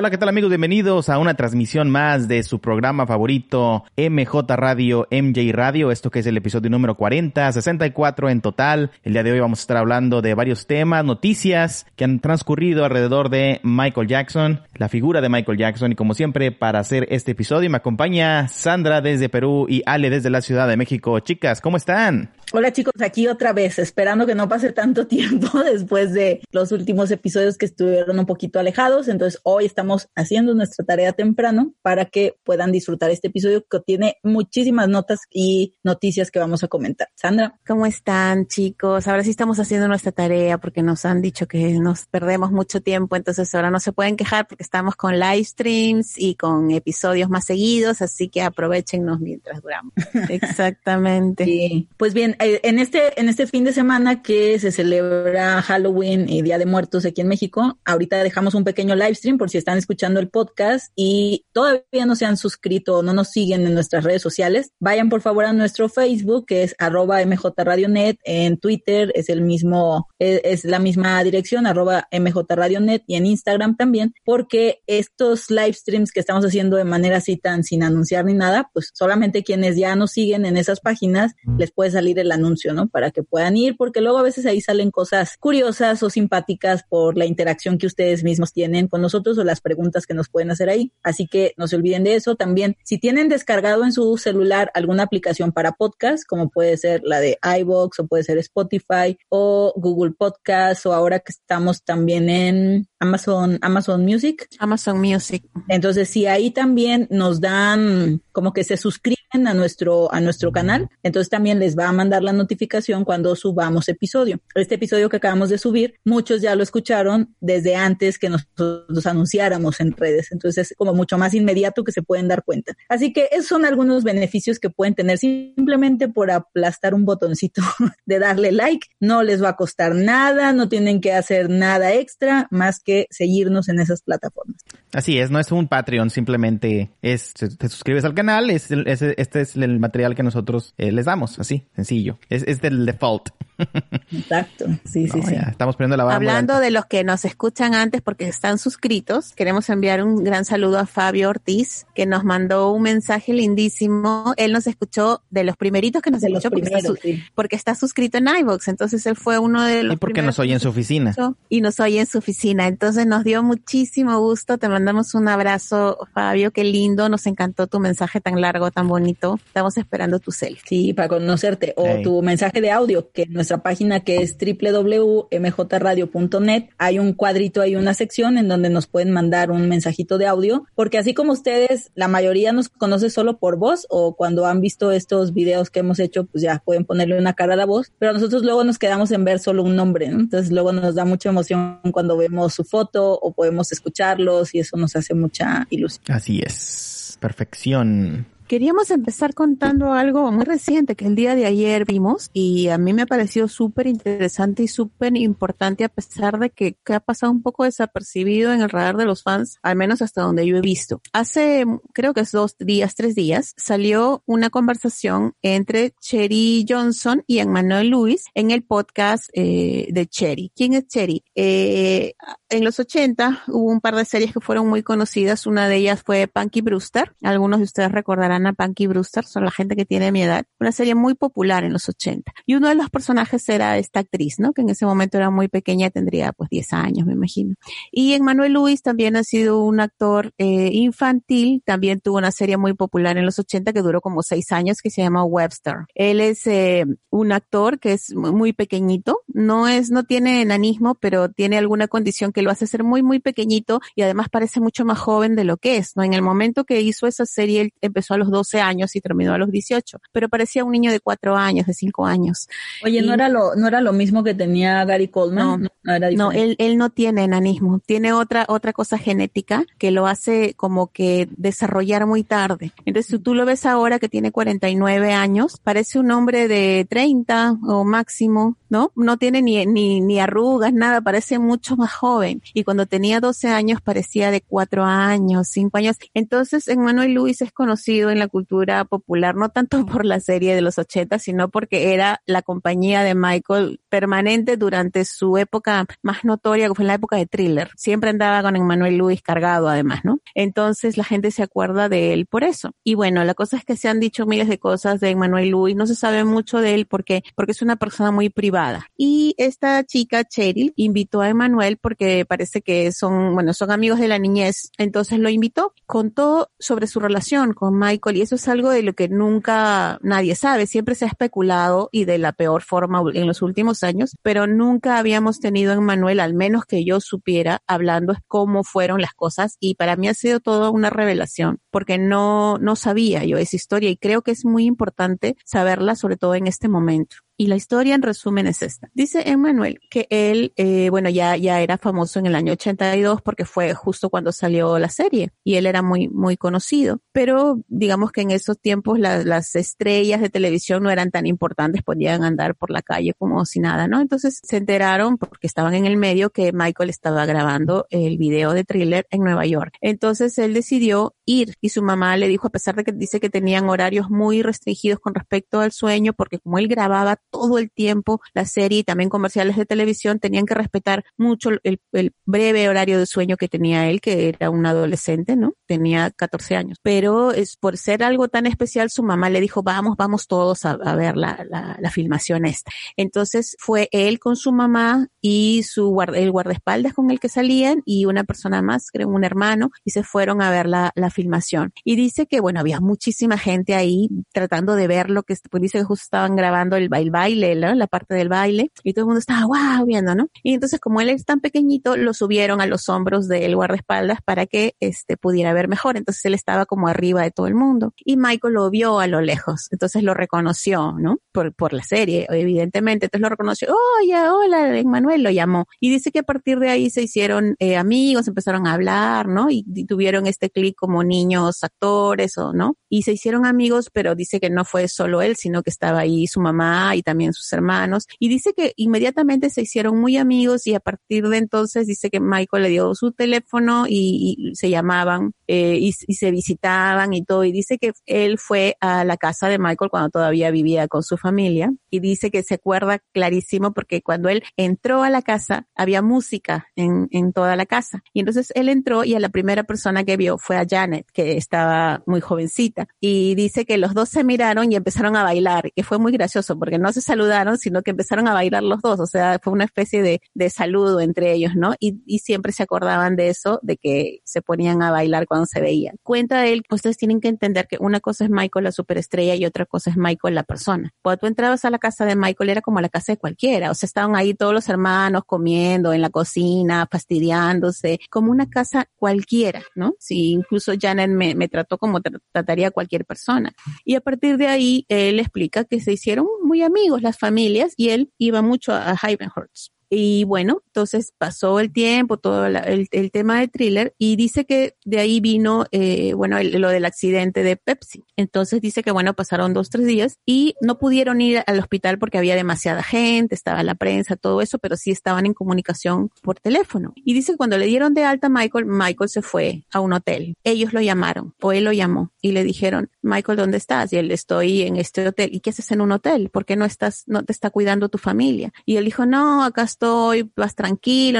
Hola, ¿qué tal amigos? Bienvenidos a una transmisión más de su programa favorito MJ Radio, MJ Radio, esto que es el episodio número 40, 64 en total. El día de hoy vamos a estar hablando de varios temas, noticias que han transcurrido alrededor de Michael Jackson, la figura de Michael Jackson y como siempre para hacer este episodio me acompaña Sandra desde Perú y Ale desde la Ciudad de México. Chicas, ¿cómo están? Hola chicos, aquí otra vez, esperando que no pase tanto tiempo después de los últimos episodios que estuvieron un poquito alejados. Entonces hoy estamos haciendo nuestra tarea temprano para que puedan disfrutar este episodio que tiene muchísimas notas y noticias que vamos a comentar. Sandra. ¿Cómo están chicos? Ahora sí estamos haciendo nuestra tarea porque nos han dicho que nos perdemos mucho tiempo, entonces ahora no se pueden quejar porque estamos con live streams y con episodios más seguidos, así que aprovechennos mientras duramos. Exactamente. Sí. Pues bien, en este, en este fin de semana que se celebra Halloween y Día de Muertos aquí en México, ahorita dejamos un pequeño live stream por si están escuchando el podcast y todavía no se han suscrito o no nos siguen en nuestras redes sociales, vayan por favor a nuestro Facebook que es arroba mjradionet, en Twitter es el mismo, es, es la misma dirección, arroba mjradionet y en Instagram también, porque estos live streams que estamos haciendo de manera así tan sin anunciar ni nada, pues solamente quienes ya nos siguen en esas páginas les puede salir el anuncio, ¿no? Para que puedan ir, porque luego a veces ahí salen cosas curiosas o simpáticas por la interacción que ustedes mismos tienen con nosotros o las preguntas que nos pueden hacer ahí. Así que no se olviden de eso. También, si tienen descargado en su celular alguna aplicación para podcast, como puede ser la de iVoox o puede ser Spotify o Google Podcast o ahora que estamos también en Amazon, Amazon Music. Amazon Music. Entonces, si ahí también nos dan como que se suscriben a nuestro, a nuestro canal, entonces también les va a mandar la notificación cuando subamos episodio. Este episodio que acabamos de subir, muchos ya lo escucharon desde antes que nosotros anunciáramos en redes. Entonces es como mucho más inmediato que se pueden dar cuenta. Así que esos son algunos beneficios que pueden tener simplemente por aplastar un botoncito de darle like. No les va a costar nada, no tienen que hacer nada extra más que seguirnos en esas plataformas. Así es, no es un Patreon, simplemente es, te suscribes al canal, es, es este es el material que nosotros eh, les damos, así, sencillo. Es, es del default. Exacto, sí, sí, No, sí. estamos poniendo la muy Hablando de los que nos escuchan antes porque están suscritos, queremos enviar un gran saludo a Fabio Ortiz, que nos mandó un mensaje lindísimo. Él nos escuchó de los primeritos que nos De escuchó porque está, sí. porque está suscrito en iVoox. Entonces él fue uno de los Y porque primeros nos oye en su oficina. Y nos oye en su oficina. Entonces nos dio muchísimo gusto. Te mandamos un abrazo, Fabio. Qué lindo. Nos encantó tu mensaje tan largo, tan bonito. Estamos esperando tu selfie. Sí, para conocerte. O tu mensaje de audio, que en nuestra página que es www.mjradio.net hay un cuadrito, hay una sección en donde nos pueden mandar un mensajito de audio, porque así como ustedes, la mayoría nos conoce solo por voz o cuando han visto estos videos que hemos hecho, pues ya pueden ponerle una cara a la voz, pero nosotros luego nos quedamos en ver solo un nombre, ¿no? Entonces luego nos da mucha emoción cuando vemos su foto o podemos escucharlos y eso nos hace mucha ilusión. Así es. Perfección. Queríamos empezar contando algo muy reciente que el día de ayer vimos y a mí me pareció súper interesante y súper importante a pesar de que, que ha pasado un poco desapercibido en el radar de los fans, al menos hasta donde yo he visto. Hace, creo que es dos días, tres días, salió una conversación entre Cherry Johnson y Emmanuel Lewis en el podcast eh, de Cherry. ¿Quién es Cherry? Eh, en los 80 hubo un par de series que fueron muy conocidas. Una de ellas fue Punky Brewster. Algunos de ustedes recordarán a Punky Brewster, son la gente que tiene mi edad. Una serie muy popular en los 80. Y uno de los personajes era esta actriz, ¿no? Que en ese momento era muy pequeña, tendría pues 10 años, me imagino. Y Emmanuel Lewis también ha sido un actor eh, infantil. También tuvo una serie muy popular en los 80 que duró como 6 años que se llama Webster. Él es eh, un actor que es muy pequeñito. No es, no tiene enanismo, pero tiene alguna condición que lo hace ser muy, muy pequeñito y además parece mucho más joven de lo que es, ¿no? En el momento que hizo esa serie, él empezó a los 12 años y terminó a los 18, pero parecía un niño de 4 años, de 5 años. Oye, Y- ¿no era lo, no era lo mismo que tenía Gary Coleman? No. era No, él, él no tiene enanismo, tiene otra, otra cosa genética que lo hace como que desarrollar muy tarde. Entonces, si tú lo ves ahora que tiene 49 años, parece un hombre de 30 o máximo, ¿no? No tiene ni, ni, ni arrugas, nada, parece mucho más joven. Y cuando tenía 12 años parecía de 4 años, 5 años. Entonces, Emmanuel Lewis es conocido en la cultura popular, no tanto por la serie de los 80, sino porque era la compañía de Michael permanente durante su época más notoria, que fue en la época de thriller. Siempre andaba con Emmanuel Luis cargado además, ¿no? Entonces la gente se acuerda de él por eso. Y bueno, la cosa es que se han dicho miles de cosas de Emmanuel Luis, no se sabe mucho de él porque, porque es una persona muy privada. Y esta chica, Cheryl, invitó a Emmanuel porque parece que son, bueno, son amigos de la niñez. Entonces lo invitó, contó sobre su relación con Michael y eso es algo de lo que nunca nadie sabe. Siempre se ha especulado y de la peor forma en los últimos años, pero nunca habíamos tenido a Emmanuel, al menos que yo supiera, hablando cómo fueron las cosas y para mí ha sido todo una revelación porque no, no sabía yo esa historia y creo que es muy importante saberla, sobre todo en este momento. Y la historia en resumen es esta. Dice Emmanuel que él, eh, bueno, ya, ya era famoso en el año 82 porque fue justo cuando salió la serie y él era muy, muy conocido. Pero digamos que en esos tiempos las estrellas de televisión no eran tan importantes, podían andar por la calle como si nada, ¿no? Entonces se enteraron porque estaban en el medio que Michael estaba grabando el video de thriller en Nueva York. Entonces él decidió ir y su mamá le dijo, a pesar de que dice que tenían horarios muy restringidos con respecto al sueño, porque como él grababa todo el tiempo la serie y también comerciales de televisión tenían que respetar mucho el, breve horario de sueño que tenía él, que era un adolescente, ¿no? Tenía 14 años. Pero es por ser algo tan especial, su mamá le dijo, vamos, vamos todos a, ver la, la, filmación esta. Entonces fue él con su mamá y su el guardaespaldas con el que salían y una persona más, creo un hermano, y se fueron a ver la, la filmación. Y dice que, bueno, había muchísima gente ahí tratando de ver lo que, pues dice que justo estaban grabando el, baile baile, la parte del baile, y todo el mundo estaba wow viendo, ¿no? Y entonces como él es tan pequeñito, lo subieron a los hombros del guardaespaldas para que este pudiera ver mejor. Entonces él estaba como arriba de todo el mundo. Y Michael lo vio a lo lejos, entonces lo reconoció, ¿no? Por, por la serie, evidentemente. Entonces lo reconoció, oye, hola, Manuel lo llamó. Y dice que a partir de ahí se hicieron eh, amigos, empezaron a hablar, ¿no? Y, y tuvieron este clic como niños actores o, ¿no? Y se hicieron amigos, pero dice que no fue solo él, sino que estaba ahí su mamá y también sus hermanos. Y dice que inmediatamente se hicieron muy amigos y a partir de entonces dice que Michael le dio su teléfono y, se llamaban eh, y, se visitaban y todo. Y dice que él fue a la casa de Michael cuando todavía vivía con su familia y dice que se acuerda clarísimo porque cuando él entró a la casa había música en, en toda la casa. Y entonces él entró y a la primera persona que vio fue a Janet, que estaba muy jovencita. Y dice que los dos se miraron y empezaron a bailar, que fue muy gracioso porque no se saludaron, sino que empezaron a bailar los dos. O sea, fue una especie de, de saludo entre ellos, ¿no? Y, y, siempre se acordaban de eso, de que se ponían a bailar cuando se veían. Cuenta él, ustedes tienen que entender que una cosa es Michael la superestrella y otra cosa es Michael la persona. Cuando tú entrabas a la casa de Michael era como la casa de cualquiera. O sea, estaban ahí todos los hermanos comiendo en la cocina, fastidiándose, como una casa cualquiera, ¿no? Si incluso Janet me, me trató como trataría a cualquier persona. Y a partir de ahí, él explica que se hicieron muy amigos las familias, y él iba mucho a Heidenhorst. Y bueno, entonces pasó el tiempo, todo el, tema de thriller y dice que de ahí vino, eh, bueno, lo del accidente de Pepsi. Entonces dice que bueno, pasaron dos, tres días y no pudieron ir al hospital porque había demasiada gente, estaba la prensa, todo eso, pero sí estaban en comunicación por teléfono. Y dice que cuando le dieron de alta a Michael, Michael se fue a un hotel. Ellos lo llamaron o él lo llamó y le dijeron, Michael, ¿dónde estás? Y él, estoy en este hotel. ¿Y qué haces en un hotel? ¿Por qué no estás, no te está cuidando tu familia? Y él dijo, no, acá estoy, vas tranquilo,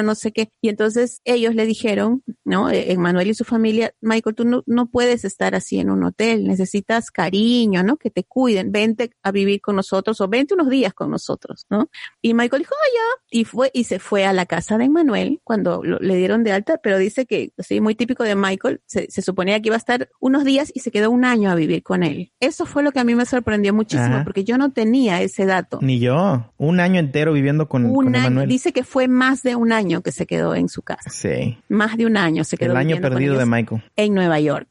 no sé qué. Y entonces ellos le dijeron, ¿no? Emanuel y su familia, Michael, tú no, no puedes estar así en un hotel, necesitas cariño, ¿no? Que te cuiden, vente a vivir con nosotros o vente unos días con nosotros, ¿no? Y Michael dijo, oh, ya, y fue, y se fue a la casa de Emanuel cuando le dieron de alta, pero dice que, así, muy típico de Michael, se, se, suponía que iba a estar unos días y se quedó un año a vivir con él. Eso fue lo que a mí me sorprendió muchísimo, porque yo no tenía ese dato. Ni yo, un año entero viviendo con, un Emanuel. Dice que fue más de un año que se quedó en su casa. Sí. Más de un año se quedó. El año perdido de Michael. En Nueva York.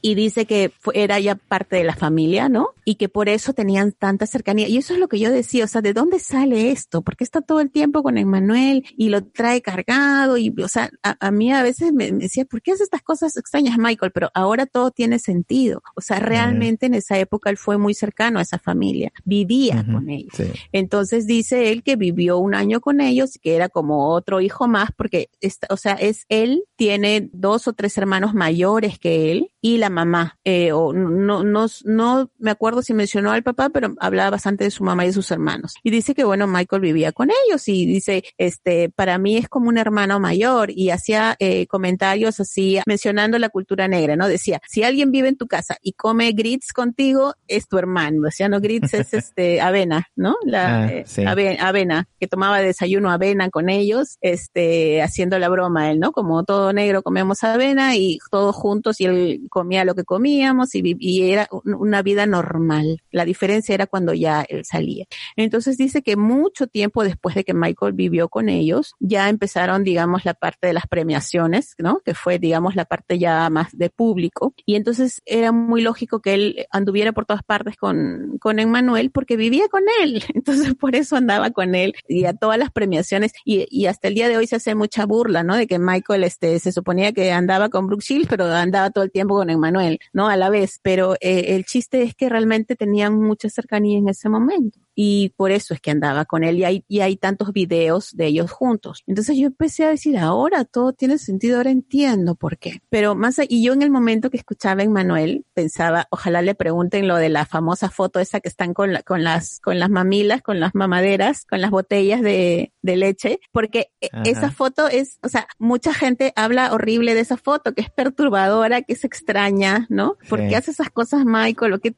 Y dice que era ya parte de la familia, ¿no? Y que por eso tenían tanta cercanía. Y eso es lo que yo decía, o sea, ¿de dónde sale esto? Porque está todo el tiempo con Emmanuel y lo trae cargado? Y, o sea, a, mí a veces me, decía, ¿por qué hace estas cosas extrañas, Michael? Pero ahora todo tiene sentido. O sea, realmente en esa época él fue muy cercano a esa familia. Vivía con ellos. Entonces dice él que vivió un año con ellos, que era como otro hijo más, porque, está, o sea, es él, tiene dos o tres hermanos mayores que él, y la mamá. Eh, o no, no, no me acuerdo si mencionó al papá, pero hablaba bastante de su mamá y de sus hermanos. Y dice que, bueno, Michael vivía con ellos y dice, este, para mí es como un hermano mayor y hacía eh, comentarios así mencionando la cultura negra, ¿no? Decía, si alguien vive en tu casa y come grits contigo, es tu hermano. Decía, no, grits es este, avena, ¿no? La ah, eh, avena, que tomaba desayuno avena con ellos, este, haciendo la broma él, ¿no? Como todo negro comemos avena y todos juntos y él comía lo que comíamos y, y era una vida normal. La diferencia era cuando ya él salía. Entonces dice que mucho tiempo después de que Michael vivió con ellos, ya empezaron, digamos, la parte de las premiaciones, ¿no? Que fue, digamos, la parte ya más de público. Y entonces era muy lógico que él anduviera por todas partes con, con Emmanuel porque vivía con él. Entonces por eso andaba con él y a todas las premiaciones. Y, y hasta el día de hoy se hace mucha burla, ¿no? De que Michael, este, se suponía que andaba con Brooke Shields, pero andaba todo el tiempo con Emmanuel, ¿no? A la vez. Pero eh, el chiste es que realmente tenían mucha cercanía en ese momento y por eso es que andaba con él y hay, y hay tantos videos de ellos juntos. Entonces yo empecé a decir, ahora todo tiene sentido, ahora entiendo por qué. Pero más, y yo en el momento que escuchaba a Manuel, pensaba, ojalá le pregunten lo de la famosa foto esa que están con, con las, con las mamilas, con las mamaderas, con las botellas de, de leche, porque e, esa foto es, o sea, mucha gente habla horrible de esa foto, que es perturbadora, que es extraña, ¿no? Porque hace esas cosas Michael, lo que,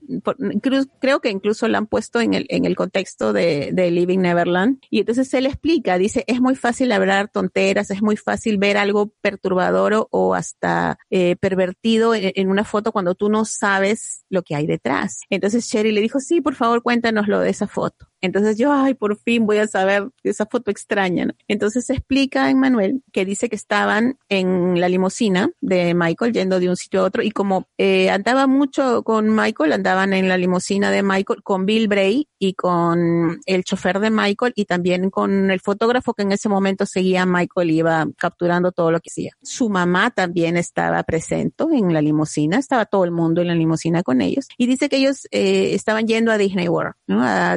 creo que incluso la han puesto en el, en el texto de, de Living Neverland. Y entonces él explica, dice, es muy fácil hablar tonteras, es muy fácil ver algo perturbador o, hasta eh, pervertido en, una foto cuando tú no sabes lo que hay detrás. Entonces Sherry le dijo, sí, por favor, cuéntanos lo de esa foto. Entonces yo, ay, por fin voy a saber esa foto extraña. Entonces se explica en Manuel que dice que estaban en la limusina de Michael yendo de un sitio a otro y como eh, andaba mucho con Michael, andaban en la limusina de Michael con Bill Bray y con el chofer de Michael y también con el fotógrafo que en ese momento seguía a Michael y iba capturando todo lo que hacía. Su mamá también estaba presente en la limusina, estaba todo el mundo en la limusina con ellos y dice que ellos eh, estaban yendo a Disney World, ¿no? a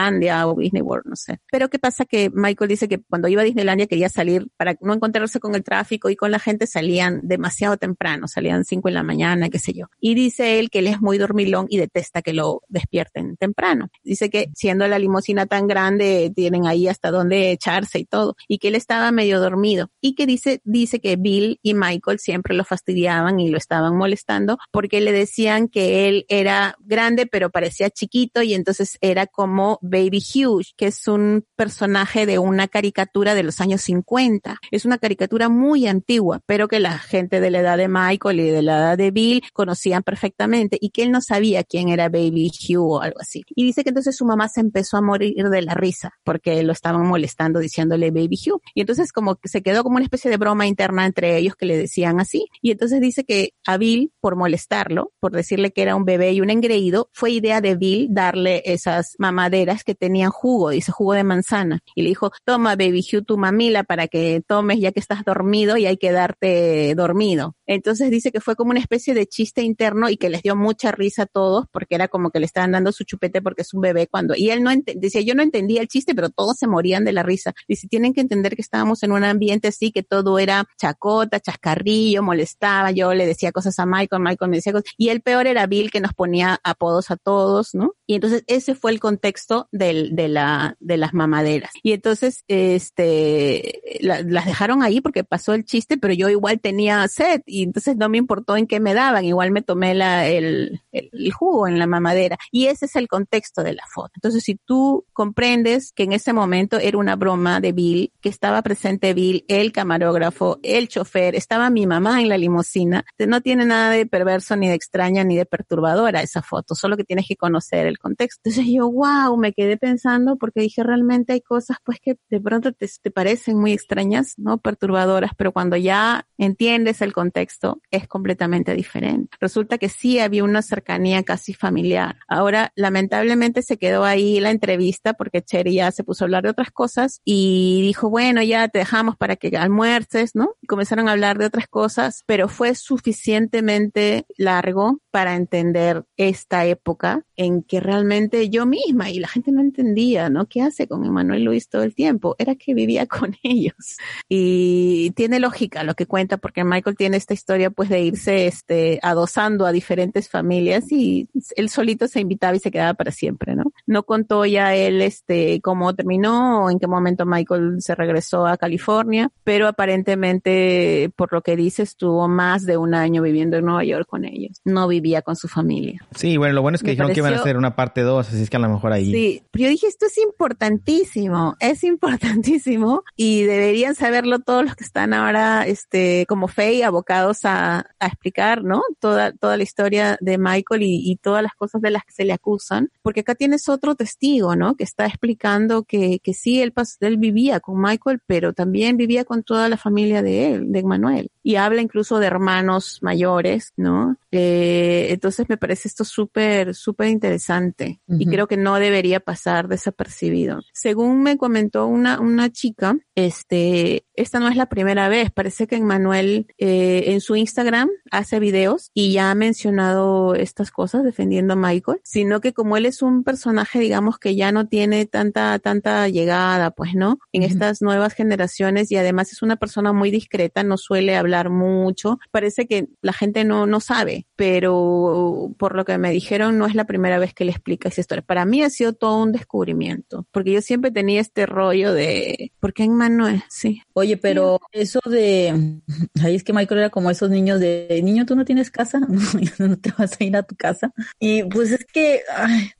Disneylandia o Disney World, no sé. Pero qué pasa que Michael dice que cuando iba a Disneylandia quería salir para no encontrarse con el tráfico y con la gente salían demasiado temprano, salían cinco en la mañana, qué sé yo. Y dice él que él es muy dormilón y detesta que lo despierten temprano. Dice que siendo la limusina tan grande, tienen ahí hasta dónde echarse y todo, y que él estaba medio dormido, y que dice, dice que Bill y Michael siempre lo fastidiaban y lo estaban molestando porque le decían que él era grande pero parecía chiquito y entonces era como Baby Huge, que es un personaje de una caricatura de los años 50. Es una caricatura muy antigua, pero que la gente de la edad de Michael y de la edad de Bill conocían perfectamente y que él no sabía quién era Baby Hugh o algo así. Y dice que entonces su mamá se empezó a morir de la risa porque lo estaban molestando diciéndole Baby Hugh. Y entonces como se quedó como una especie de broma interna entre ellos que le decían así. Y entonces dice que a Bill, por molestarlo, por decirle que era un bebé y un engreído, fue idea de Bill darle esas mamaderas que tenían jugo, dice jugo de manzana. Y le dijo, toma Baby Hugh tu mamila para que tomes ya que estás dormido y hay que darte dormido. Entonces dice que fue como una especie de chiste interno y que les dio mucha risa a todos porque era como que le estaban dando su chupete porque es un bebé cuando, y él no decía, yo no entendía el chiste, pero todos se morían de la risa. Dice, tienen que entender que estábamos en un ambiente así, que todo era chacota, chascarrillo, molestaba, yo le decía cosas a Michael, Michael me decía cosas, y el peor era Bill que nos ponía apodos a todos, ¿no? Y entonces ese fue el contexto del, de la, de las mamaderas. Y entonces, este, las dejaron ahí porque pasó el chiste, pero yo igual tenía sed y entonces no me importó en qué me daban, igual me tomé la, el, el, jugo en la mamadera. Y ese es el contexto de la foto. Entonces, si tú comprendes que en ese momento era una broma de Bill, que estaba presente Bill, el camarógrafo, el chofer, estaba mi mamá en la limusina, no tiene nada de perverso, ni de extraña, ni de perturbadora esa foto, solo que tienes que conocer el contexto. Entonces yo, wow, me quedé pensando porque dije, realmente hay cosas pues que de pronto te, te parecen muy extrañas, ¿no? Perturbadoras, pero cuando ya entiendes el contexto, es completamente diferente. Resulta que sí había una cercanía casi familiar. Ahora, lamentablemente se quedó ahí la entrevista porque Cherry ya se puso a hablar de otras cosas y dijo, bueno, ya te dejamos para que almuerces, ¿no? Y comenzaron a hablar de otras cosas, pero fue suficientemente largo para entender esta época en que realmente yo misma y la gente gente no entendía, ¿no? ¿Qué hace con Emanuel Luis todo el tiempo? Era que vivía con ellos. Y tiene lógica lo que cuenta, porque Michael tiene esta historia pues de irse este, adosando a diferentes familias y él solito se invitaba y se quedaba para siempre, ¿no? No contó ya él este, cómo terminó o en qué momento Michael se regresó a California, pero aparentemente, por lo que dice, estuvo más de un año viviendo en Nueva York con ellos. No vivía con su familia. Sí, bueno, lo bueno es que dijeron que iban a hacer una parte 2, así es que a lo mejor ahí. Sí, yo dije, esto es importantísimo, es importantísimo y deberían saberlo todos los que están ahora, este, como fe abocados a, a explicar, ¿no? Toda, toda la historia de Michael y, y, todas las cosas de las que se le acusan, porque acá tienes otro testigo, ¿no? Que está explicando que, que sí, él, él vivía con Michael, pero también vivía con toda la familia de él, de Manuel. Y habla incluso de hermanos mayores, ¿no? Eh, entonces me parece esto súper, súper interesante y creo que no debería pasar desapercibido. Según me comentó una, una chica, este, esta no es la primera vez. Parece que Manuel eh, en su Instagram hace videos y ya ha mencionado estas cosas defendiendo a Michael, sino que como él es un personaje, digamos, que ya no tiene tanta, tanta llegada, pues, ¿no? En estas nuevas generaciones y además es una persona muy discreta, no suele hablar mucho. Parece que la gente no, no sabe, pero por lo que me dijeron, no es la primera vez que le explica esa historia. Para mí ha sido todo un descubrimiento, porque yo siempre tenía este rollo de, ¿por qué en Manuel? Sí. Oye, pero eso de, ahí es que Michael era como esos niños de, niño, tú no tienes casa, no, te vas a ir a tu casa. Y pues es que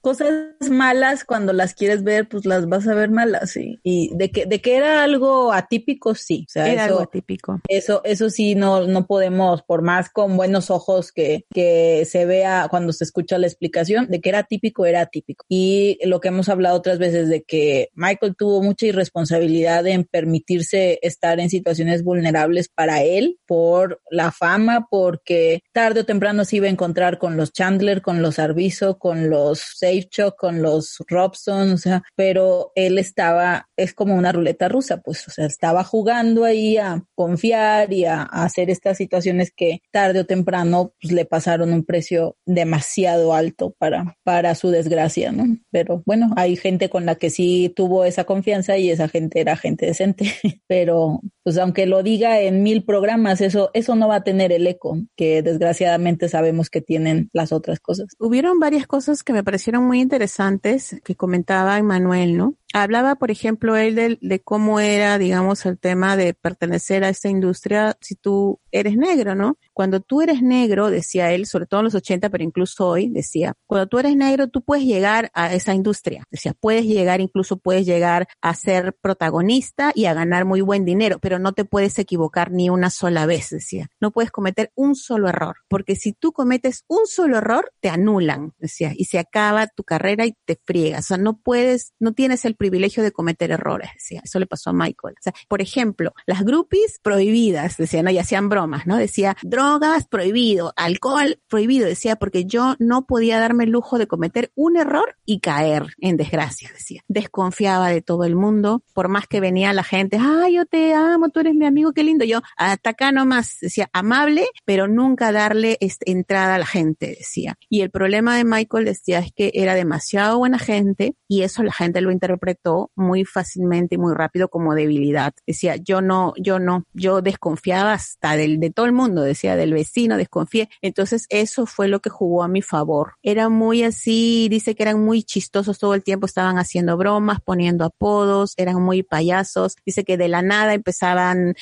cosas malas cuando las quieres ver, pues las vas a ver malas, sí. Y de que, de que era algo atípico, sí. O sea, era algo atípico. Eso, eso sí, no, no podemos, por más con buenos ojos que, que se vea cuando se escucha la explicación, de que era atípico, era atípico. Y lo que hemos hablado otras veces de que Michael tuvo mucha irresponsabilidad en permitirse estar en situaciones vulnerables para él por la fama, porque tarde o temprano se iba a encontrar con los Chandler, con los Arviso, con los Safechuck, con los Robson, o sea, pero él estaba, es como una ruleta rusa, pues, o sea, estaba jugando ahí a confiar y a, hacer estas situaciones que tarde o temprano pues, le pasaron un precio demasiado alto para, para su desgracia, ¿no? Pero bueno, hay gente con la que sí tuvo esa confianza y esa gente era gente decente, pero pero, pues aunque lo diga en mil programas, eso, eso no va a tener el eco que desgraciadamente sabemos que tienen las otras cosas. Hubieron varias cosas que me parecieron muy interesantes que comentaba Emanuel, ¿no? Hablaba, por ejemplo, él de, de, cómo era, digamos, el tema de pertenecer a esta industria si tú eres negro, ¿no? Cuando tú eres negro, decía él, sobre todo en los 80, pero incluso hoy, decía, cuando tú eres negro, tú puedes llegar a esa industria. Decía, puedes llegar, incluso puedes llegar a ser protagonista y a ganar muy buen dinero, pero no te puedes equivocar ni una sola vez, decía. No puedes cometer un solo error, porque si tú cometes un solo error, te anulan, decía, y se acaba tu carrera y te friegas. O sea, no puedes, no tienes el privilegio de cometer errores, decía. Eso le pasó a Michael. O sea, por ejemplo, las groupies prohibidas, decía, ¿no? Y hacían bromas, ¿no? Decía, drogas prohibido, alcohol prohibido, decía, porque yo no podía darme el lujo de cometer un error y caer en desgracia, decía. Desconfiaba de todo el mundo, por más que venía la gente, ay, yo te amo, tú eres mi amigo, qué lindo. Yo, hasta acá nomás, decía, amable, pero nunca darle este, entrada a la gente, decía. Y el problema de Michael, decía, es que era demasiado buena gente y eso la gente lo interpretó muy fácilmente y muy rápido como debilidad. Decía, yo no, yo no, yo desconfiaba hasta del, de todo el mundo, decía, del vecino, desconfié. Entonces eso fue lo que jugó a mi favor. Era muy así, dice que eran muy chistosos todo el tiempo, estaban haciendo bromas, poniendo apodos, eran muy payasos. Dice que de la nada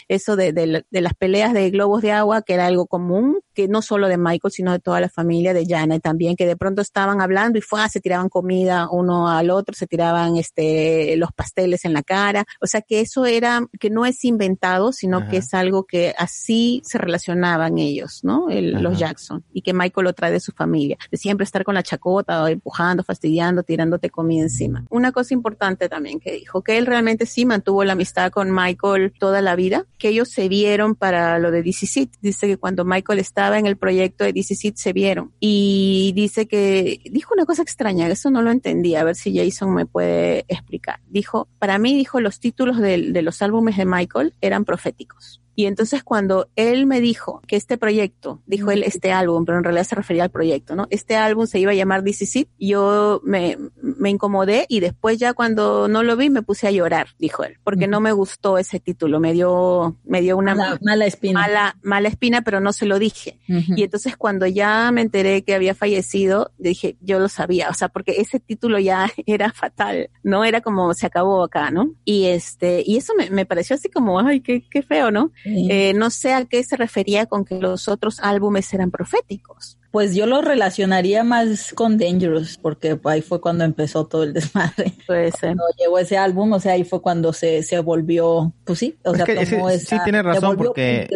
eso de, de, de las peleas de globos de agua, que era algo común, que no solo de Michael, sino de toda la familia de Janet también, que de pronto estaban hablando y fue, se tiraban comida uno al otro, se tiraban este los pasteles en la cara. O sea que eso era, que no es inventado, sino que es algo que así se relacionaban ellos, ¿no? los Jackson. Y que Michael lo trae de su familia. De siempre estar con la chacota, empujando, fastidiando, tirándote comida encima. Una cosa importante también que dijo, que él realmente sí mantuvo la amistad con Michael toda la vida, que ellos se vieron para lo de DC Dice que cuando Michael estaba en el proyecto de DC se vieron. Y dice que, dijo una cosa extraña, eso no lo entendí, a ver si Jason me puede explicar. Dijo, para mí, dijo, los títulos de, los álbumes de Michael eran proféticos Y entonces cuando él me dijo que este proyecto, dijo él este álbum, pero en realidad se refería al proyecto, ¿no? Este álbum se iba a llamar It, yo me, me incomodé y después ya cuando no lo vi me puse a llorar, dijo él, porque no me gustó ese título, me dio, me dio una mala, espina. Mala, mala espina, pero no se lo dije. Y entonces cuando ya me enteré que había fallecido, dije, yo lo sabía, o sea, porque ese título ya era fatal, ¿no? Era como se acabó acá, ¿no? Y este, y eso me, me pareció así como, ay, qué, qué feo, ¿no? Eh, no sé a qué se refería con que los otros álbumes eran proféticos. Pues yo lo relacionaría más con Dangerous, porque ahí fue cuando empezó todo el desmadre. Cuando llegó ese álbum, o sea, ahí fue cuando se, se volvió, pues sí, o sea, sí tiene razón, porque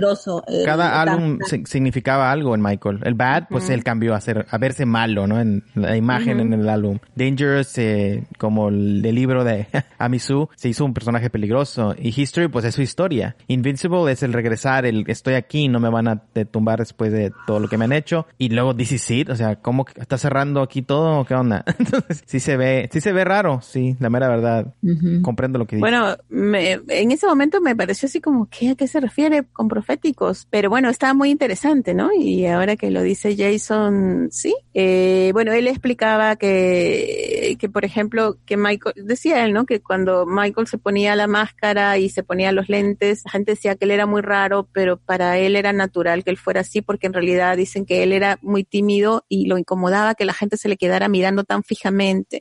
cada álbum significaba algo en Michael. El Bad, pues él cambió a ser, a verse malo, ¿no? En la imagen en el álbum. Dangerous, eh, como el, libro de Amisu, se hizo un personaje peligroso. Y History, pues es su historia. Invincible es el regresar, el estoy aquí, no me van a tumbar después de todo lo que me han hecho. Y luego This is it, o sea, ¿cómo está cerrando aquí todo? ¿Qué onda? Entonces, sí se ve, sí se ve raro, sí, la mera verdad. Comprendo lo que dice. Bueno, en ese momento me pareció así como, ¿qué, ¿a qué se refiere con proféticos? Pero bueno, estaba muy interesante, ¿no? Y ahora que lo dice Jason, sí. Eh, bueno, él explicaba que, que, por ejemplo, que Michael, decía él, ¿no? Que cuando Michael se ponía la máscara y se ponía los lentes, la gente decía que él era muy raro, pero para él era natural que él fuera así, porque en realidad dicen que él era muy tímido y lo incomodaba que la gente se le quedara mirando tan fijamente.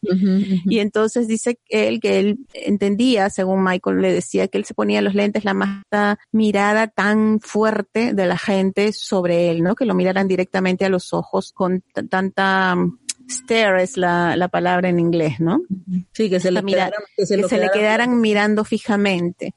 Y entonces dice él que él entendía, según Michael le decía, que él se ponía los lentes, la más mirada tan fuerte de la gente sobre él, ¿no? Que lo miraran directamente a los ojos con tanta stare es la, la palabra en inglés, ¿no? Sí, que se, le, quedaran, que se, le quedaran mirando fijamente.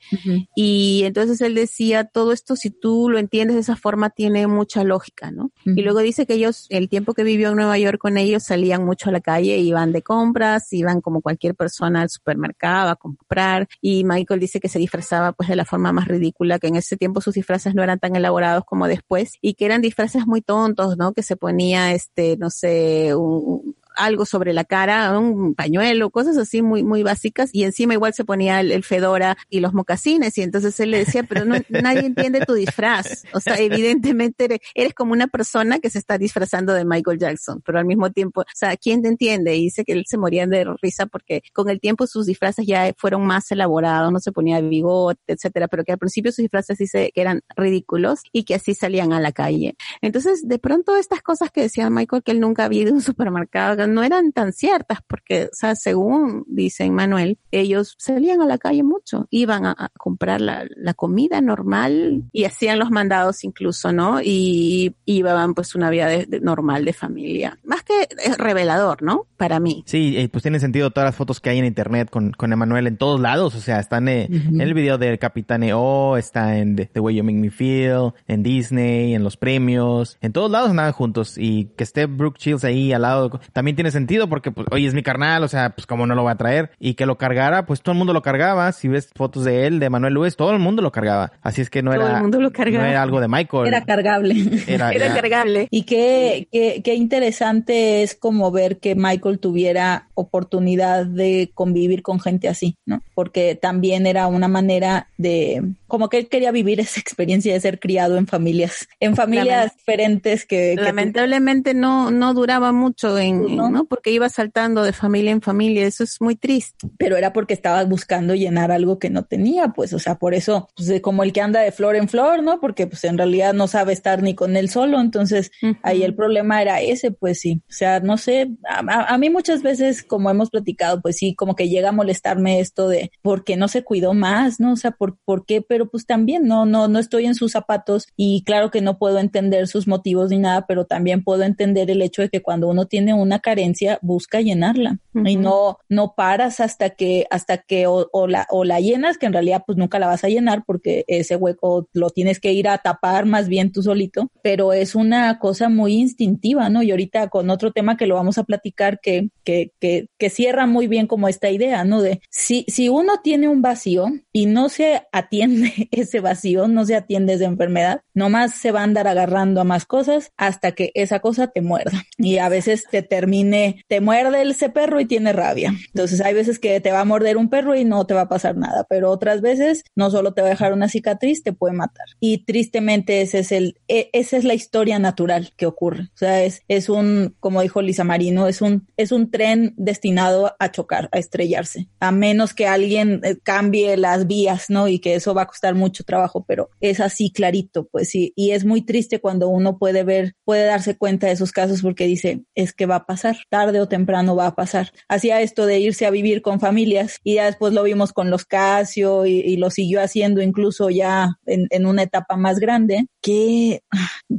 Y entonces él decía, todo esto, si tú lo entiendes de esa forma, tiene mucha lógica, ¿no? Y luego dice que ellos, el tiempo que vivió en Nueva York con ellos, salían mucho a la calle, iban de compras, iban como cualquier persona al supermercado a comprar. Y Michael dice que se disfrazaba pues de la forma más ridícula, que en ese tiempo sus disfraces no eran tan elaborados como después y que eran disfraces muy tontos, ¿no? Que se ponía, este, no sé, un, algo sobre la cara, un pañuelo, cosas así muy, muy básicas, y encima igual se ponía el, fedora y los mocasines, y entonces él le decía, pero no, nadie entiende tu disfraz. O sea, evidentemente eres, como una persona que se está disfrazando de Michael Jackson, pero al mismo tiempo, o sea, ¿quién te entiende? Y dice que él se moría de risa porque con el tiempo sus disfraces ya fueron más elaborados, no se ponía bigote, etcétera, pero que al principio sus disfraces dice que eran ridículos y que así salían a la calle. Entonces, de pronto estas cosas que decía Michael que él nunca había ido a un supermercado, no eran tan ciertas porque, o sea, según dice Manuel, ellos salían a la calle mucho, iban a, comprar la, comida normal y hacían los mandados incluso, ¿no? Y iban pues una vida normal de familia. Más que revelador, ¿no? Para mí. Sí, pues tiene sentido todas las fotos que hay en internet con, con Emanuel en todos lados, o sea, están eh, en el video del Capitán EO, está en The, Way You Make Me Feel, en Disney, en los premios, en todos lados andaban juntos y que esté Brooke Shields ahí al lado, también tiene sentido porque, pues, oye, es mi carnal, o sea, pues, ¿cómo no lo voy a traer? Y que lo cargara, pues todo el mundo lo cargaba. Si ves fotos de él, de Manuel Luis, todo el mundo lo cargaba. Así es que no era, no era algo de Michael. Era cargable. Era, cargable. Y qué, qué, qué interesante es como ver que Michael tuviera oportunidad de convivir con gente así, ¿no? Porque también era una manera de, como que él quería vivir esa experiencia de ser criado en familias, en familias diferentes que, lamentablemente no, no duraba mucho en, ¿no? Porque iba saltando de familia en familia, eso es muy triste. Pero era porque estaba buscando llenar algo que no tenía, pues, o sea, por eso, pues, como el que anda de flor en flor, ¿no? Porque pues en realidad no sabe estar ni con él solo, entonces ahí el problema era ese, pues sí, o sea, no sé, a, mí muchas veces, como hemos platicado, pues sí, como que llega a molestarme esto de por qué no se cuidó más, ¿no? O sea, por, por qué, pero pues también no, no, no estoy en sus zapatos y claro que no puedo entender sus motivos ni nada, pero también puedo entender el hecho de que cuando uno tiene una carencia, busca llenarla y no, no paras hasta que, hasta que o, la, o la llenas, que en realidad pues nunca la vas a llenar porque ese hueco lo tienes que ir a tapar más bien tú solito, pero es una cosa muy instintiva, ¿no? Y ahorita con otro tema que lo vamos a platicar que, que, que, que cierra muy bien como esta idea, ¿no? De si, si uno tiene un vacío y no se atiende ese vacío, no se atiende esa enfermedad, nomás se va a andar agarrando a más cosas hasta que esa cosa te muerda y a veces te termina termine, te muerde ese perro y tiene rabia. Entonces hay veces que te va a morder un perro y no te va a pasar nada, pero otras veces no solo te va a dejar una cicatriz, te puede matar. Y tristemente ese es el, e, esa es la historia natural que ocurre. O sea, es, es un, como dijo Lisa Marino, es un, es un tren destinado a chocar, a estrellarse, a menos que alguien eh, cambie las vías, ¿no? Y que eso va a costar mucho trabajo, pero es así clarito, pues sí. Y es muy triste cuando uno puede ver, puede darse cuenta de esos casos porque dice, es que va a pasar, tarde o temprano va a pasar. Hacía esto de irse a vivir con familias y ya después lo vimos con los Casio y, lo siguió haciendo incluso ya en, en, una etapa más grande, que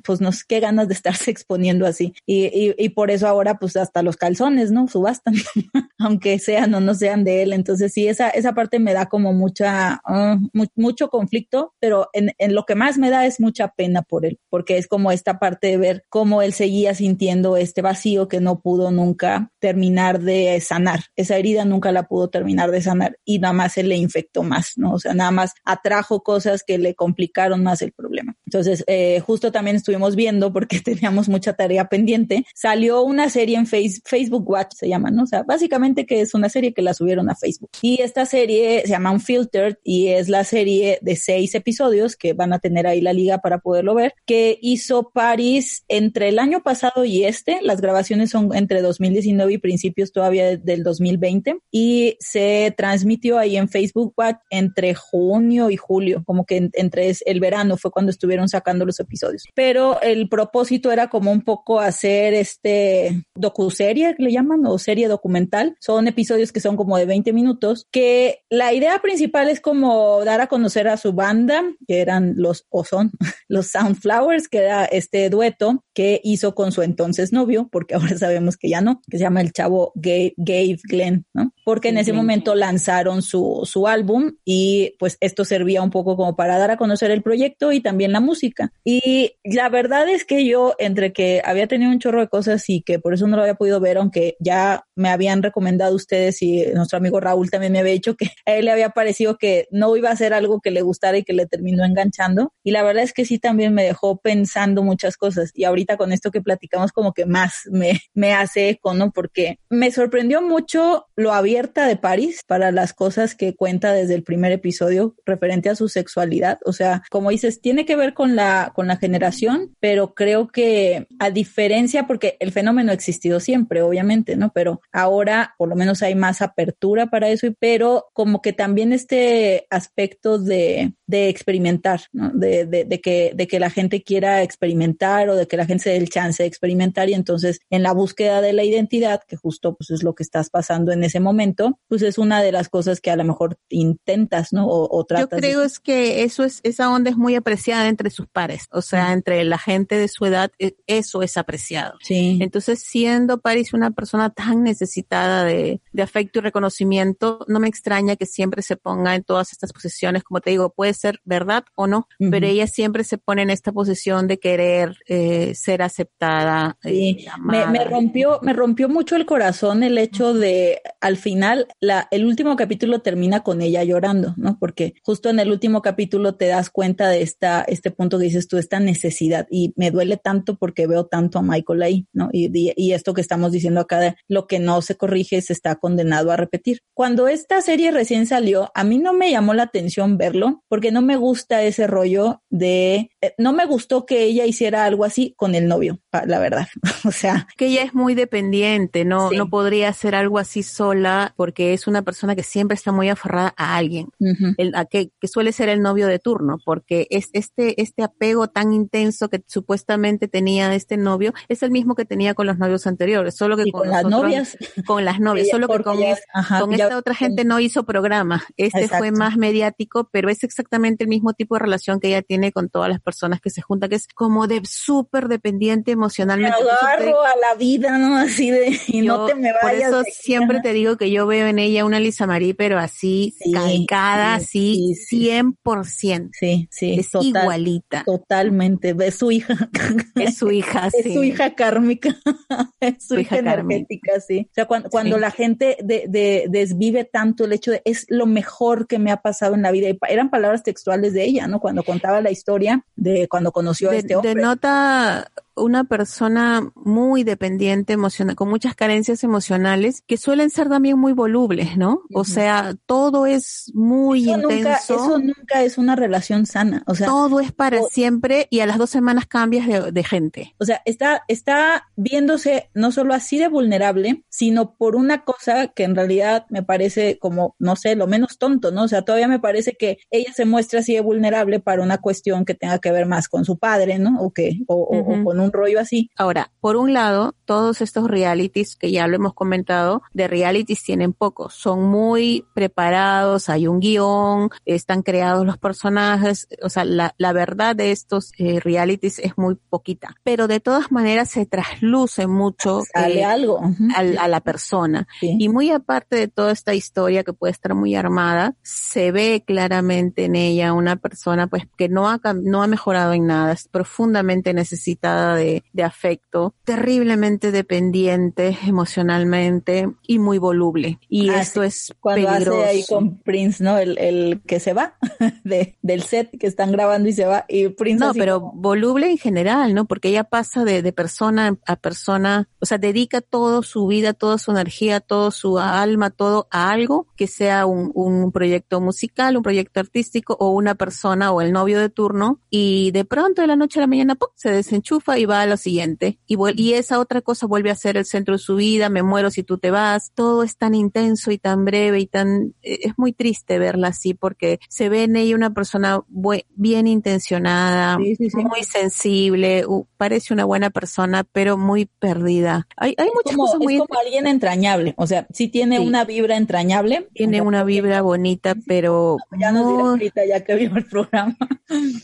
pues nos, qué ganas de estarse exponiendo así. Y, y, y por eso ahora pues hasta los calzones, ¿no? Subastan, aunque sean o no sean de él. Entonces sí, esa, esa parte me da como mucha, uh, mucho conflicto, pero en, en lo que más me da es mucha pena por él, porque es como esta parte de ver cómo él seguía sintiendo este vacío que no pudo nunca terminar de sanar. Esa herida nunca la pudo terminar de sanar y nada más se le infectó más, ¿no? O sea, nada más atrajo cosas que le complicaron más el problema. Entonces, eh, justo también estuvimos viendo, porque teníamos mucha tarea pendiente, salió una serie en face, Facebook Watch, se llama, ¿no? O sea, básicamente que es una serie que la subieron a Facebook. Y esta serie se llama Unfiltered y es la serie de seis episodios que van a tener ahí la liga para poderlo ver, que hizo Paris entre el año pasado y este. Las grabaciones son entre 2019 y principios todavía del 2020 y se transmitió ahí en Facebook Watch entre junio y julio, como que entre el verano fue cuando estuvieron sacando los episodios. Pero el propósito era como un poco hacer este docuserie, le llaman, o serie documental. Son episodios que son como de 20 minutos, que la idea principal es como dar a conocer a su banda, que eran los, o son los Soundflowers, que era este dueto que hizo con su entonces novio, porque ahora sabemos que ya no, que se llama el chavo Gabe, Gabe Glenn, ¿no? Porque en ese momento lanzaron su, su álbum y pues esto servía un poco como para dar a conocer el proyecto y también la música. Y la verdad es que yo, entre que había tenido un chorro de cosas y que por eso no lo había podido ver, aunque ya me habían recomendado ustedes y nuestro amigo Raúl también me había dicho que a él le había parecido que no iba a ser algo que le gustara y que le terminó enganchando. Y la verdad es que sí también me dejó pensando muchas cosas. Y ahorita con esto que platicamos como que más me, me hace eco, ¿no? Porque me sorprendió mucho lo abierta de Paris para las cosas que cuenta desde el primer episodio referente a su sexualidad. O sea, como dices, tiene que ver con la, con la generación, pero creo que a diferencia, porque el fenómeno ha existido siempre, obviamente, ¿no? Pero ahora por lo menos hay más apertura para eso, pero como que también este aspecto de, de experimentar, ¿no? De, de, de, que, de que la gente quiera experimentar o de que la gente se dé el chance de experimentar y entonces en la búsqueda de la identidad, que justo pues es lo que estás pasando en ese momento, pues es una de las cosas que a lo mejor intentas, ¿no? O, o tratas. Yo creo es que eso es, esa onda es muy apreciada entre sus pares, o sea, entre la gente de su edad, e, eso es apreciado. Sí. Entonces, siendo Paris una persona tan necesitada de, de afecto y reconocimiento, no me extraña que siempre se ponga en todas estas posiciones, como te digo, puede ser verdad o no, uh -huh. pero ella siempre se pone en esta posición de querer eh, ser aceptada. Sí. Me, me, rompió, me rompió mucho el corazón el hecho de, al final, la, el último capítulo termina con ella llorando, ¿no? Porque justo en el último capítulo te das cuenta de esta, este punto que dices tú, esta necesidad, y me duele tanto porque veo tanto a Michael ahí, ¿no? Y, y, y esto que estamos diciendo acá, de lo que no se corrige se está condenado a repetir. Cuando esta serie recién salió, a mí no me llamó la atención verlo, porque no me gusta ese rollo de, eh, no me gustó que ella hiciera algo así con el novio, la verdad. o sea. Que ella es muy dependiente, no, sí. no podría hacer algo así sola porque es una persona que siempre está muy aferrada a alguien, uh -huh. el, a que, que, suele ser el novio de turno, porque es este, este apego tan intenso que supuestamente tenía este novio es el mismo que tenía con los novios anteriores, solo que con, con, las novias. Con las novias, solo que con, es, ajá, con esta otra gente no hizo programa. Este Exacto. fue más mediático, pero es exactamente el mismo tipo de relación que ella tiene con todas las personas que se juntan, que es como de súper dependiente emocionalmente. Me agarro a la vida, ¿no? Así de, y yo, no te me vayas. Por eso siempre te digo que yo veo en ella una Lisa Marie, pero así, sí, calcada, sí, así, sí, 100%. Sí, sí. Es total, igualita. Totalmente. Es su hija. Es su hija, sí. Es su hija kármica. es su, su hija, hija energética, sí. O sea, cuando, cuando la gente de, de, desvive tanto el hecho de es lo mejor que me ha pasado en la vida. Y eran palabras textuales de ella, ¿no? Cuando contaba la historia de cuando conoció de, a este hombre. Denota una persona muy dependiente emocional, con muchas carencias emocionales, que suelen ser también muy volubles, ¿no? O sea, todo es muy intenso. Nunca, eso nunca es una relación sana. O sea, todo es para siempre y a las dos semanas cambias de, de, gente. O sea, está, está viéndose no solo así de vulnerable, sino por una cosa que en realidad me parece como, no sé, lo menos tonto, ¿no? O sea, todavía me parece que ella se muestra así de vulnerable para una cuestión que tenga que ver más con su padre, ¿no? O que, o, o, con un rollo así. Ahora, por un lado, todos estos realities que ya lo hemos comentado, de realities tienen pocos, son muy preparados, hay un guion, están creados los personajes, o sea, la, la verdad de estos eh, realities es muy poquita, pero de todas maneras se trasluce mucho Sale eh, algo. a, a, la persona. Sí. Y muy aparte de toda esta historia que puede estar muy armada, se ve claramente en ella una persona pues que no ha, no ha mejorado en nada, es profundamente necesitada de, de afecto, terriblemente dependiente emocionalmente y muy voluble. Y Ah, esto sí. es Cuando peligroso. hace ahí con Prince, ¿no? El, el que se va de, del set que están grabando y se va. Y Prince No, pero como- voluble en general, ¿no? Porque ella pasa de, de persona a persona, o sea, dedica toda su vida, toda su energía, toda su alma, todo a algo que sea un, un proyecto musical, un proyecto artístico o una persona o el novio de turno y de pronto de la noche a la mañana ¡pum! se desenchufa y va a lo siguiente y, y esa otra cosa vuelve a ser el centro de su vida, me muero si tú te vas, todo es tan intenso y tan breve y tan, eh, es muy triste verla así porque se ve en ella una persona bien intencionada, Sí, sí, sí. muy sensible, uh, parece una buena persona, pero muy perdida. Hay, hay muchas como, cosas muy... es como alguien entrañable. O sea, sí tiene una vibra entrañable. Tiene una vibra bonita, pero Ya nos dirá ahorita ya que vio el programa.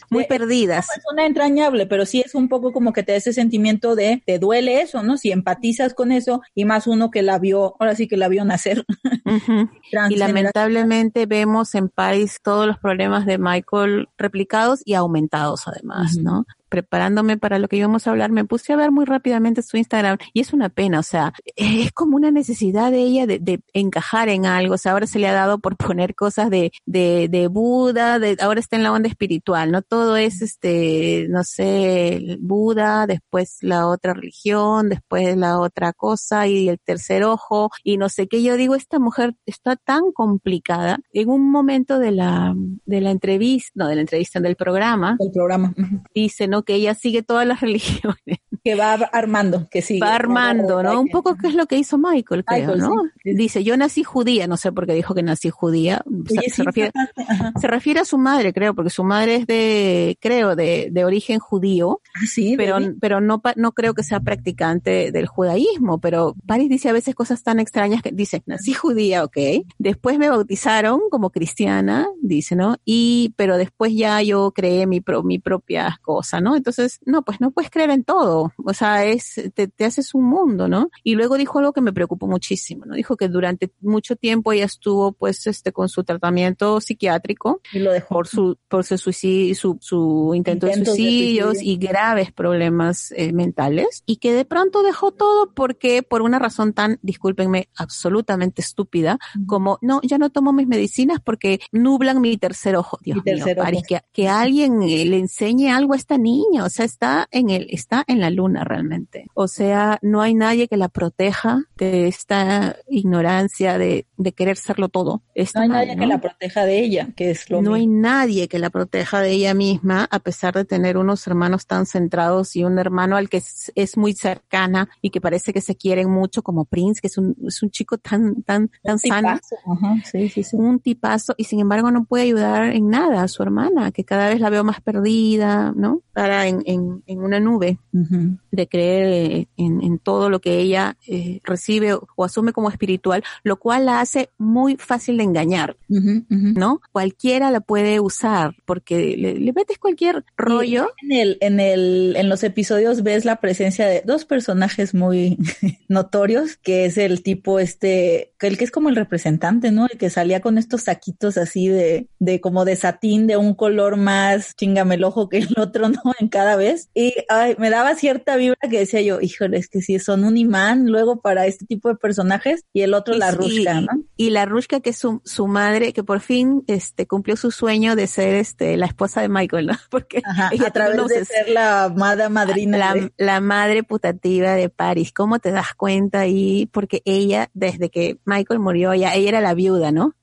muy Eh, perdidas. es una entrañable, pero sí es un poco como que te da ese sentimiento de te duele eso, ¿no? Si empatizas con eso y más uno que la vio, ahora sí que la vio nacer. Y lamentablemente vemos en Paris todos los problemas de Michael replicados y aumentados además. ¿no? Preparándome para lo que íbamos a hablar, me puse a ver muy rápidamente su Instagram y es una pena, o sea, es como una necesidad de ella de, de encajar en algo, o sea, ahora se le ha dado por poner cosas de, de, de Buda, de, ahora está en la onda espiritual, ¿no? Todo es este, no sé, Buda, después la otra religión, después la otra cosa y el tercer ojo y no sé qué. Yo digo, esta mujer está tan complicada. En un momento de la, de la entrevista, no, de la entrevista del programa, el programa dice, ¿no? Que ella sigue todas las religiones. que va armando, que sigue. Va armando, ¿no? Un poco que es lo que hizo Michael, creo, Michael, ¿no? sí. Dice, yo nací judía, no sé por qué dijo que nací judía. Oye, se sí, refiere, ajá. se refiere a su madre, creo, porque su madre es de, creo, de, de origen judío, Ah, sí, pero, pero no, no creo que sea practicante del judaísmo, pero Paris dice a veces cosas tan extrañas que dice, nací judía, ok, después me bautizaron como cristiana, dice, ¿no? Y, pero después ya yo creé mi, pro, mi propia cosa, ¿no? Entonces, no, pues no puedes creer en todo, o sea, es, te, te haces un mundo, ¿no? Y luego dijo algo que me preocupó muchísimo, ¿no? Dijo que durante mucho tiempo ella estuvo, pues, este, con su tratamiento psiquiátrico, y lo dejó. por su por su suicidio, su, su intento de Intentos de suicidios suicidio. y graves problemas eh, mentales y que de pronto dejó todo porque por una razón tan, discúlpenme, absolutamente estúpida como no, ya no tomo mis medicinas porque nublan mi tercer ojo. Dios Mi mío, tercer ojo. Que, que alguien eh, le enseñe algo a esta niña, o sea, está en el está en la luna realmente. O sea, no hay nadie que la proteja de esta ignorancia de, de querer serlo todo. Está No hay mal, nadie que ¿no? la proteja de ella, que es lo no hay mismo. nadie que la proteja de ella misma, a pesar de tener unos hermanos tan centrados y un hermano al que es, es muy cercana y que parece que se quieren mucho, como Prince, que es un, es un chico tan, tan, tan sano, Tipazo. Ajá, sí, sí, sí. un tipazo, y sin embargo no puede ayudar en nada a su hermana, que cada vez la veo más perdida, ¿no? Para en, en, en una nube Ujú. de creer eh, en, en todo lo que ella eh, recibe o, o asume como espiritual, lo cual la hace muy fácil de engañar. Ujú, ujú. ¿no? Cualquiera la puede usar porque le, le metes cualquier rollo. En el, en el, en los episodios ves la presencia de dos personajes muy notorios, que es el tipo este, el que es como el representante, ¿no? El que salía con estos saquitos así de, de como de satín de un color más chingame el ojo que el otro, ¿no? En cada vez. Y ay, me daba cierta vibra que decía yo, híjole, es que sí, son un imán luego para este tipo de personajes y el otro Y la rusca, ¿no? y la Rushka que es su, su madre, que por fin este cumplió su sueño de ser este la esposa de Michael, ¿no? Porque ella a través de ser la amada madrina. La, la madre putativa de Paris. ¿Cómo te das cuenta ahí? Porque ella, desde que Michael murió, ya ella era la viuda, ¿no?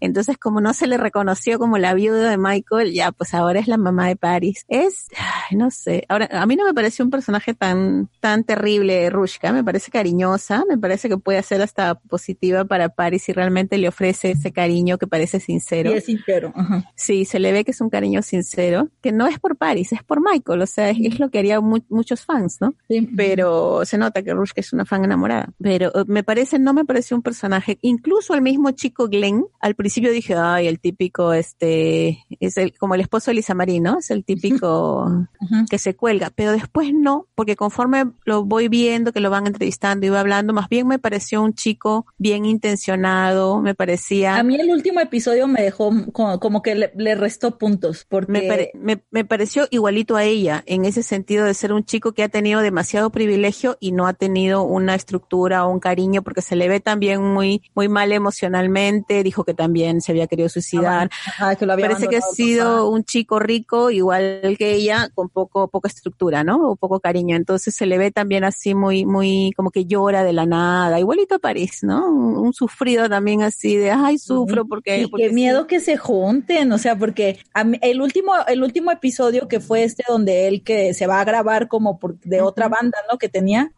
Entonces, como no se le reconoció como la viuda de Michael, ya pues ahora es la mamá de Paris. Es, no sé. Ahora, a mí no me parece un personaje tan, tan terrible, Rushka. Me parece cariñosa. Me parece que puede ser hasta positiva para Paris y realmente le ofrece ese cariño que parece sincero. Y es sincero. Sí, se le ve que es un cariño sincero, que no es por Paris, es por Michael. O sea, es, lo que harían muchos fans, ¿no? Sí. Pero se nota que Rushka es una fan enamorada. Pero eh, me parece, no me parece un personaje, incluso el mismo chico Glenn, al principio dije, ay, el típico, este, es el, como el esposo de Lisa Marie, ¿no? Es el típico que se cuelga, pero después no, porque conforme lo voy viendo, que lo van entrevistando y va hablando, más bien me pareció un chico bien intencionado, me parecía... A mí el último episodio me dejó como, que le, restó puntos, porque... Me, me, pareció igualito a ella, en ese sentido de ser un chico que ha tenido demasiado privilegio y no ha tenido una estructura o un cariño, porque se le ve también muy, muy mal emocionalmente, dijo que también se había querido suicidar. Ah, Parece que ha sido un chico rico, igual que ella, con poco, poca estructura, ¿no? O poco cariño. Entonces se le ve también así muy, muy, como que llora de la nada, igualito a París, ¿no? Un, sufrido también así de, ay, sufro porque... qué miedo que se junten, o sea, porque el último, el último episodio que fue este donde él que se va a grabar como por, de otra banda, ¿no? Que tenía,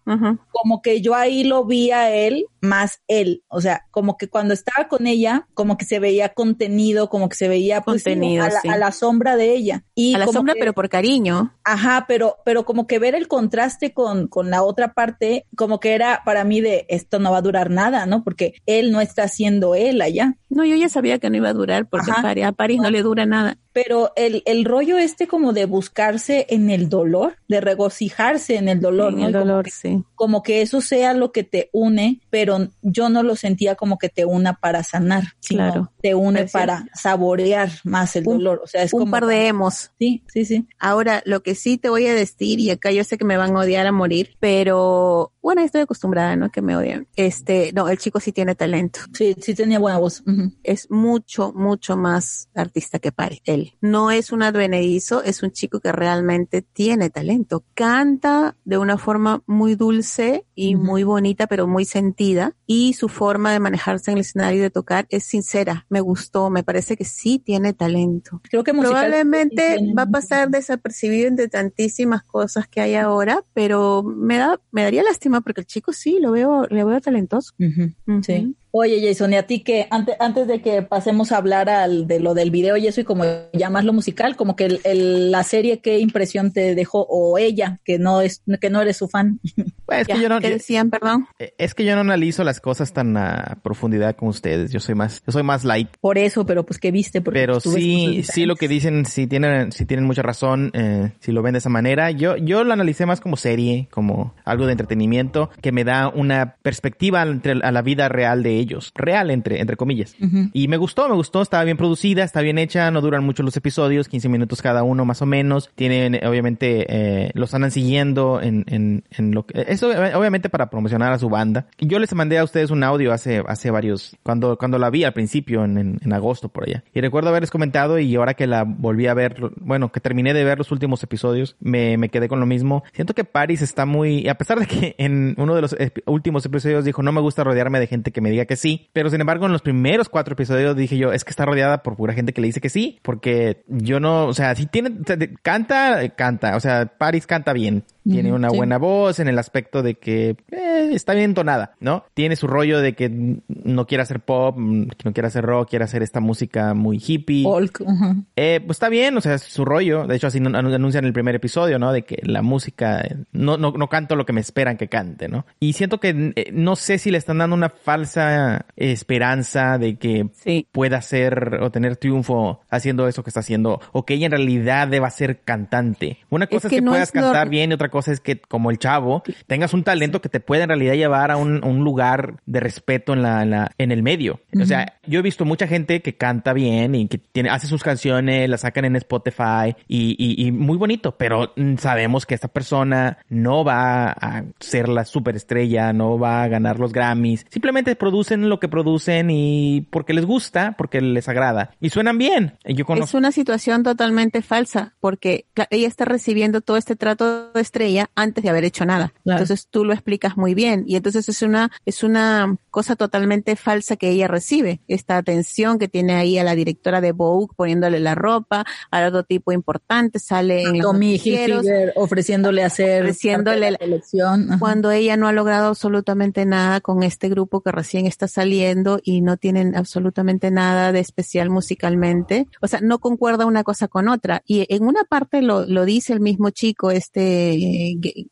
como que yo ahí lo vi a él más él, o sea, como que cuando estaba con ella, como que se veía contenido, como que se veía pues, contenido, a, la, sombra de ella. Y a la sombra, pero por cariño. Ajá, pero, pero como que ver el contraste con, con la otra parte, como que era para mí de esto no va a durar nada, ¿no? Porque él no está siendo él allá. No, yo ya sabía que no iba a durar porque a París no le dura nada pero el, el rollo este como de buscarse en el dolor, de regocijarse en el dolor, en el dolor, sí. Como que eso sea lo que te une, pero yo no lo sentía como que te una para sanar, sino te une para saborear más el dolor. O sea, es un par de hemos. Sí, sí, sí. Ahora, lo que sí te voy a decir, y acá yo sé que me van a odiar a morir, pero bueno, estoy acostumbrada, ¿no? Que me odian. Este, no, el chico sí tiene talento. Sí, sí tenía buena voz. Es mucho, mucho más artista que Pari, él no es un advenedizo, es un chico que realmente tiene talento. Canta de una forma muy dulce y muy bonita, pero muy sentida. Y su forma de manejarse en el escenario y de tocar es sincera. Me gustó, me parece que sí tiene talento. Creo que probablemente va a pasar desapercibido entre tantísimas cosas que hay ahora, pero me da, me daría lástima porque el chico sí lo veo, le veo talentoso. Sí. Oye, Jason, y a ti que antes, antes de que pasemos a hablar al, de lo del video y eso y como ya más lo musical, como que el, la serie, ¿qué impresión te dejó? O ella, que no es, que no eres su fan. Pues es que yo no, ¿Qué decían, perdón? Eh, es que yo no analizo las cosas tan a profundidad como ustedes. Yo soy más, yo soy más light. Por eso, pero pues que viste. Porque pero sí, sí lo que dicen, sí tienen, sí tienen mucha razón, eh, si lo ven de esa manera. Yo, yo lo analicé más como serie, como algo de entretenimiento que me da una perspectiva entre, a la vida real de ellos, real entre, entre comillas. Y me gustó, me gustó, estaba bien producida, está bien hecha, no duran mucho los episodios, 15 minutos cada uno más o menos. Tienen, obviamente, eh, los andan siguiendo en, en, en lo que, eso obviamente para promocionar a su banda. Yo les mandé a ustedes un audio hace, hace varios, cuando, cuando la vi al principio, en, en, agosto por allá. Y recuerdo haberles comentado y ahora que la volví a ver, bueno, que terminé de ver los últimos episodios, me, me quedé con lo mismo. Siento que Paris está muy, a pesar de que en uno de los últimos episodios dijo, no me gusta rodearme de gente que me diga que sí, pero sin embargo en los primeros cuatro episodios dije yo, es que está rodeada por pura gente que le dice que sí, porque yo no, o sea, si tiene, canta, canta, o sea, Paris canta bien, tiene una buena voz en el aspecto de que eh, está bien entonada, ¿no? Tiene su rollo de que no quiere hacer pop, que no quiere hacer rock, quiere hacer esta música muy hippie. Folk. eh, pues está bien, o sea, es su rollo. De hecho, así anuncian en el primer episodio, ¿no? De que la música, no, no, no canto lo que me esperan que cante, ¿no? Y siento que eh, no sé si le están dando una falsa esperanza de que pueda ser o tener triunfo haciendo eso que está haciendo, o que ella en realidad deba ser cantante. Una cosa es que, puedas cantar bien y otra cosa cosa es que como el chavo tengas un talento que te puede en realidad llevar a un, un lugar de respeto en la, en la en el medio. O sea, yo he visto mucha gente que canta bien y que tiene hace sus canciones, las sacan en Spotify y, y, y muy bonito, pero sabemos que esta persona no va a ser la superestrella, no va a ganar los Grammys. Simplemente producen lo que producen y porque les gusta, porque les agrada y suenan bien. Yo Es una situación totalmente falsa porque ella está recibiendo todo este trato de estrella antes de haber hecho nada. Entonces tú lo explicas muy bien y entonces es una es una cosa totalmente falsa que ella recibe. Esta atención que tiene ahí a la directora de Vogue poniéndole la ropa, al otro tipo importante, sale en Tommy Hilfiger ofreciéndole hacer ofreciéndole la elección cuando ella no ha logrado absolutamente nada con este grupo que recién está saliendo y no tienen absolutamente nada de especial musicalmente. O sea, no concuerda una cosa con otra. Y en una parte lo, lo dice el mismo chico, este,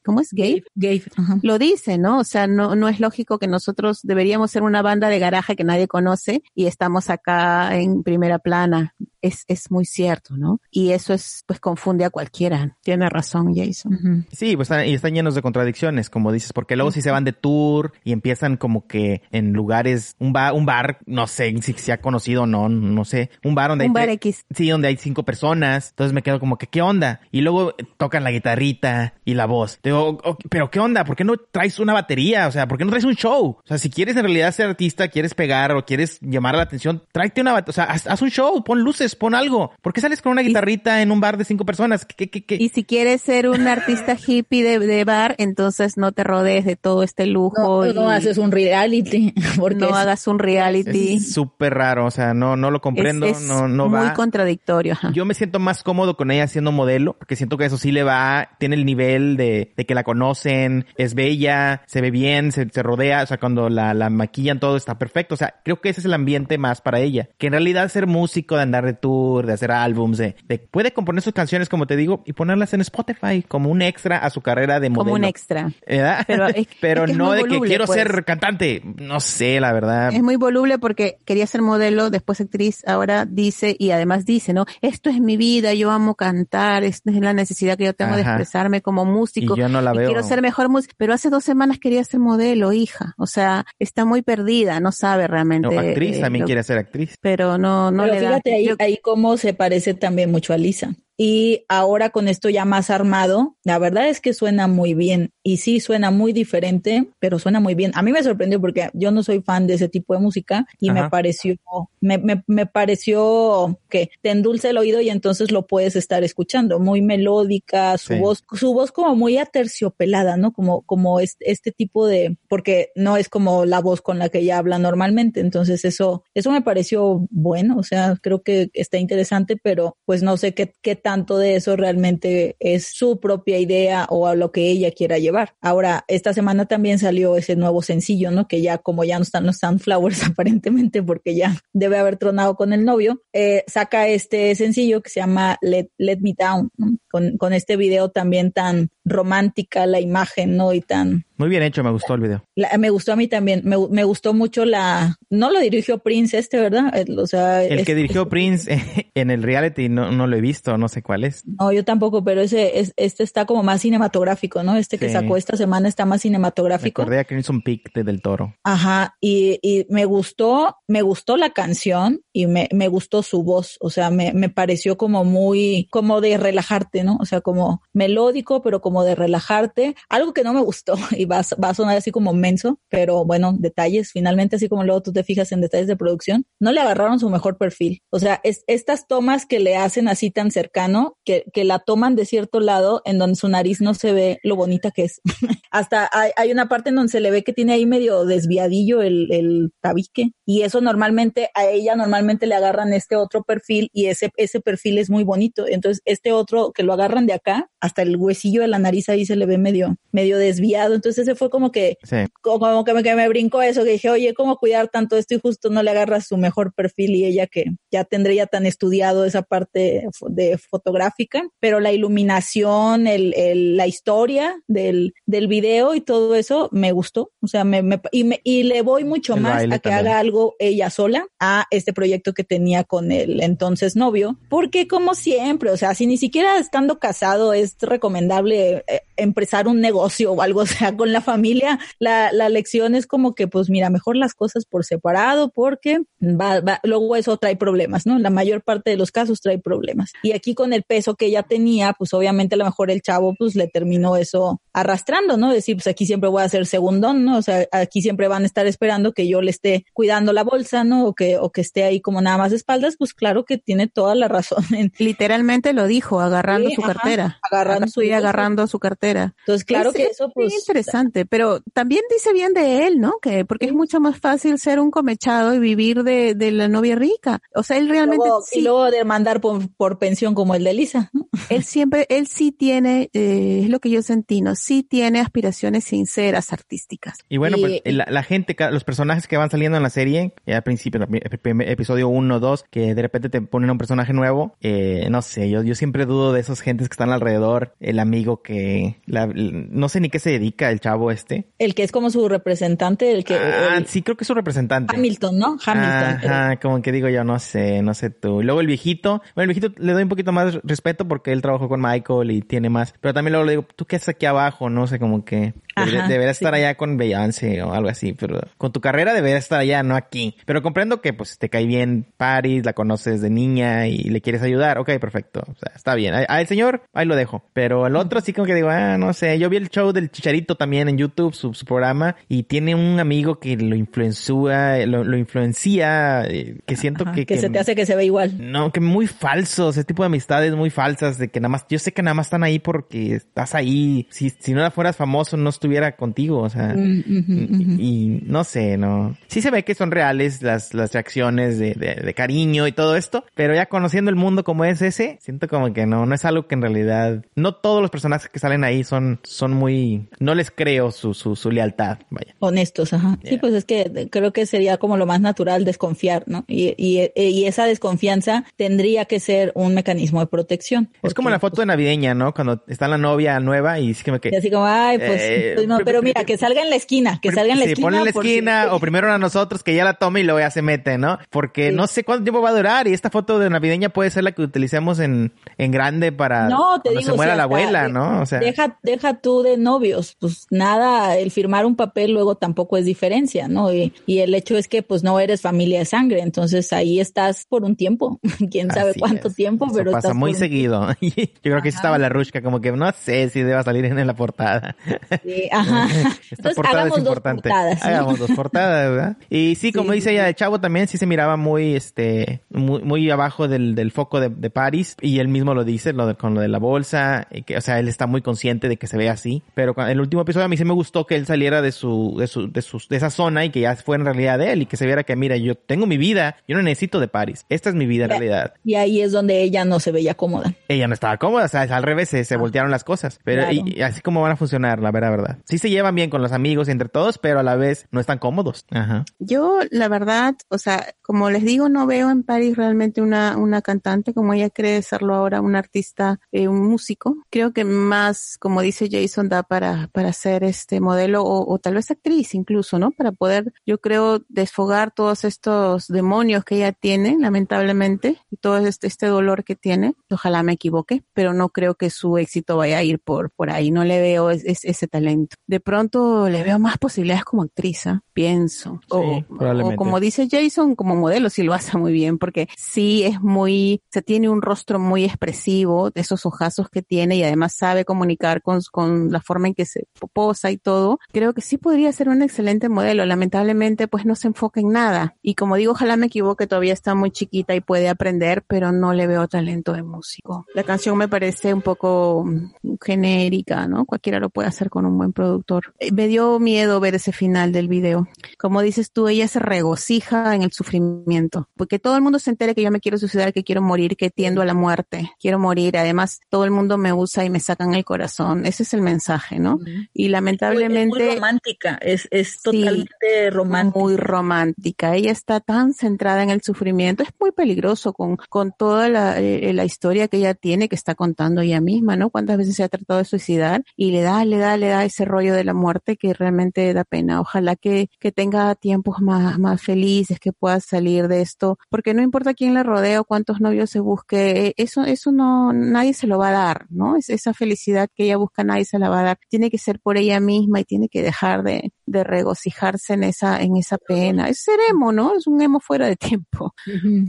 ¿cómo es? Gabe. Gabe. Lo dice, ¿no? O sea, no, no es lógico que nosotros deberíamos ser una banda de garaje que nadie conoce y estamos acá en primera plana. Es, es muy cierto, ¿no? Y eso es, pues confunde a cualquiera. Tiene razón, Jason. Sí, pues están, y están llenos de contradicciones, como dices, porque luego si se van de tour y empiezan como que en lugares, un bar, un bar, no sé si se ha conocido o no, no sé, un bar donde un hay bar X. sí, donde hay cinco personas, entonces me quedo como que qué onda y luego tocan la guitarrita y la voz. Digo, pero qué onda, ¿por qué no traes una batería? O sea, ¿por qué no traes un show? O sea, si quieres en realidad ser artista, quieres pegar o quieres llamar la atención, tráete una batería, o sea, haz, haz, un show, pon luces, pon algo. ¿Por qué sales con una guitarrita en un bar de cinco personas? ¿Qué, qué, qué? Y si quieres ser un artista hippie de, de, bar, entonces no te rodees de todo este lujo. No, y... no haces un reality. Porque no es, hagas un reality. Es súper raro, o sea, no, no lo comprendo, es, es no, no muy va. contradictorio. Ajá. Yo me siento más cómodo con ella siendo modelo, porque siento que eso sí le va, tiene el nivel de, de que la conocen, es bella, se ve bien, se, se rodea, o sea, cuando la, la maquillan todo está perfecto, o sea, creo que ese es el ambiente más para ella. Que en realidad ser músico, de andar de tour, de hacer álbums, de, de puede componer sus canciones, como te digo, y ponerlas en Spotify como un extra a su carrera de modelo. Como un extra. ¿verdad? Pero, es, Pero es que no de voluble, que quiero pues. ser cantante, no sé, la verdad. Es muy voluble porque quería ser modelo, después actriz, ahora dice, y además dice, ¿no? Esto es mi vida, yo amo cantar, esta es la necesidad que yo tengo Ajá. de expresarme como músico. Y yo no la veo. quiero ser mejor músico. Pero hace dos semanas quería ser modelo, hija. O sea, está muy perdida, no sabe realmente. No, actriz eh, también lo- quiere ser actriz. Pero no, no Pero le da. fíjate ahí, Yo- ahí cómo se parece también mucho a Lisa. Y ahora con esto ya más armado, la verdad es que suena muy bien. Y sí, suena muy diferente, pero suena muy bien. A mí me sorprendió porque yo no soy fan de ese tipo de música y me pareció, me, me, me pareció que te endulce el oído y entonces lo puedes estar escuchando. Muy melódica, su Sí. voz, su voz como muy aterciopelada, ¿no? Como, como este, este tipo de, porque no es como la voz con la que ella habla normalmente. Entonces eso, eso me pareció bueno. O sea, creo que está interesante, pero pues no sé qué, qué tanto de eso realmente es su propia idea o a lo que ella quiera llevar. Ahora, esta semana también salió ese nuevo sencillo, ¿no? Que ya como ya no están los Sunflowers aparentemente porque ya debe haber tronado con el novio, eh, saca este sencillo que se llama Let, Let Me Down, ¿no? con, con este video también tan romántica la imagen, ¿no? Y tan, Muy bien hecho, me gustó el video. la- me gustó a mí también, me, me gustó mucho la, no lo dirigió Prince este, ¿verdad? O sea, El es- que dirigió es- Prince en el reality no, no lo he visto, no sé cuál es. No, yo tampoco, pero ese, es, este está como más cinematográfico, ¿no? Este que sacó esta semana está más cinematográfico. acordé a Crimson Peak de Del Toro. Ajá, y, y me gustó, me gustó la canción y me, me gustó su voz, o sea, me, me pareció como muy, como de relajarte, ¿no? O sea, como melódico, pero como de relajarte. Algo que no me gustó y va, va a sonar así como menso, pero bueno, detalles, finalmente así como luego tú te fijas en detalles de producción, no le agarraron su mejor perfil. O sea, es, estas tomas que le hacen así tan cercano, que, que la toman de cierto lado en donde su nariz no se ve lo bonita que es. Hasta hay, hay una parte en donde se le ve que tiene ahí medio desviadillo el, el tabique y eso normalmente a ella normalmente le agarran este otro perfil y ese, ese perfil es muy bonito. Entonces este otro que lo agarran de acá, hasta el huesillo de la nariz ahí se le ve medio, medio desviado. Entonces ese fue como que, Sí. como que me, que me brincó eso, que dije, oye, ¿cómo cuidar tanto esto? Y justo no le agarras su mejor perfil y ella que ya tendría tan estudiado esa parte de fotográfica, pero la iluminación, el, el- la historia del, del video y todo eso me gustó. O sea, me, me- y, me- y le voy mucho El más a que también. haga algo ella sola a este proyecto que tenía con el entonces novio, porque como siempre, o sea, si ni siquiera estando casado es recomendable eh, empezar un negocio o algo, o sea, con la familia, la, la lección es como que, pues mira, mejor las cosas por separado porque va, va, luego eso trae problemas, ¿no? La mayor parte de los casos trae problemas. Y aquí con el peso que ella tenía, pues obviamente a lo mejor el chavo pues le terminó eso arrastrando, ¿no? Decir, pues aquí siempre voy a ser segundón, ¿no? O sea, aquí siempre van a estar esperando que yo le esté cuidando la bolsa, ¿no? O que, o que esté ahí como nada más de espaldas, pues claro que tiene toda la razón. En... Literalmente lo dijo, agarrando sí, su ajá, cartera. Agarrando su agarrando su cartera. Entonces, claro es, que eso, pues. Interesante, pero también dice bien de él, ¿no? Que porque es mucho más fácil ser un comechado y vivir de, de la novia rica. O sea, él realmente. Y luego, sí, y luego demandar por, por pensión como el de Lisa, ¿no? Él siempre, él sí tiene, eh, es lo que yo sentí, ¿no? Sí tiene aspiraciones sinceras artísticas. Y bueno, pues la, la, gente, los personajes que van saliendo en la serie, al principio, episodio 1, 2, que de repente te ponen un personaje nuevo, eh, no sé, yo, yo siempre dudo de esos gentes que están alrededor, el amigo que, la, no sé ni qué se dedica el chavo este. El que es como su representante, el que... Ah, el, sí, creo que es su representante. Hamilton, ¿no? Hamilton. Ajá, como que digo yo, no sé, no sé tú. Y luego el viejito, bueno, el viejito le doy un poquito más respeto porque él trabajó con Michael y tiene más, pero también luego le digo, ¿tú qué haces aquí abajo? No sé, como que sí. estar allá con Beyoncé o algo así, pero con tu carrera deberías estar allá, no aquí. Pero comprendo que pues te cae bien Paris, la conoces de niña y le quieres ayudar. Ok, perfecto. O sea, está bien. Al señor, ahí lo dejo. Pero el otro sí como que digo, ah, no sé. Yo vi el show del Chicharito también en YouTube, su, su programa, y tiene un amigo que lo influencia, lo, lo influencia, eh, que siento Ajá, que, que... se te hace que se ve igual. No, que muy falso. Ese tipo de amistades muy falsas, de que nada más, yo sé que nada más están ahí porque estás ahí. Si, si no fueras famoso, no estuviera contigo. O sea, mm, -huh. Y, y, no sé, no. Sí se ve que son reales las, las reacciones de, de, de, cariño y todo esto, pero ya conociendo el mundo como es ese, siento como que no, no es algo que en realidad, no todos los personajes que salen ahí son, son muy, no les creo su, su, su lealtad, vaya. Honestos, ajá. Yeah. Sí, pues es que creo que sería como lo más natural desconfiar, ¿no? Y, y, y esa desconfianza tendría que ser un mecanismo de protección. Porque, es como la foto pues, navideña, ¿no? Cuando está la novia nueva y es como que... Y así como, ay, pues, eh, pues no, pero mira, que salga en la esquina, que salga en la sí, esquina. Sí, en la esquina o primero a nosotros que ya la tome y luego ya se mete, ¿no? Porque sí. no sé cuánto tiempo va a durar y esta foto de navideña puede ser la que utilicemos en, en grande para no, te cuando digo, se muera o sea, la abuela, de, ¿no? O sea, deja, deja tú de novios, pues nada, el firmar un papel luego tampoco es diferencia, ¿no? Y, y el hecho es que pues no eres familia de sangre, entonces ahí estás por un tiempo, quién sabe Así cuánto es. tiempo, Eso pero pasa muy seguido. Yo creo que sí estaba la Rushka como que no sé si deba salir en la portada. Sí, ajá. Esta entonces, portada hagamos es importante. Dos portadas, ¿sí? Hagamos dos portadas, ¿verdad? Y sí, como sí, dice ella, el chavo también sí se miraba muy, este, muy, muy abajo del, del foco de, de Paris y él mismo lo dice, lo de, con lo de la bolsa, que, o sea, él está muy consciente de que se ve así, pero el último episodio a mí sí me gustó que él saliera de su, de su, de su, de esa zona y que ya fuera en realidad de él y que se viera que mira, yo tengo mi vida, yo no necesito de Paris, esta es mi vida en realidad. Y ahí es donde ella no se veía cómoda. Ella no estaba cómoda, o sea, al revés, se, se ah. voltearon las cosas, pero claro. y, y así como van a funcionar, la verdad, verdad. Sí se llevan bien con los amigos y entre todos, pero a la vez no están cómodos. Ajá. Yo, la verdad, o sea, como les digo, no veo en Paris realmente una, una cantante como ella cree serlo ahora, un artista, eh, un músico. Creo que más, como dice Jason, da para, para ser este modelo o, o, tal vez actriz incluso, ¿no? Para poder, yo creo, desfogar todos estos demonios que ella tiene, lamentablemente, y todo este, este dolor que tiene. Ojalá me equivoque, pero no creo que su éxito vaya a ir por, por ahí. No le veo es, es, ese talento. De pronto le veo más posibilidades como actriz, ¿eh? Pienso. Sí, o, o, como dice Jason, como modelo sí lo hace muy bien, porque sí es muy, se tiene un rostro muy expresivo, de esos ojazos que tiene y además sabe comunicar con, con la forma en que se posa y todo. Creo que sí podría ser un excelente modelo. Lamentablemente, pues no se enfoca en nada. Y como digo, ojalá me equivoque, todavía está muy chiquita y puede aprender, pero no le veo talento de músico. La canción me parece un poco mm, genérica, ¿no? Cualquiera lo puede hacer con un buen productor. Eh, me dio miedo ver ese final del video. Como dices tú, ella se regocija en el sufrimiento, porque todo el mundo se entere que yo me quiero suicidar, que quiero morir, que tiendo a la muerte, quiero morir. Además, todo el mundo me usa y me sacan el corazón. Ese es el mensaje, ¿no? Y lamentablemente... Es muy romántica, es, es totalmente sí, romántica. Muy romántica. Ella está tan centrada en el sufrimiento. Es muy peligroso con, con toda la, eh, la historia que ella tiene, que está contando ella misma, ¿no? Cuántas veces se ha tratado de suicidar y le da, le da, le da ese rollo de la muerte que realmente da pena. Ojalá que que tenga tiempos más, más felices, que pueda salir de esto, porque no importa quién le rodea o cuántos novios se busque, eh, eso, eso no, nadie se lo va a dar, ¿no? Es esa felicidad que ella busca, nadie se la va a dar. Tiene que ser por ella misma y tiene que dejar de, de regocijarse en esa, en esa pena. Es ser emo, ¿no? Es un emo fuera de tiempo.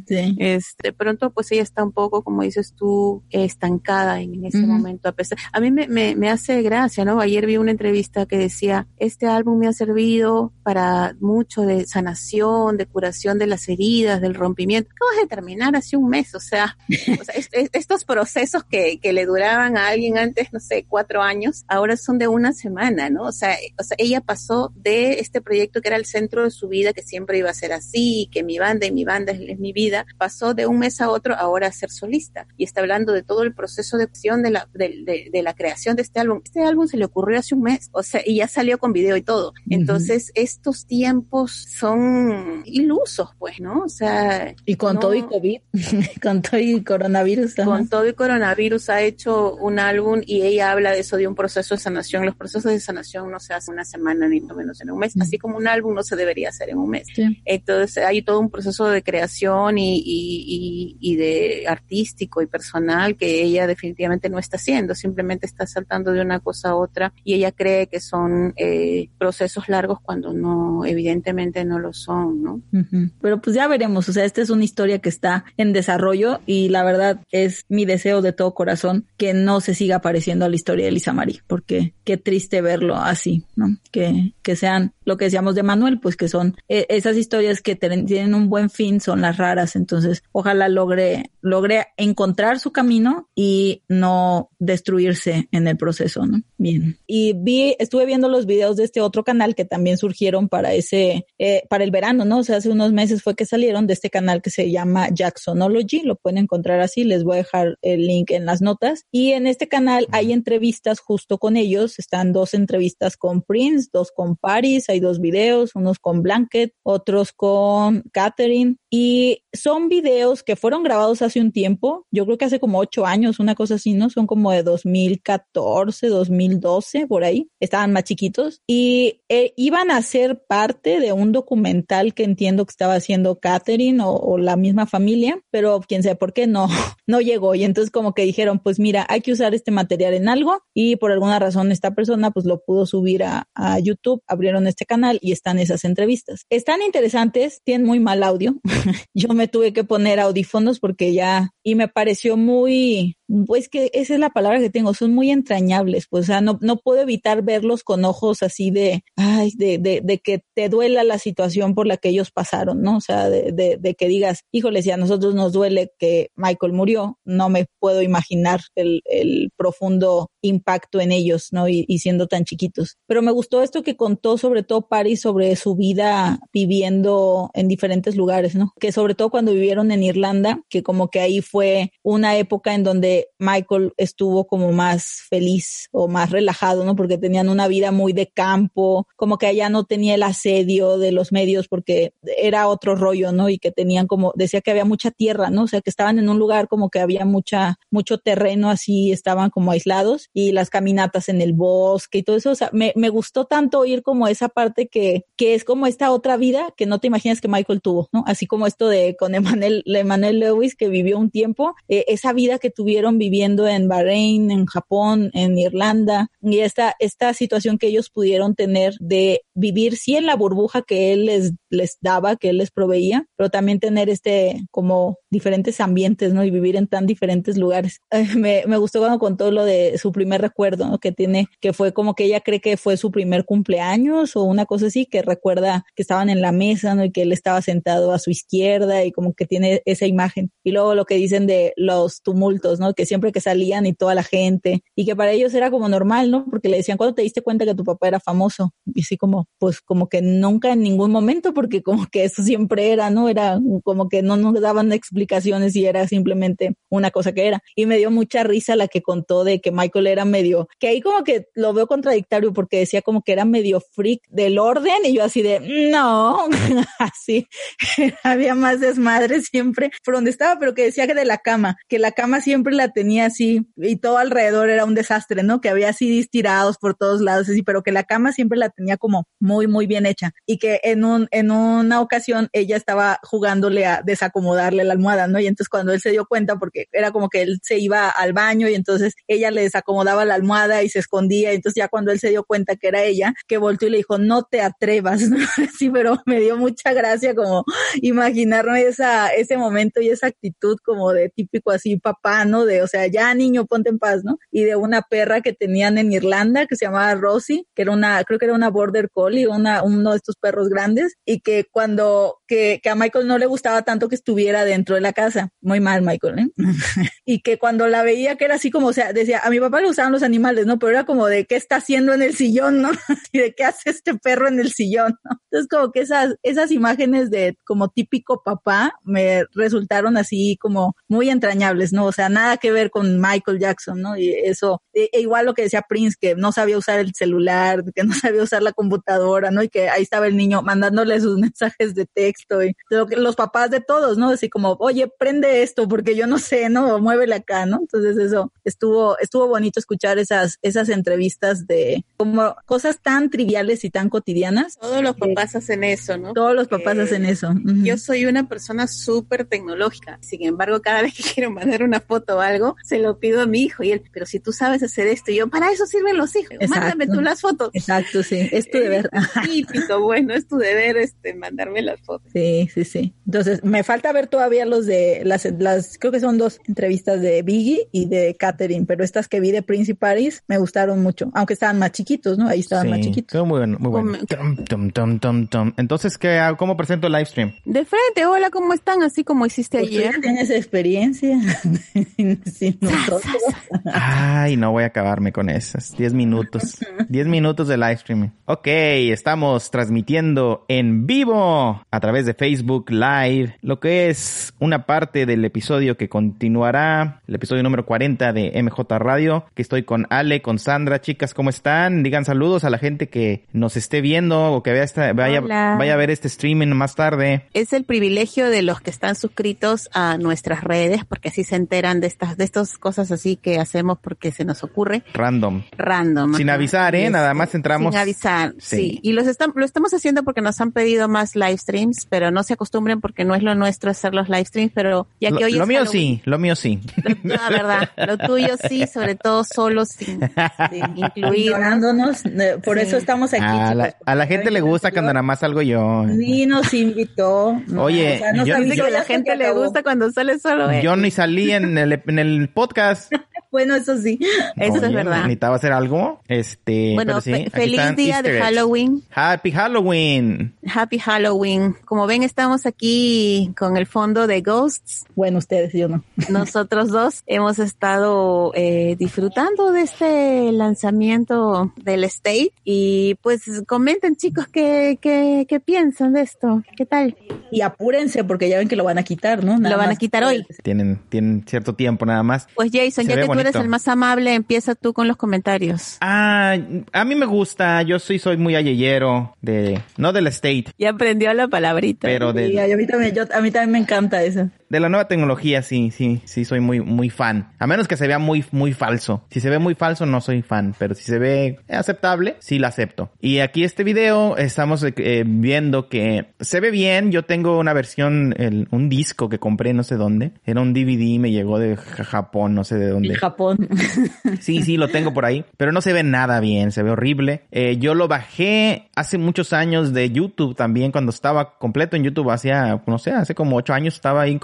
Sí. Este, de pronto, pues ella está un poco, como dices tú, estancada en, ese momento. A pesar, a mí me, me, me hace gracia, ¿no? Ayer vi una entrevista que decía, este álbum me ha servido para mucho de sanación, de curación de las heridas, del rompimiento. Acabas de terminar hace un mes, o sea, o sea estos procesos que, que le duraban a alguien antes, no sé, cuatro años, ahora son de una semana, ¿no? O sea, o sea, ella pasó de este proyecto que era el centro de su vida, que siempre iba a ser así, que mi banda y mi banda es, mi vida, pasó de un mes a otro ahora a ser solista. Y está hablando de todo el proceso de acción de la, de, de, la creación de este álbum. Este álbum se le ocurrió hace un mes, o sea, y ya salió con video y todo. Entonces, estos tiempos son ilusos, pues, ¿no? O sea. Y con todo y COVID, con todo y coronavirus. Con todo y coronavirus ha hecho un álbum y ella habla de eso, de un proceso de sanación. Los procesos de sanación no se hacen una semana ni menos en un mes, así como un álbum no se debería hacer en un mes. Entonces, hay todo un proceso de creación y, y, y, de artístico y personal que ella definitivamente no está haciendo, simplemente está saltando de una cosa a otra y ella cree que son eh, procesos largos cuando no, evidentemente no lo son, ¿no? Pero pues ya veremos, o sea, esta es una historia que está en desarrollo y la verdad es mi deseo de todo corazón que no se siga apareciendo a la historia de Lisa Marie, porque qué triste verlo así, ¿no? Que, que sean lo que decíamos de Manuel, pues que son eh, esas historias que tienen un buen fin, son las raras, entonces ojalá logre, logre encontrar su camino y no destruirse en el proceso, ¿no? Bien. Y vi, estuve viendo los videos de este otro canal que también surgieron para ese, eh, para el verano, ¿no? O sea, hace unos meses fue que salieron de este canal que se llama Jacksonology, lo pueden encontrar así, les voy a dejar el link en las notas. Y en este canal hay entrevistas justo con ellos, están dos entrevistas con Prince, dos con Paris, hay dos videos, unos con Blanket, otros con Catherine, y son videos que fueron grabados hace un tiempo, yo creo que hace como ocho años, una cosa así, ¿no? Son como de 2014, 2012, por ahí, estaban más chiquitos, y eh, iban a parte de un documental que entiendo que estaba haciendo Catherine o, la misma familia, pero quién sabe por qué no, no llegó. Y entonces como que dijeron, pues mira, hay que usar este material en algo, y por alguna razón esta persona pues lo pudo subir a, YouTube, abrieron este canal y están esas entrevistas. Están interesantes, tienen muy mal audio. Yo me tuve que poner audífonos porque ya, y me pareció muy, pues que esa es la palabra que tengo, son muy entrañables, pues, o sea, no, no puedo evitar verlos con ojos así de, ay, de, de que te duela la situación por la que ellos pasaron, ¿no? O sea, de, de, de que digas, híjole, si a nosotros nos duele que Michael murió, no me puedo imaginar el, el profundo impacto en ellos, ¿no? Y, y, siendo tan chiquitos. Pero me gustó esto que contó sobre todo Paris sobre su vida viviendo en diferentes lugares, ¿no? Que sobre todo cuando vivieron en Irlanda, que como que ahí fue una época en donde Michael estuvo como más feliz o más relajado, ¿no? Porque tenían una vida muy de campo, como que allá no tenía el asedio de los medios porque era otro rollo, ¿no? Y que tenían como, decía que había mucha tierra, ¿no? O sea, que estaban en un lugar como que había mucha, mucho terreno así, estaban como aislados y las caminatas en el bosque y todo eso, o sea, me, me gustó tanto oír como esa parte que, que es como esta otra vida que no te imaginas que Michael tuvo, ¿no? Así como esto de con Emanuel, Emanuel Lewis que vivió un tiempo, eh, esa vida que tuvieron viviendo en Bahrein, en Japón, en Irlanda, y esta, esta situación que ellos pudieron tener de vivir sí en la burbuja que él les, les daba, que él les proveía, pero también tener este como diferentes ambientes, ¿no? Y vivir en tan diferentes lugares. me, me gustó cuando contó lo de su primer recuerdo, ¿no? Que tiene, que fue como que ella cree que fue su primer cumpleaños o una cosa así, que recuerda que estaban en la mesa, ¿no? Y que él estaba sentado a su izquierda y como que tiene esa imagen. Y luego lo que dicen de los tumultos, ¿no? Que siempre que salían y toda la gente, y que para ellos era como normal, ¿no? Porque le decían, ¿cuándo te diste cuenta que tu papá era famoso? Y así como, pues como que nunca en ningún momento, porque como que eso siempre era, ¿no? Era como que no nos daban explicaciones y era simplemente una cosa que era. Y me dio mucha risa la que contó de que Michael era medio, que ahí como que lo veo contradictorio porque decía como que era medio freak del orden y yo así de, no, así, había más desmadre siempre por donde estaba, pero que decía que de la cama, que la cama siempre la tenía así y todo alrededor era un desastre, ¿no? Que había así tirados por todos lados, así, pero que la cama siempre la tenía como muy, muy bien hecha y que en un, en una ocasión ella estaba jugándole a desacomodarle la almohada, ¿no? Y entonces cuando él se dio cuenta, porque era como que él se iba al baño y entonces ella le desacomodaba la almohada y se escondía, y entonces ya cuando él se dio cuenta que era ella, que volteó y le dijo, no te atrevas, Sí, pero me dio mucha gracia como imaginarme esa, ese momento y esa actitud como de típico así papá, ¿no? De, o sea, ya niño, ponte en paz, ¿no? Y de una perra que tenían en Irlanda que se llamaba Rosie, que era una, creo que era una border collie, una, uno de estos perros grandes, que cuando, que, que a Michael no le gustaba tanto que estuviera dentro de la casa. Muy mal, Michael, ¿eh? y que cuando la veía que era así como, o sea, decía, a mi papá le gustaban los animales, ¿no? Pero era como de, ¿qué está haciendo en el sillón, no? y de, ¿qué hace este perro en el sillón, no? Entonces como que esas, esas imágenes de como típico papá me resultaron así como muy entrañables, ¿no? O sea, nada que ver con Michael Jackson, ¿no? Y eso, e, e igual lo que decía Prince, que no sabía usar el celular, que no sabía usar la computadora, ¿no? Y que ahí estaba el niño mandándole sus mensajes de texto y lo que los papás de todos, ¿no? Así como, oye, prende esto porque yo no sé, ¿no? Muévele acá, ¿no? Entonces eso estuvo, estuvo bonito escuchar esas, esas entrevistas de como cosas tan triviales y tan cotidianas. Todos los papás hacen eso, ¿no? Todos los papás hacen eso. Yo soy una persona súper tecnológica. Sin embargo, cada vez que quiero mandar una foto o algo, se lo pido a mi hijo y él, pero si tú sabes hacer esto, y yo, para eso sirven los hijos. Mándame tú las fotos. Exacto, sí. Es tu deber. típico, bueno, es tu deber este mandarme las fotos. Sí, sí, sí. Entonces, me falta ver todavía los de las, las creo que son dos entrevistas de Biggie y de Catherine, pero estas que vi de Prince Paris me gustaron mucho, aunque estaban más chiquitos, ¿no? Ahí estaban más chiquitos. Muy bueno, muy bueno. Entonces, ¿qué, ¿cómo presento el live stream? De frente, hola, ¿cómo están? Así como hiciste pues ayer. Tienes experiencia. Ay, no voy a acabarme con esas. Diez minutos. Diez minutos de live streaming. Ok, estamos transmitiendo en vivo a través de Facebook Live, lo que es una parte del episodio que continuará, el episodio número 40 de MJ Radio, que estoy con Ale, con Sandra. Chicas, ¿cómo están? Digan saludos a la gente que nos esté viendo o que vea esta, vaya, vaya a ver este streaming más tarde. Es el privilegio de los que están suscritos a nuestras redes, porque así se enteran de estas, de estas cosas así que hacemos porque se nos ocurre. Random. Random. Sin avisar, ¿eh? Nada más entramos. Sin avisar, sí. Y los estamos, lo estamos haciendo porque nos han pedido más live streams, pero no se acostumbren porque no es lo nuestro hacer los live streams, pero ya que lo, hoy Lo mío sí, lo mío sí. La verdad, lo tuyo sí, sobre todo solo sin, sin incluir. Eh, por eso estamos aquí. A la, a la gente le gusta cuando nada más salgo yo. Ni nos invitó. Oye, o sea, yo, que a la gente le gusta cuando sale solo. Yo ni salí en el, en el podcast. bueno, eso sí. Eso es verdad. Necesitaba hacer algo. Este, bueno, sí, feliz día de Halloween. Happy Halloween. Happy Halloween. Como ven, estamos aquí con el fondo de Ghosts. Bueno, ustedes, yo no. Nosotros dos hemos estado eh, disfrutando de este lanzamiento del State y pues comenten chicos qué, qué, qué piensan de esto. ¿Qué tal? Y apúrense porque ya ven que lo van a quitar, ¿no? lo van a quitar hoy. Tienen, tienen cierto tiempo nada más. Pues Jason, ya que tú eres el más amable, empieza tú con los comentarios. Ah, a mí me gusta, yo soy, soy muy ayeyero de, no del State. Ya aprendió la palabrita. Pero de... Sí, a mí también, yo, a mí también me encanta eso. De la nueva tecnología, sí, sí, sí, soy muy, muy fan. A menos que se vea muy, muy falso. Si se ve muy falso, no soy fan. Pero si se ve aceptable, sí la acepto. Y aquí este video estamos eh, viendo que se ve bien. Yo tengo una versión, el, un disco que compré no sé dónde. Era un DVD, me llegó de Japón, no sé de dónde. De Japón. sí, sí, lo tengo por ahí. Pero no se ve nada bien, se ve horrible. Eh, yo lo bajé hace muchos años de YouTube también, cuando estaba completo en YouTube, hacía, no sé, hace como ocho años estaba ahí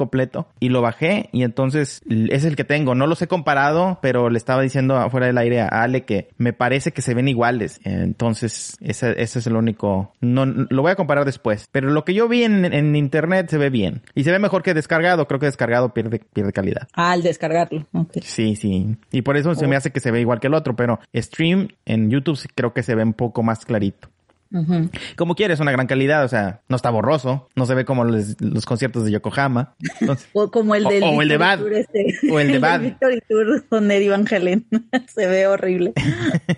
y lo bajé y entonces es el que tengo. No los he comparado, pero le estaba diciendo afuera del aire a Ale que me parece que se ven iguales. Entonces ese, ese es el único. No, lo voy a comparar después. Pero lo que yo vi en, en internet se ve bien y se ve mejor que descargado. Creo que descargado pierde, pierde calidad. Ah, al descargarlo. Sí, sí. Y por eso se me oh. hace que se ve igual que el otro, pero stream en YouTube creo que se ve un poco más clarito. Como quieres, una gran calidad, o sea, no está borroso, no se ve como los, conciertos de Yokohama. o como el del o, el de Bad. Este. o el de Bad. Victory Tour con Eddie Van Halen. se ve horrible.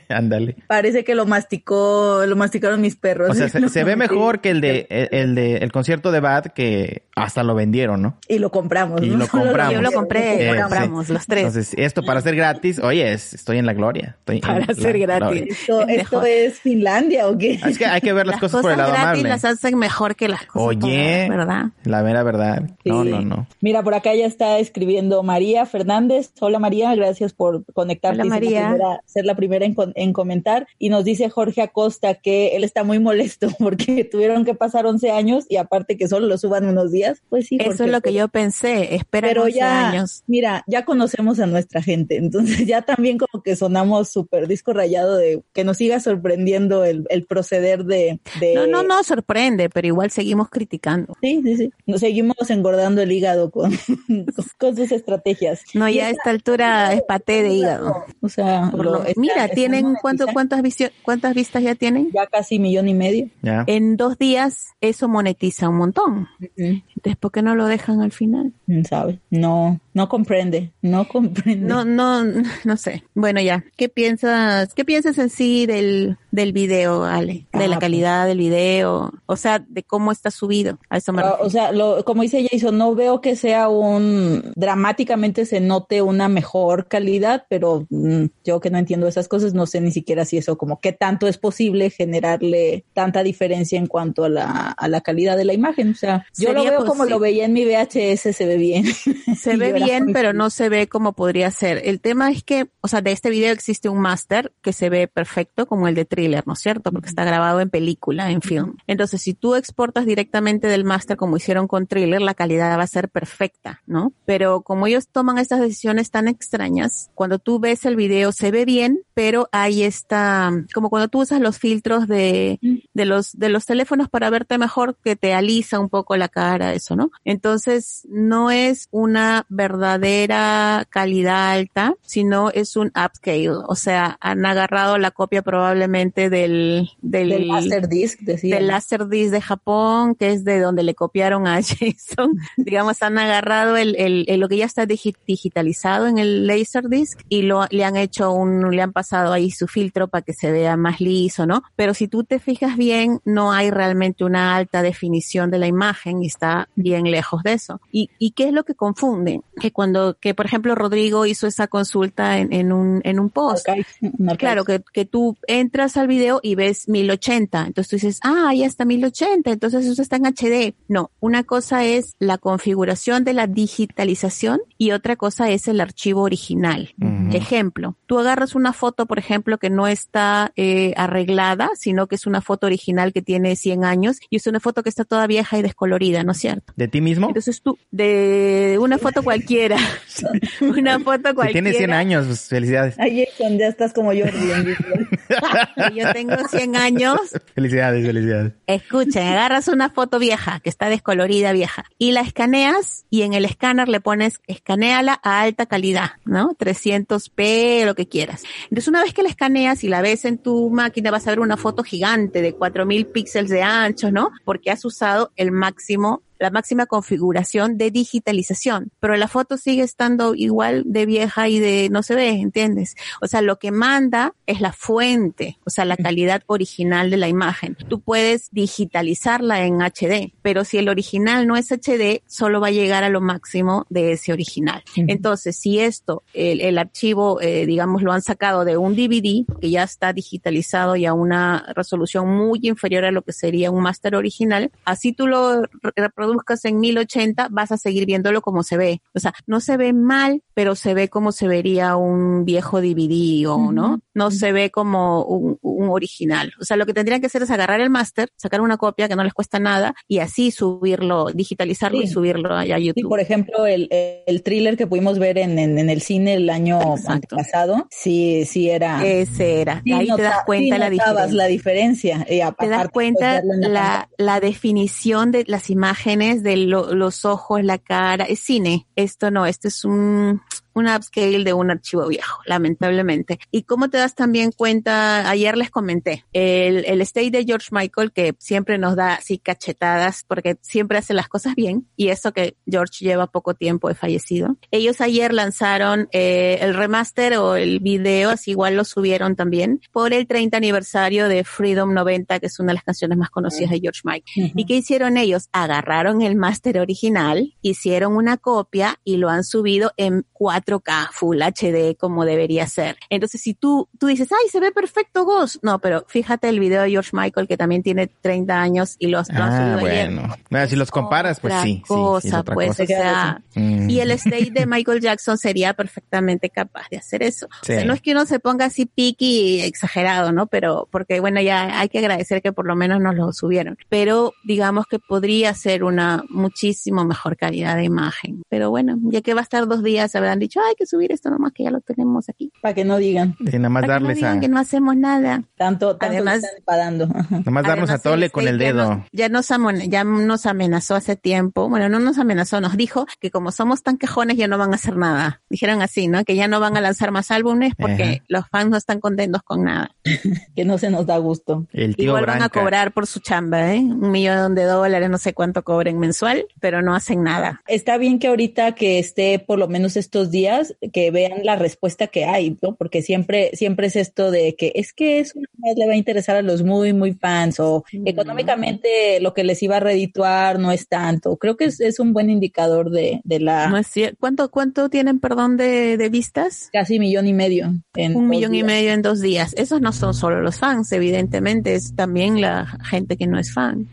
Ándale. Parece que lo masticó, lo masticaron mis perros. O sea, se, ve mejor que el de, el, de, el concierto de Bad que hasta lo vendieron, ¿no? Y lo compramos. Y lo compramos. Yo lo compré, lo compramos los tres. Entonces, esto para ser gratis, oye, estoy en la gloria. para ser gratis. ¿Esto, es Finlandia o qué? Es que hay que ver las, cosas, por el lado gratis las hacen mejor que las cosas Oye, ¿verdad? La mera verdad. No, no, no. Mira, por acá ya está escribiendo María Fernández. Hola María, gracias por conectarte. Hola, María. Ser la primera, en, comentar. Y nos dice Jorge Acosta que él está muy molesto porque tuvieron que pasar 11 años y aparte que solo lo suban unos días. Pues sí. Eso es lo que yo pensé. Espera Pero ya, años. mira, ya conocemos a nuestra gente. Entonces ya también como que sonamos súper disco rayado de que nos siga sorprendiendo el, el proceder de, de, No, no, no sorprende, pero igual seguimos criticando. Sí, sí, sí. Nos seguimos engordando el hígado con, con sus estrategias. No, ya a esta altura es paté de hígado. O sea, mira, tienen cuánto, cuántas cuántas vistas ya tienen? Ya casi millón y medio. En dos días eso monetiza un montón. Entonces, ¿por qué no lo dejan al final? ¿Sabe? No, no comprende, no comprende. No, no, no sé. Bueno, ya. ¿Qué piensas, qué piensas en sí del, del video, Ale? De la ah, calidad del video, o sea, de cómo está subido. A eso me ah, O sea, lo, como dice Jason, no veo que sea un, dramáticamente se note una mejor calidad, pero mm, yo que no entiendo esas cosas, no sé ni siquiera si eso, como qué tanto es posible generarle tanta diferencia en cuanto a la, a la calidad de la imagen. O sea, yo lo veo como lo veía en mi VHS, se ve bien. Se ve bien, pero no se ve como podría ser. El tema es que, o sea, de este video existe un máster que se ve perfecto como el de thriller, ¿no es cierto? Porque está grabado en película, en film. Entonces, si tú exportas directamente del máster como hicieron con thriller, la calidad va a ser perfecta, ¿no? Pero como ellos toman estas decisiones tan extrañas, cuando tú ves el video se ve bien, pero ahí está, como cuando tú usas los filtros de, de los, de los teléfonos para verte mejor, que te alisa un poco la cara, eso, ¿no? Entonces, no es una verdadera calidad alta, sino es un upscale. O sea, han agarrado la copia probablemente del, del, del Laserdisc, decía. Del Laserdisc de Japón, que es de donde le copiaron a Jason. Digamos, han agarrado el, el, lo que ya está digitalizado en el Laserdisc y lo, le han hecho un, le han pasado ahí su filtro para que se vea más liso, ¿no? Pero si tú te fijas bien, no hay realmente una alta definición de la imagen y está bien lejos de eso. ¿Y, y qué es lo que confunden? Que cuando, que por ejemplo Rodrigo hizo esa consulta en, en un, en un post. Claro, que, que tú entras al video y ves 1080. Entonces tú dices, ah, ahí está 1080. Entonces eso está en HD. No, una cosa es la configuración de la digitalización y otra cosa es el archivo original. Ejemplo, tú agarras una foto, por ejemplo, que no está eh, arreglada, sino que es una foto original que tiene 100 años y es una foto que está toda vieja y descolorida, ¿no es cierto? ¿De ti mismo? Entonces tú, de una foto cualquiera. una foto cualquiera. tiene 100 años, pues, felicidades. Ahí ya estás como yo. yo tengo 100 años. Felicidades, felicidades. Escuchen, agarras una foto vieja, que está descolorida vieja, y la escaneas y en el escáner le pones, escaneala a alta calidad, ¿no? 300p, lo que quieras. Entonces una vez que la escaneas y la ves en tu máquina vas a ver una foto gigante de 4000 píxeles de ancho, ¿no? Porque has usado el máximo la máxima configuración de digitalización, pero la foto sigue estando igual de vieja y de no se ve, ¿entiendes? O sea, lo que manda es la fuente, o sea, la calidad original de la imagen. Tú puedes digitalizarla en HD, pero si el original no es HD, solo va a llegar a lo máximo de ese original. Entonces, si esto, el, archivo, eh, digamos, lo han sacado de un DVD que ya está digitalizado y a una resolución muy inferior a lo que sería un máster original, así tú lo reproduces buscas en 1080, vas a seguir viéndolo como se ve. O sea, no se ve mal, pero se ve como se vería un viejo DVD o, ¿no? No se ve como un, original. O sea, lo que tendrían que hacer es agarrar el máster, sacar una copia que no les cuesta nada y así subirlo, digitalizarlo y subirlo a YouTube. Sí, por ejemplo, el, el thriller que pudimos ver en, en, el cine el año pasado, sí, sí era. Ese era. Ahí te das cuenta la diferencia. la diferencia. te das pues, cuenta la, la definición de las imágenes de los ojos, la cara, es cine. Esto no, esto es un, un upscale de un archivo viejo, lamentablemente. Y cómo te das también cuenta, ayer les comenté, el, el state de George Michael que siempre nos da así cachetadas porque siempre hace las cosas bien y eso que George lleva poco tiempo de fallecido. Ellos ayer lanzaron eh, el remaster o el video, así igual lo subieron también, por el 30 aniversario de Freedom 90, que es una de las canciones más conocidas de George Michael. ¿Y qué hicieron ellos? Agarraron el máster original, hicieron una copia y lo han subido en 4K Full HD como debería ser. Entonces, si tú, tú dices, ay, se ve perfecto Ghost. No, pero fíjate el video de George Michael que también tiene 30 años y los, lo Ah, bueno. ayer. Si los comparas, pues Otra sí. sí, sí, cosa, otra pues, cosa. o sea, Mm. y el state de Michael Jackson sería perfectamente capaz de hacer eso. Sí. O sea, no es que uno se ponga así piqui y exagerado, ¿no? Pero, porque bueno, ya hay que agradecer que por lo menos nos lo subieron. Pero digamos que podría ser una muchísimo mejor calidad de imagen. Pero bueno, ya que va a estar dos días, habrán dicho, hay que subir esto nomás que ya lo tenemos aquí. Para que no digan Sí, nada más Para que no darles digan a, que no hacemos nada. tanto, tanto Además- que están nada más darnos a tole el con el dedo. nos- Ya nos, ya nos amenazó hace tiempo. Bueno, no nos amenazó, nos dijo que como somos tan quejones ya no van a hacer nada. Dijeron así, ¿no? Que ya no van a lanzar más álbumes porque Ajá. los fans no están contentos con nada. que no se nos da gusto. El tío Igual van a Branca. cobrar por su chamba, ¿eh? Un millón de dólares, no sé cuánto cobren mensual, pero no hacen nada. Está bien que ahorita que esté por lo menos estos días, que vean la respuesta que hay, ¿no? Porque siempre, siempre es esto de que es que eso más le va a interesar a los muy, muy fans o Mm. económicamente lo que les iba a redituar no es tanto. Creo que es, es un buen indicador de, de la No es cier- ¿Cuánto, cuánto tienen, perdón, de, de vistas? casi millón y medio. En Un millón y medio en dos días. Esos no son solo los fans, evidentemente, es también la gente que no es fan.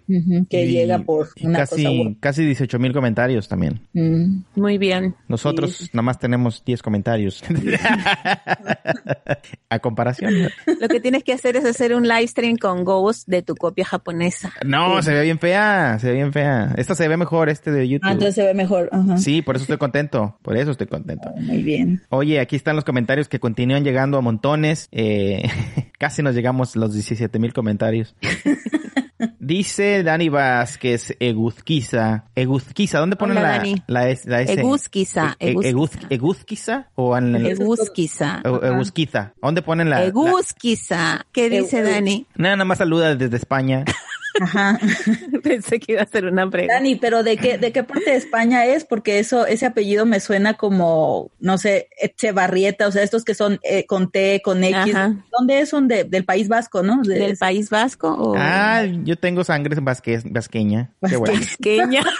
Que Y- llega por una cosa. casi, buena. casi 18 mil comentarios también. Mm. Muy bien. Nosotros Sí. nada más tenemos 10 comentarios. a comparación. Lo que tienes que hacer es hacer un live stream con Ghost de tu copia japonesa. No, se ve bien fea, se ve bien fea. Esta se ve mejor, este de YouTube. Ah, entonces se ve mejor. Ajá. Sí, por eso estoy contento, por eso estoy contento. Muy bien. Oye, aquí están los comentarios que continúan llegando a montones. Eh, casi nos llegamos a los 17 mil comentarios. Dice Dani Vázquez, Eguzquiza. Eguzquiza, ¿dónde ponen Hola, la, Dani. la, S- la S? Eguzquiza, E- e- Eguz- Eguzquiza. ¿Eguzquiza? ¿O en el- Eguzquiza. Eguzquiza? ¿Dónde ponen la, la- Eguzquiza. ¿Qué dice Dani? Nada, nada más saluda desde España. Ajá. Pensé que iba a ser una pregunta. Dani, pero ¿de qué, de qué parte de España es? Porque eso, ese apellido me suena como, no sé, Echevarrieta, o sea, estos que son eh, con T, con X. Ajá. ¿Dónde son? De, del País Vasco, ¿no? De- ¿Del País Vasco o Ah, yo tengo sangre vasque- vasqueña. Vasqueña?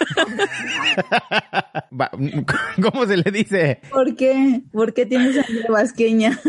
Va- ¿Cómo se le dice? ¿Por qué? ¿Por qué tienes sangre vasqueña?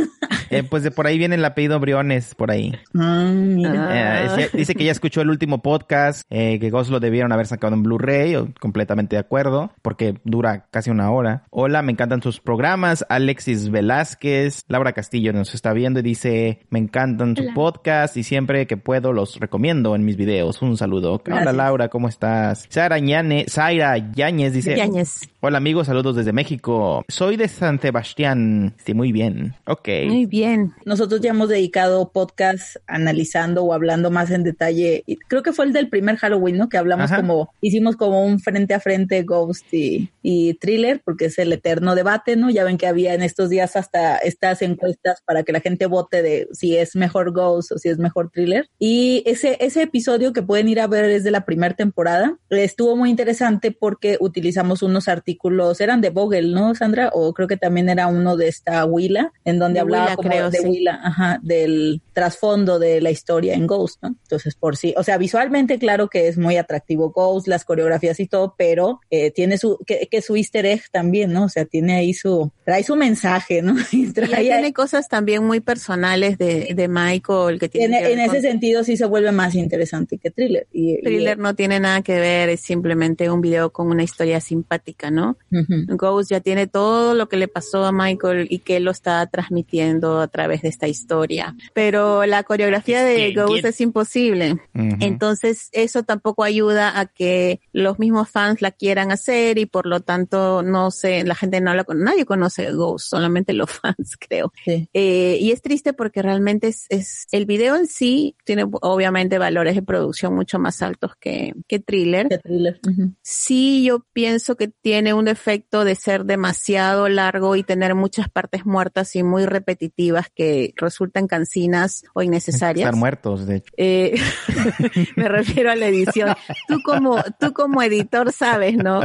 Eh, pues de por ahí viene el apellido Briones, por ahí. Ah, mira. Ah. Eh, dice, dice que ya escuchó el último podcast, eh, que Ghost lo debieron haber sacado en Blu-ray, o- completamente de acuerdo, porque dura casi una hora. Hola, me encantan sus programas. Alexis Velázquez, Laura Castillo nos está viendo y dice, me encantan su Hola. podcast y siempre que puedo los recomiendo en mis videos. Un saludo. Hola. Laura, ¿cómo estás? Sara Ñane, Zaira Yáñez dice, Yáñez. hola amigos, saludos desde México. Soy de San Sebastián. Sí, muy bien. Ok. Muy bien. Nosotros ya hemos dedicado podcast analizando o hablando más en detalle. y Creo que fue el del primer Halloween, ¿no? Que hablamos Ajá. como, hicimos como un frente a frente Ghost y, y Thriller, porque es el eterno debate, ¿no? Ya ven que había en estos días hasta estas encuestas para que la gente vote de si es mejor Ghost o si es mejor Thriller. Y ese, ese episodio que pueden ir a ver es de la primera temporada. Estuvo muy interesante porque utilizamos unos artículos, eran de Vogel, ¿no, Sandra? O creo que también era uno de esta Willa, en donde De hablaba Willa, como creo, de sí. Willa, ajá, del trasfondo de la historia en Ghost, ¿no? Entonces, por sí, o sea, visualmente, claro que es muy atractivo Ghost, las coreografías y todo, pero eh, tiene su, que, que su easter egg también, ¿no? O sea, tiene ahí su, trae su mensaje, ¿no? Y Y trae ahí ahí- tiene cosas también muy personales de, de Michael que en, tienen que ver en ese con- sentido sí se vuelve más interesante que thriller. Y, y- Thriller no tiene nada que ver, es simplemente un video con una historia simpática, ¿no? Ujú. Ghost ya tiene todo lo que le pasó a Michael y que él lo está transmitiendo a través de esta historia. Pero la coreografía de Ghost es imposible. Ujú. Entonces, eso tampoco ayuda a que los mismos fans la quieran hacer y por lo tanto, no sé, la gente no la conoce, nadie conoce Ghost, solamente los fans, creo. Sí. Eh, y es triste porque realmente es, es, el video en sí tiene obviamente valores de producción mucho más altos que, que thriller. Que thriller. Ujú. Sí, yo yo pienso que tiene un defecto de ser demasiado largo y tener muchas partes muertas y muy repetitivas que resultan cansinas o innecesarias. Estar muertos, de hecho. Eh, me refiero a la edición. Tú como, tú como editor sabes, ¿no?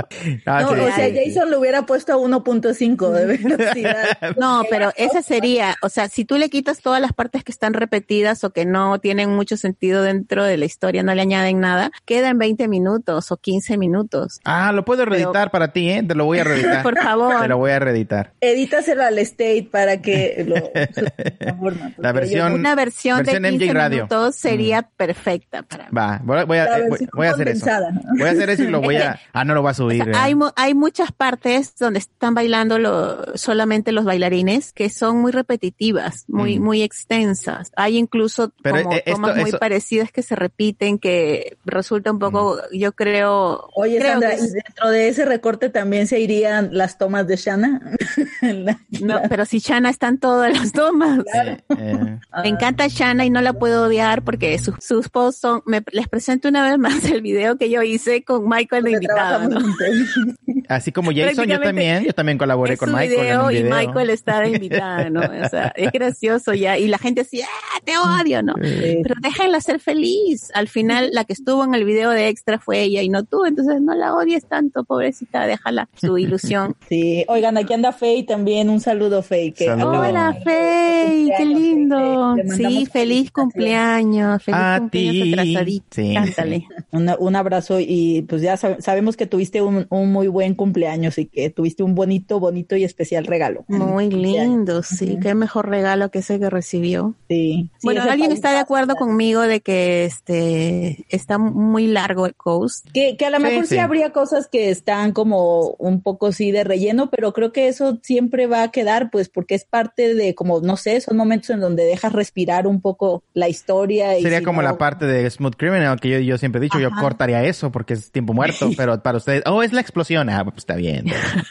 Ah, No, sí, o sea, sí. Jason lo hubiera puesto a 1.5 de velocidad. No, pero esa sería, o sea, si tú le quitas todas las partes que están repetidas o que no tienen mucho sentido dentro de la historia, no le añaden nada, queda en 20 minutos o 15 minutos. Ah, lo puedo reeditar para ti, ¿eh? Te lo voy a reeditar. Por favor. Te lo voy a reeditar. Edítaselo al State para que lo... La versión- Una versión, versión de MJ 15 Radio. minutos sería perfecta para mí. Va, voy, a- voy a, eh, voy- versión voy a hacer eso. Voy a hacer eso y lo voy a... Ah, no lo voy a O subir. sea, eh. hay, mu- hay muchas partes donde están bailando lo- solamente los bailarines que son muy repetitivas, muy, Mm. muy extensas. Hay incluso Pero, como esto- tomas muy eso- parecidas que se repiten, que resulta un poco, yo creo, Oye, creo Sandra, que y dentro de ese recorte también se irían las tomas de Shana. La- no, pero si Shana está en todas las tomas. Eh, eh, Me encanta Shana y no la puedo odiar porque sus, sus posts son, me, les presento una vez más el video que yo hice con Michael de invitado. Así como Jason, yo también, yo también colaboré con Michael en video un y video. Michael está de invitada, ¿no? O sea, es gracioso ya. Y la gente así, ¡ah, te odio, ¿no? Sí. Pero déjenla ser feliz. Al final, la que estuvo en el video de extra fue ella y no tú. Entonces, no la odies tanto, pobrecita. Déjala su ilusión. Sí, oigan, aquí anda Faye también, un saludo Faye. Que Saludos. Hola, Fey, qué lindo. Faye. Sí, feliz cumpleaños. Feliz A cumpleaños atrasadito. Sí. Cántale. Una- un abrazo y pues ya sab- sabemos que tuviste un, un muy buen cumpleaños y que tuviste un bonito, bonito y especial regalo. Muy lindo, sí. Qué mejor regalo que ese que recibió. Sí. Sí, Bueno, ¿alguien está de pasa. acuerdo conmigo de que este está muy largo el Coast? Que, que a lo Sí, mejor sí. sí. habría cosas que están como un poco sí de relleno, pero creo que eso siempre va a quedar, pues, porque es parte de, como, no sé, son momentos en donde dejas respirar un poco la historia. Y Sería si como no- la parte de Smooth Criminal que yo, yo siempre he dicho, yo Ajá. cortaría eso porque es tiempo muerto, pero para ustedes, oh, es la explosión, ah, pues está bien.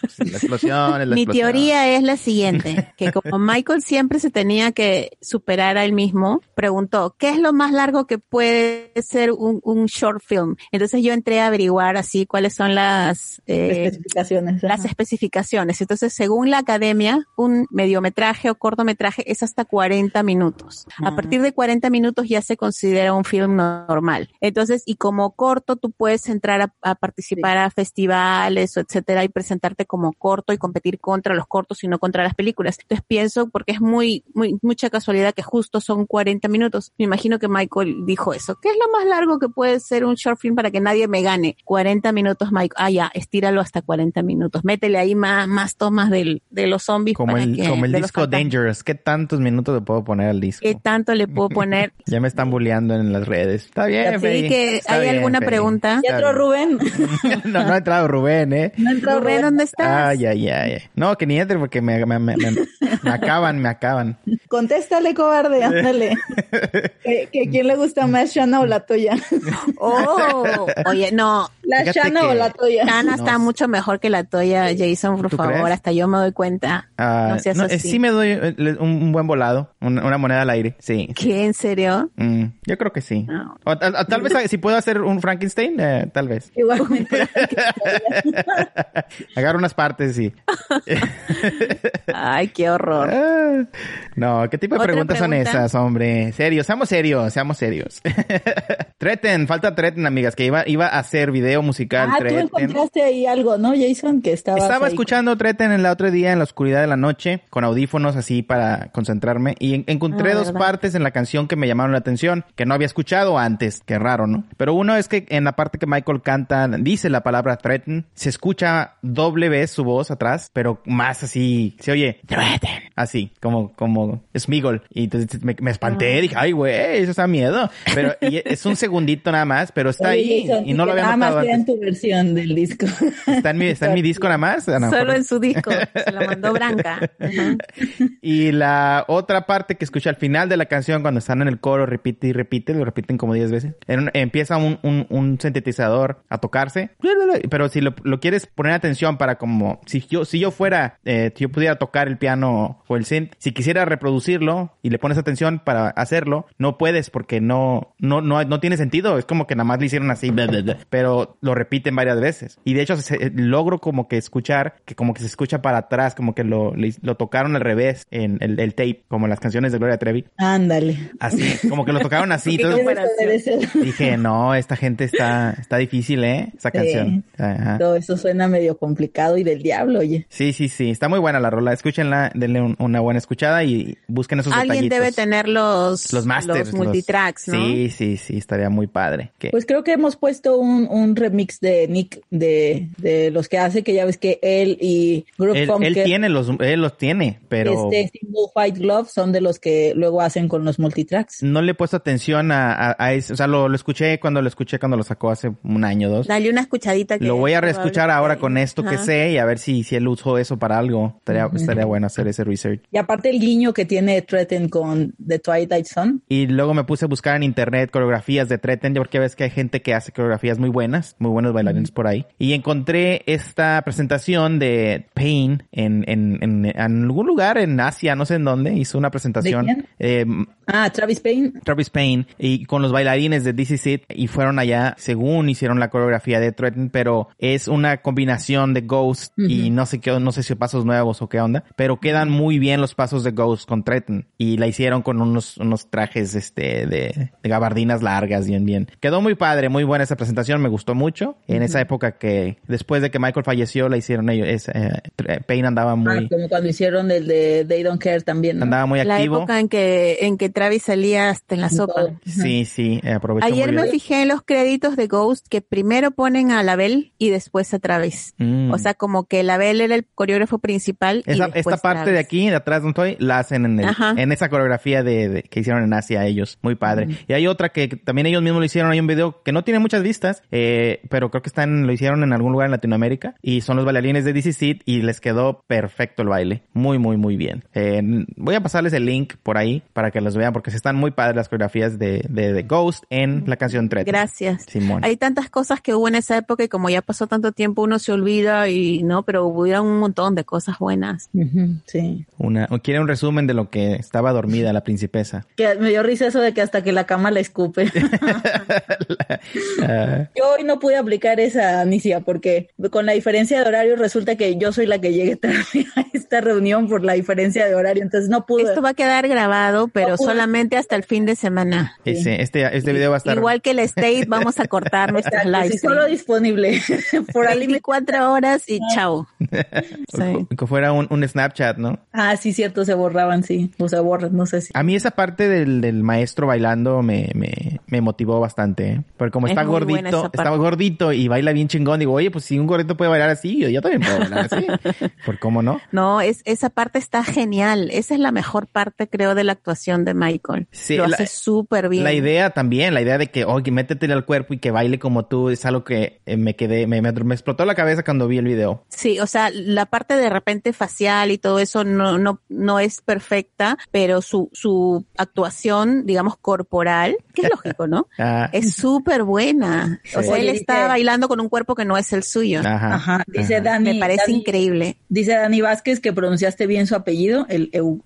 Sí, La explosión es la Mi explosión. teoría es la siguiente, que como Michael siempre se tenía que superar a él mismo, preguntó, ¿qué es lo más largo que puede ser un, un short film? Entonces yo entré a averiguar así cuáles son las, eh, especificaciones. las ajá. especificaciones. Entonces, según la academia, un mediometraje o cortometraje es hasta 40 minutos. A partir de 40 minutos ya se considera un film normal. Entonces, y como corto, tú puedes entrar a, a participar a festivales o etcétera y presentarte como corto y competir contra los cortos y no contra las películas. Entonces pienso, porque es muy, muy, mucha casualidad que justo son 40 minutos. Me imagino que Michael dijo eso. ¿Qué es lo más largo que puede ser un short film para que nadie me gane? 40 minutos, Michael. Ah, ya, estíralo hasta 40 minutos. Métele ahí más, más tomas del, de los zombies. Como para el, que- como el de disco. Dangerous. ¿Qué tantos minutos le puedo poner al disco? ¿Qué tanto le puedo poner? Ya me están bulleando en las redes. Está bien, Así que, Está ¿hay bien, alguna pregunta? ¿Ya entró Rubén? no, no ha entrado Rubén, ¿eh? ¿No entró Rubén? ¿dónde estás? Ay, ay, ay. No, que ni entre porque me, me, me, me- me acaban, me acaban. Contéstale, cobarde, ándale. ¿Que, que quién le gusta más, Shana o la tuya? Oh, oye, no. ¿La Fíjate Shana o que- la tuya? Tana No está mucho mejor que la tuya, Jason, por ¿Tú favor. crees? Hasta yo me doy cuenta. Ah, no seas no, eh, así. sí me doy eh, un, un buen volado, una, una moneda al aire, sí. ¿Qué? ¿En serio? Mm, yo creo que sí. No. O, tal- o tal vez si puedo hacer un Frankenstein, eh, tal vez. Igualmente. Agarro unas partes, sí. Ay, qué horror. Ah, no, ¿qué tipo de ¿Otra preguntas son esas, hombre? Serios, seamos serios, seamos serios. Treten, falta Treten, amigas, que iba, iba a hacer video musical. ah, tú Treten. encontraste ahí algo, ¿no, Jason? Que estaba. Estaba escuchando Treten el otro día en la oscuridad de la noche con audífonos así para concentrarme y en- encontré Ah, dos ¿verdad? partes en la canción que me llamaron la atención, que no había escuchado antes, qué raro, ¿no? Pero uno es que en la parte que Michael canta, dice la palabra threaten, se escucha doble vez su voz atrás, pero más así, se oye threaten, así, como, como Smigol. Y entonces me, me Ah. espanté, dije, ay, güey, eso está miedo. Pero y es un segundito nada más, pero está ahí y no lo había Nada más queda en antes. tu versión del disco. Está en mi, está en mi disco nada más. Solo mejor- en su disco. Se lo mandó Branca. Y la otra parte que escuché al final de la canción, cuando están en el coro, repite y repite, lo repiten como 10 veces. En un- empieza un, un, un sintetizador a tocarse. Pero si lo, lo quieres poner atención para como, si yo, si yo fuera, eh, si yo pudiera tocar el piano o el synth, si quisiera reproducirlo y le pones atención para hacerlo, no puedes porque no, no, no, no tienes tiene sentido. Es como que nada más le hicieron así, pero lo repiten varias veces. Y de hecho logro como que escuchar que como que se escucha para atrás, como que lo, lo tocaron al revés en el, el, tape, como las canciones de Gloria Trevi. Ándale. Así, como que lo tocaron así. dije, no, esta gente está, está difícil, ¿eh? Esa canción. Todo eso suena medio complicado y del diablo, oye. Sí, sí, sí. Está muy buena la rola. Escúchenla, denle una buena escuchada y busquen esos Alguien debe tener los, los masters. Los multitracks, ¿no? Sí, sí, sí. Estaría muy padre. Pues creo que hemos puesto un, un remix de Nick de, de los que hace, que ya ves que él y Group Él, él tiene los, él los tiene, pero... Este Single White Glove son de los que luego hacen con los multitracks. No le he puesto atención a, a, eso. O sea, lo, lo, escuché cuando lo escuché cuando lo sacó hace un año o dos. Dale una escuchadita. lo voy a reescuchar ahora con esto que sé y a ver si, si él usó eso para algo. Estaría, estaría bueno hacer ese research. Y aparte el guiño que tiene Treten con The Twilight Zone. Y luego me puse a buscar en internet coreografías de Treten, porque ves que hay gente que hace coreografías muy buenas, muy buenos bailarines por ahí. Y encontré esta presentación de Pain en, en, en, algún lugar en Asia, no sé en dónde, hizo una presentación. Eh, ah, Travis Payne. Travis Payne, y con los bailarines de DC Sit, y fueron allá, según hicieron la coreografía de Threaten, pero es una combinación de Ghost y no sé qué, no sé si pasos nuevos o qué onda, pero quedan muy bien los pasos de Ghost con Threaten, y la hicieron con unos, unos trajes, este, de, de gabardinas largas, bien, bien. Quedó muy padre, muy buena esa presentación, me gustó mucho. En esa época que, después de que Michael falleció, la hicieron ellos, es, eh, Payne andaba ah, muy... como cuando hicieron el de They Don't Care también. Andaba muy activo. La época en que, en que Travis salía hasta en la sopa. Sí, sí, eh, aprovechó Ayer me fijé en los créditos de Ghost que primero ponen a Label y después a Travis. Mm. O sea, como que Label era el coreógrafo principal. Esa, esta parte de aquí, de atrás donde estoy, la hacen en, el, en esa coreografía de, que hicieron en Asia ellos. Muy padre. Y hay otra que también ellos mismos lo hicieron. Hay un video que no tiene muchas vistas, eh, pero creo que están, lo hicieron en algún lugar en Latinoamérica. Y son los bailarines de DC Seed y les quedó perfecto el baile. Muy, muy, muy bien. Eh, voy a pasarles el link por ahí para que los vean porque se están muy padres las coreografías de, de, Ghost en la canción 3. Gracias. Simón. Hay tantas cosas que hubo en esa época y como ya pasó tanto tiempo uno se olvida y no, pero hubo un montón de cosas buenas. sí. Una, quiere un resumen de lo que estaba dormida la princesa. Que me dio risa eso de que hasta que la cama la escupe. Yo hoy no pude aplicar esa anicia porque con la diferencia de horario resulta que yo soy la que llegué tarde a esta reunión por la diferencia de horario, entonces no pude. Esto va a quedar grabado, pero solamente hasta el fin de semana. Ese, este, este video va a estar... Igual que el State, vamos a cortar nuestros lives. solo disponible por 24 horas y chao. Que fuera un, un, Snapchat, ¿no? Ah, sí, cierto, se borraban, sí. O se borran, no sé si. A mí esa parte del, del maestro bailando me, me, me motivó bastante, ¿eh? Porque como está gordito, estaba gordito y baila bien chingón, digo, oye, pues si un gordito puede bailar así, yo, yo también puedo bailar así. ¿Por cómo no? No, es, esa parte está genial. Esa es la mejor parte, creo, de la actuación de Michael. Sí, Lo hace súper bien. La idea también, la idea de que, oye, métetele al cuerpo y que baile como tú, es algo que eh, me quedé, me, me, me explotó la cabeza cuando vi el video. Sí, o sea, la parte de repente facial y todo eso no, no, no es perfecta, pero su, su actuación, digamos, corporal, que es lógico, ¿no? Ah. Es súper buena. O sea, él está bailando con un cuerpo que no es el suyo. Ajá. Dice Dani. Me parece increíble. Dice Dani Vázquez que pronunciaste bien su apellido, el Eu,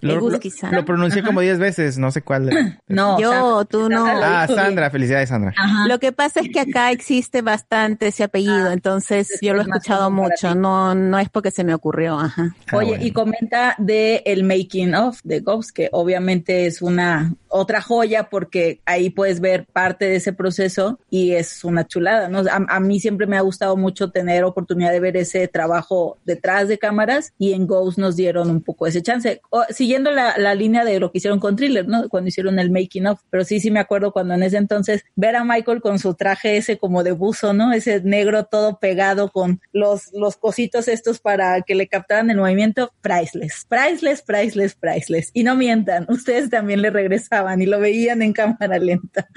lo, lo, pronuncié como 10 veces, no sé cuál. no, yo, tú no. Ah, Sandra, felicidades, Sandra. Lo que pasa es que acá existe bastante ese apellido, ah, entonces yo lo he escuchado mucho, no, no es porque se me ocurrió. Ajá. Ah, Oye, y comenta de el making of de Ghost, que obviamente es una otra joya porque ahí puedes ver parte de ese proceso y es una chulada, ¿no? A, mí siempre me ha gustado mucho tener oportunidad de ver ese trabajo detrás de cámaras y en Ghost nos dieron un poco ese chance, siguiendo la, la, línea de lo que hicieron con Thriller, ¿no? Cuando hicieron el making of, pero sí, sí me acuerdo cuando en ese entonces ver a Michael con su traje ese como de buzo, ¿no? Ese negro todo pegado con los, los cositos estos para que le captaran el movimiento, priceless, priceless, priceless, priceless. Y no mientan, ustedes también le y lo veían en cámara lenta.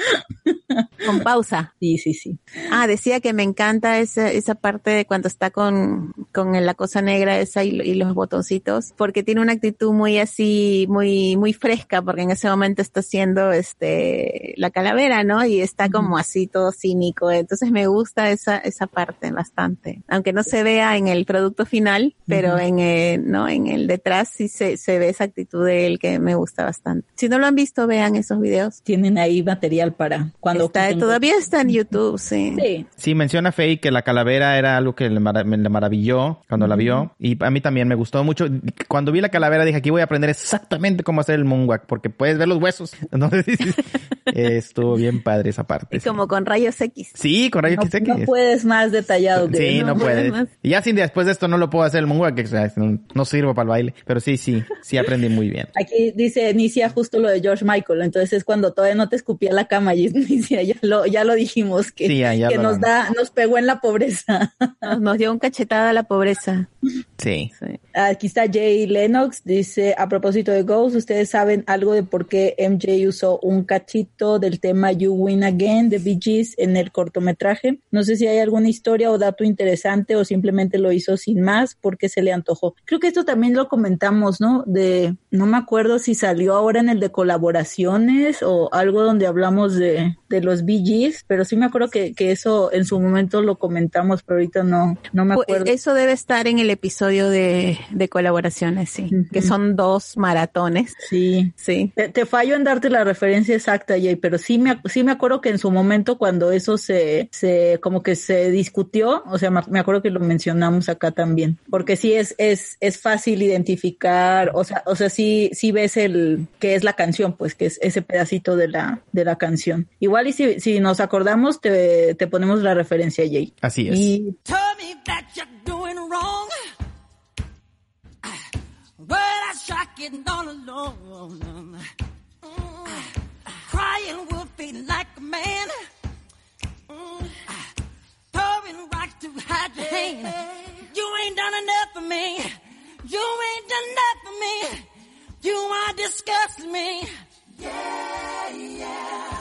Con pausa. Sí, sí, sí. Ah, decía que me encanta esa, esa parte de cuando está con, con la cosa negra esa y, y los botoncitos, porque tiene una actitud muy así, muy, muy fresca, porque en ese momento está haciendo este, la calavera, ¿no? Y está como así todo cínico. Entonces me gusta esa, esa parte bastante. Aunque no se vea en el producto final, pero en, el, ¿no? En el detrás sí se, se ve esa actitud de él que me gusta bastante. Si no lo han visto, vean esos videos. Tienen ahí material para cuando Está, todavía está en YouTube, sí. Sí. Sí, menciona Faye que la calavera era algo que le, mara- me- le maravilló cuando la vio. Y a mí también me gustó mucho. Cuando vi la calavera dije, aquí voy a aprender exactamente cómo hacer el moonwalk, porque puedes ver los huesos. Entonces, eh, estuvo bien padre esa parte. Y como con rayos X. Sí, con rayos No, X. no puedes más detallado que Sí, no, no puede. puedes más. Y ya sin después de esto no lo puedo hacer el moonwalk, que, o sea, no, no sirvo para el baile. Pero sí, sí, sí aprendí muy bien. Aquí dice Inicia justo lo de George Michael, entonces es cuando todavía no te escupía la cama y ya lo, ya lo dijimos que, Sí, ya- ya que lo nos da, nos pegó en la pobreza. Nos, nos dio un cachetada a la pobreza. Sí. Sí. Aquí está Jay Lennox, dice, a propósito de Ghost, ¿ustedes saben algo de por qué MJ usó un cachito del tema You Win Again de Bee Gees en el cortometraje? No sé si hay alguna historia o dato interesante o simplemente lo hizo sin más porque se le antojó. Creo que esto también lo comentamos, ¿no? De, no me acuerdo si salió ahora en el de o algo donde hablamos de, de los Gees, pero sí me acuerdo que, que eso en su momento lo comentamos, pero ahorita no, no me Pues, acuerdo. Eso debe estar en el episodio de, de colaboraciones, sí. Ujú. Que son dos maratones. Sí. Sí. Te, te fallo en darte la referencia exacta, Jay, pero sí me, sí me acuerdo que en su momento cuando eso se, se, como que se discutió, o sea, me, me acuerdo que lo mencionamos acá también, porque sí es, es, es fácil identificar, o sea, o sea, sí, sí ves el, que es la canción, pues, que es ese pedacito de la, de la canción. Igual y si, si nos acordamos, te, te ponemos la referencia, Jay. Así es. Y Tell me that you're doing wrong. But I shot getting all alone. Crying will feel like a man. Throwing rocks to hide your hand. You ain't done enough for me. You ain't done enough for me. You are disgusting me. Yeah, yeah.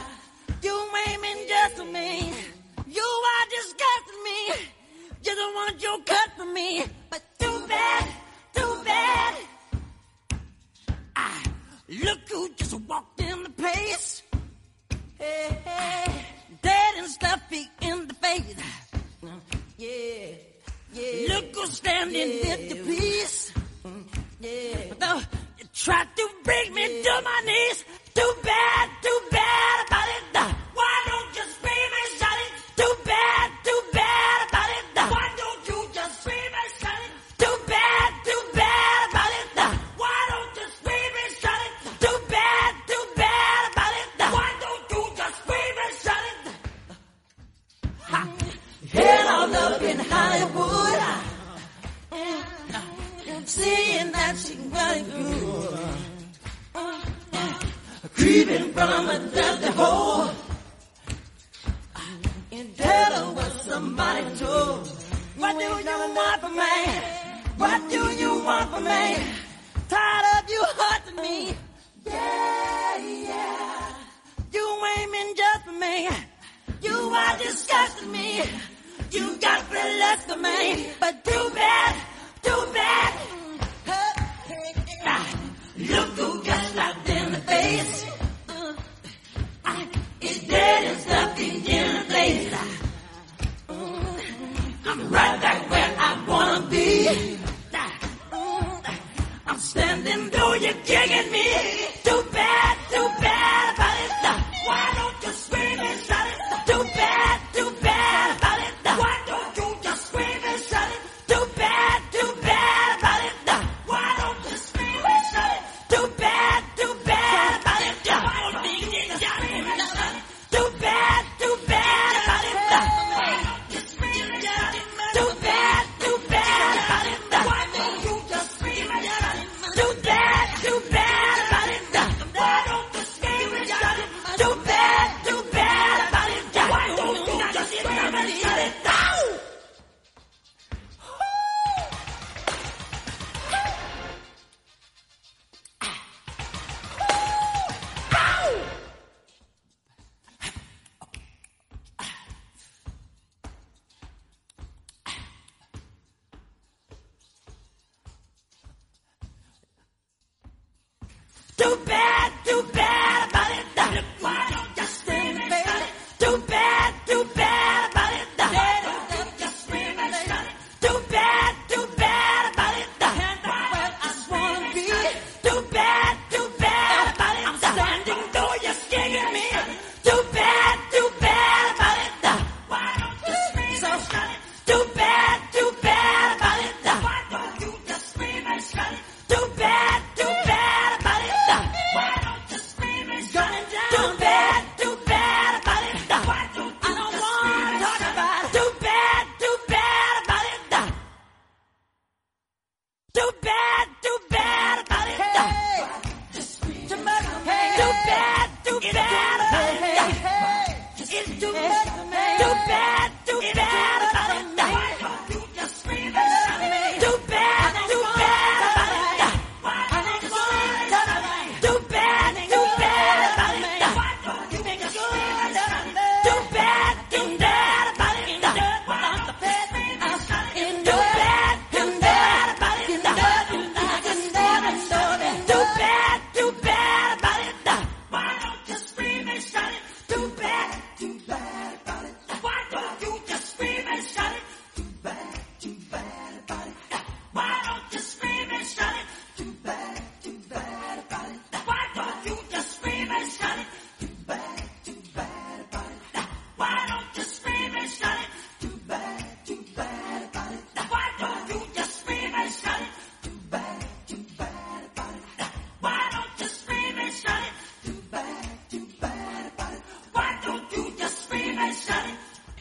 You ain't been just for me. You are disgusting me. You don't want your cut from me. But too bad, too bad. Ah, look who just walked in the place. Hey, hey, dead and stuffy in the face. Yeah, yeah. Look who's standing at the peace. Yeah. Though you tried to bring me to my knees. Too bad, too bad about it.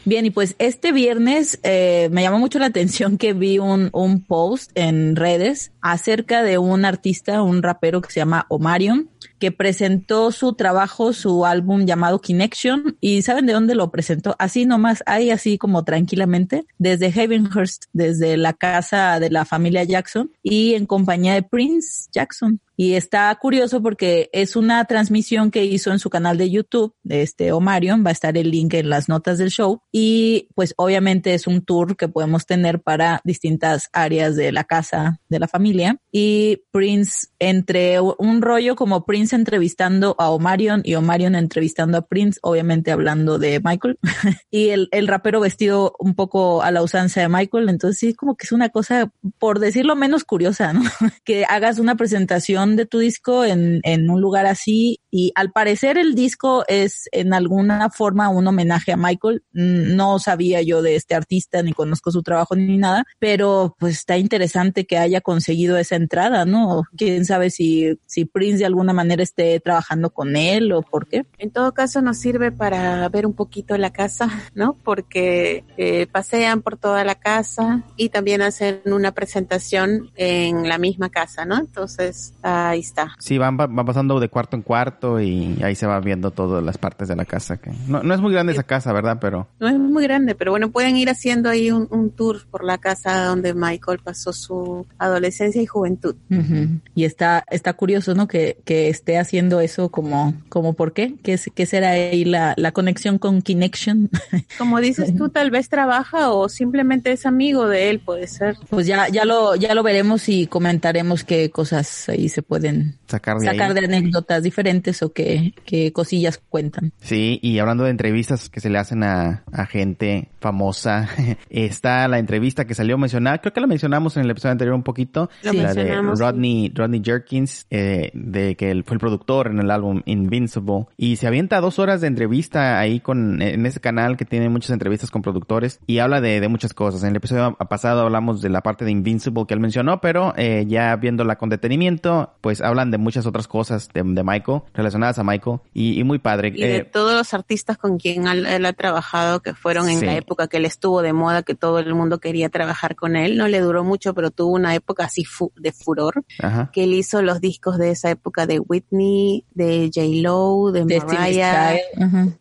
Bien, y pues este viernes eh, me llamó mucho la atención que vi un, un post en redes acerca de un artista, un rapero que se llama Omarion, que presentó su trabajo, su álbum llamado Connection, y ¿saben de dónde lo presentó? Así nomás, ahí así como tranquilamente, desde Havenhurst, desde la casa de la familia Jackson, y en compañía de Prince Jackson. Y está curioso porque es una transmisión que hizo en su canal de YouTube, este Omarion, va a estar el link en las notas del show. Y pues obviamente es un tour que podemos tener para distintas áreas de la casa de la familia. Y Prince, entre un rollo como Prince entrevistando a Omarion y Omarion entrevistando a Prince, obviamente hablando de Michael. y el, el rapero vestido un poco a la usanza de Michael. Entonces sí, como que es una cosa, por decirlo menos curiosa, que hagas una presentación de tu disco en, en un lugar así y al parecer el disco es en alguna forma un homenaje a Michael. Mm, No sabía yo de este artista ni conozco su trabajo ni nada, pero pues está interesante que haya conseguido esa entrada, ¿no? Quién sabe si, si Prince de alguna manera esté trabajando con él o por qué. En todo caso nos sirve para ver un poquito la casa, ¿no? Porque eh, pasean por toda la casa y también hacen una presentación en la misma casa, ¿no? Entonces ahí está. Sí, van, van pasando de cuarto en cuarto y ahí se va viendo todas las partes de la casa. Que no, no es muy grande esa casa, ¿verdad? Pero No es muy grande, pero bueno, pueden ir haciendo ahí un, un tour por la casa donde Michael pasó su adolescencia y juventud. Ujú. Y está, está curioso, ¿no? Que, que esté haciendo eso como, como por qué, ¿qué, qué será ahí la, la conexión con Connection? Como dices tú, tal vez trabaja o simplemente es amigo de él, puede ser. pues ya, ya lo, ya lo veremos y comentaremos qué cosas ahí se pueden sacar de sacar de anécdotas diferentes o qué, qué cosillas cuentan. Sí, y hablando de entrevistas que se le hacen a, a gente famosa, está la entrevista que salió mencionada, creo que la mencionamos en el episodio anterior un poquito, Lo la de sí. Rodney, Rodney Jerkins, eh, de que él fue el productor en el álbum Invincible, y se avienta dos horas de entrevista ahí con, en ese canal que tiene muchas entrevistas con productores, y habla de, de muchas cosas. En el episodio pasado hablamos de la parte de Invincible que él mencionó, pero eh, ya viéndola con detenimiento, pues hablan de muchas otras cosas de, de Michael, relacionadas a Michael, y, y muy padre. Y de Eh, todos los artistas con quien él, él ha trabajado, que fueron en Sí. la época que él estuvo de moda, que todo el mundo quería trabajar con él, no le duró mucho, pero tuvo una época así fu- de furor, Ajá. que él hizo los discos de esa época de Whitney, de J. Lo, de, De Mariah,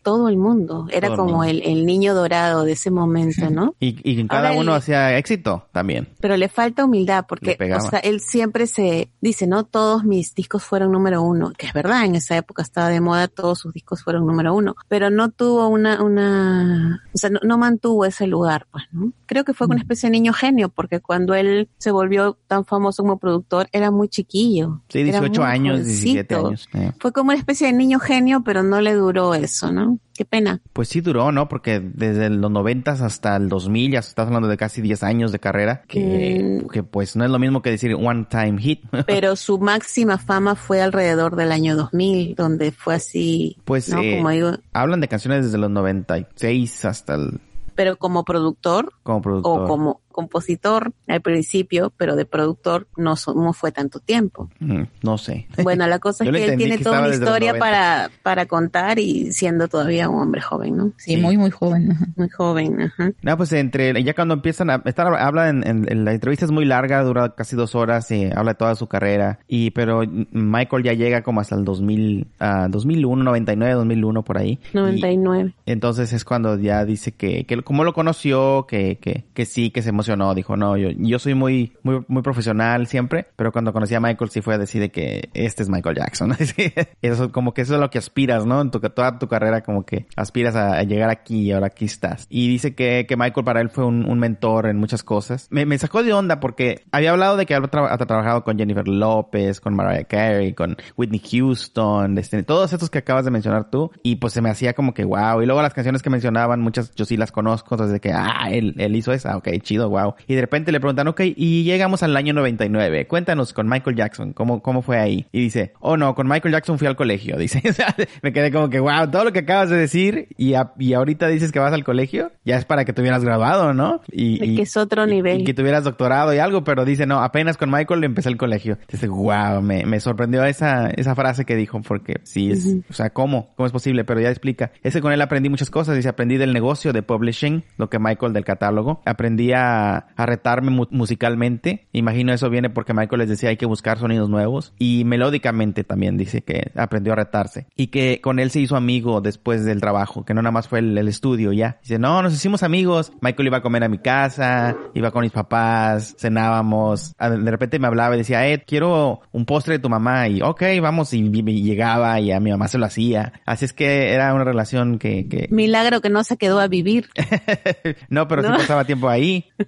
todo el mundo. Era Todo el como mundo. el, el niño dorado de ese momento, ¿no? Y, y cada Ahora uno él- hacía éxito también. Pero le falta humildad porque, pegaba. o sea, él siempre se dice, no todos mis discos fueron número uno, que es verdad, en esa época estaba de moda, todos sus discos fueron número uno, pero no tuvo una, una, o sea, no, no mantuvo ese lugar, pues, ¿no? Creo que fue una especie de niño genio porque cuando él se volvió tan famoso como productor, era muy chiquillo. Sí, Era 18 muy años, 17 jovencito. años. eh. Fue como una especie de niño genio, pero no le duró eso, ¿no? Qué pena. Pues sí duró, ¿no? Porque desde los noventas hasta el 2000 ya estás hablando de casi 10 años de carrera, que, Mm. que pues no es lo mismo que decir one time hit. Pero su máxima fama fue alrededor del año 2000, donde fue así, Pues ¿no? eh, Como digo, hablan de canciones desde los 96 hasta el pero como productor como productor. o como compositor al principio, pero de productor no, no fue tanto tiempo. Mm, no sé. Bueno, la cosa es que él tiene que toda una historia 90. para, para contar y siendo todavía un hombre joven, ¿no? Sí, Sí. muy, muy joven. ajá. Muy joven, ajá. No, pues entre, ya cuando empiezan a estar, habla en, en- en la entrevista es muy larga, dura casi dos horas, y habla de toda su carrera, y pero Michael ya llega como hasta el 2000, ah, 2001, 99, 2001 por ahí. Y 99. entonces es cuando ya dice que, que como lo conoció, que, que, que sí, que se emocionó, dijo, no, yo, yo soy muy, muy, muy profesional siempre, pero cuando conocí a Michael sí fue a decir de que este es Michael Jackson. Eso, como que eso es lo que aspiras, ¿no? En tu, toda tu carrera como que aspiras a, a llegar aquí y ahora aquí estás. Y dice que, que Michael para él fue un, un mentor en muchas cosas. Me, me sacó de onda porque había hablado de que había tra- trabajado con Jennifer López, con Mariah Carey, con Whitney Houston, este, todos estos que acabas de mencionar tú. Y pues se me hacía como que wow. Y luego las canciones que mencionaban, muchas yo sí las conozco. Entonces de que, ah, él, él hizo esa, ok, chido, wow. Y de repente le preguntan, ok, y llegamos al año 99. Cuéntanos con Michael Jackson, ¿cómo, cómo fue ahí? Y dice, oh no, con Michael Jackson fui al colegio. Dice, O sea, me quedé como que, wow, todo lo que acabas de decir y, a- y ahorita dices que vas al colegio, ya es para que te hubieras graduado, ¿no? Y, Es que es otro nivel. y que tuvieras doctorado y algo, pero dice, no, apenas con Michael empecé el colegio. Dice, wow, me, me sorprendió esa, esa frase que dijo, porque sí es, o sea, ¿cómo? ¿Cómo es posible? Pero ya explica. Ese con él aprendí muchas cosas. Dice, aprendí del negocio de publishing, lo que Michael del catálogo. Aprendí a, a retarme mu- musicalmente. Imagino eso viene porque Michael les decía, hay que buscar sonidos nuevos. Y melódicamente también dice que aprendió a retarse. Y que con él se hizo amigo después del trabajo, que no nada más fue el, el estudio ya. Dice, no, nos hicimos amigos. Michael iba a comer a mi casa, iba con mis papás, cenábamos. Ah, De repente me hablaba y decía, Ed, quiero un postre de tu mamá. Y ok, vamos. Y, y- llegaba y a mi mamá se lo hacía. Así es que era una relación que... que... Milagro que no se quedó a vivir. no, pero sí No. pasaba tiempo ahí.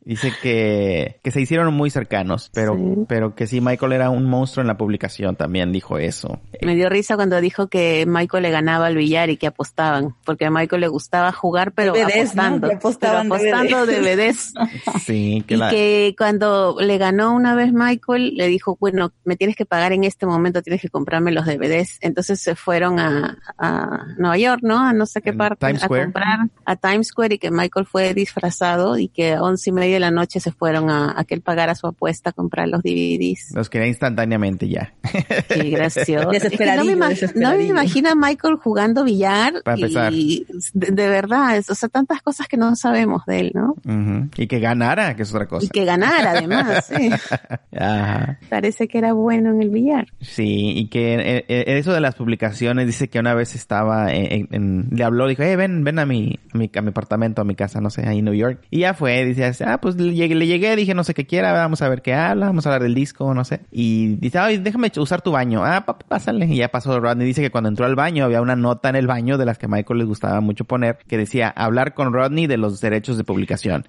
Dice que, que se hicieron muy cercanos, pero, Sí. pero que sí, Michael era un monstruo en la publicación, también dijo eso. Me dio risa cuando dijo que Michael le ganaba al billar y que apostaban, porque a Michael le gustaba jugar, pero DVDs, ¿no? apostando, apostaban pero apostando DVDs. Sí, que y la... que cuando le ganó una vez Michael, le dijo, bueno, me tienes que pagar en este momento, tienes que comprarme los DVDs. Entonces se fueron a, a Nueva York, ¿no? A no sé qué En parte, Times a Square. comprar a Times Square y que Michael fue disfrazado y que a once y media de la noche se fueron a, a que él pagara su apuesta a comprar los DVDs. Los quería instantáneamente ya. Qué gracioso. Es que no, me no me imagino a Michael jugando billar Para empezar. y de, de verdad, es- o sea, tantas cosas que no sabemos de él, ¿no? Ujú. Y que ganara, que es otra cosa. Y que ganara además, sí. Ajá. Parece que era bueno en el billar. Sí, y que eh, eh, eso de las publicaciones dice que una vez estaba en, en- le habló, dijo, eh, ven, ven a mi, a mi, a mi apartamento, a mi casa, no sé, ahí en New York. Y ya fue, dice, ah, pues le llegué, le llegué, dije, no sé qué quiera, vamos a ver qué habla, vamos a hablar del disco, no sé. Y dice, ay, déjame usar tu baño. Ah, pásale. Y ya pasó Rodney. Dice que cuando entró al baño había una nota en el baño de las que a Michael les gustaba mucho poner, que decía, hablar con Rodney de los derechos de publicación.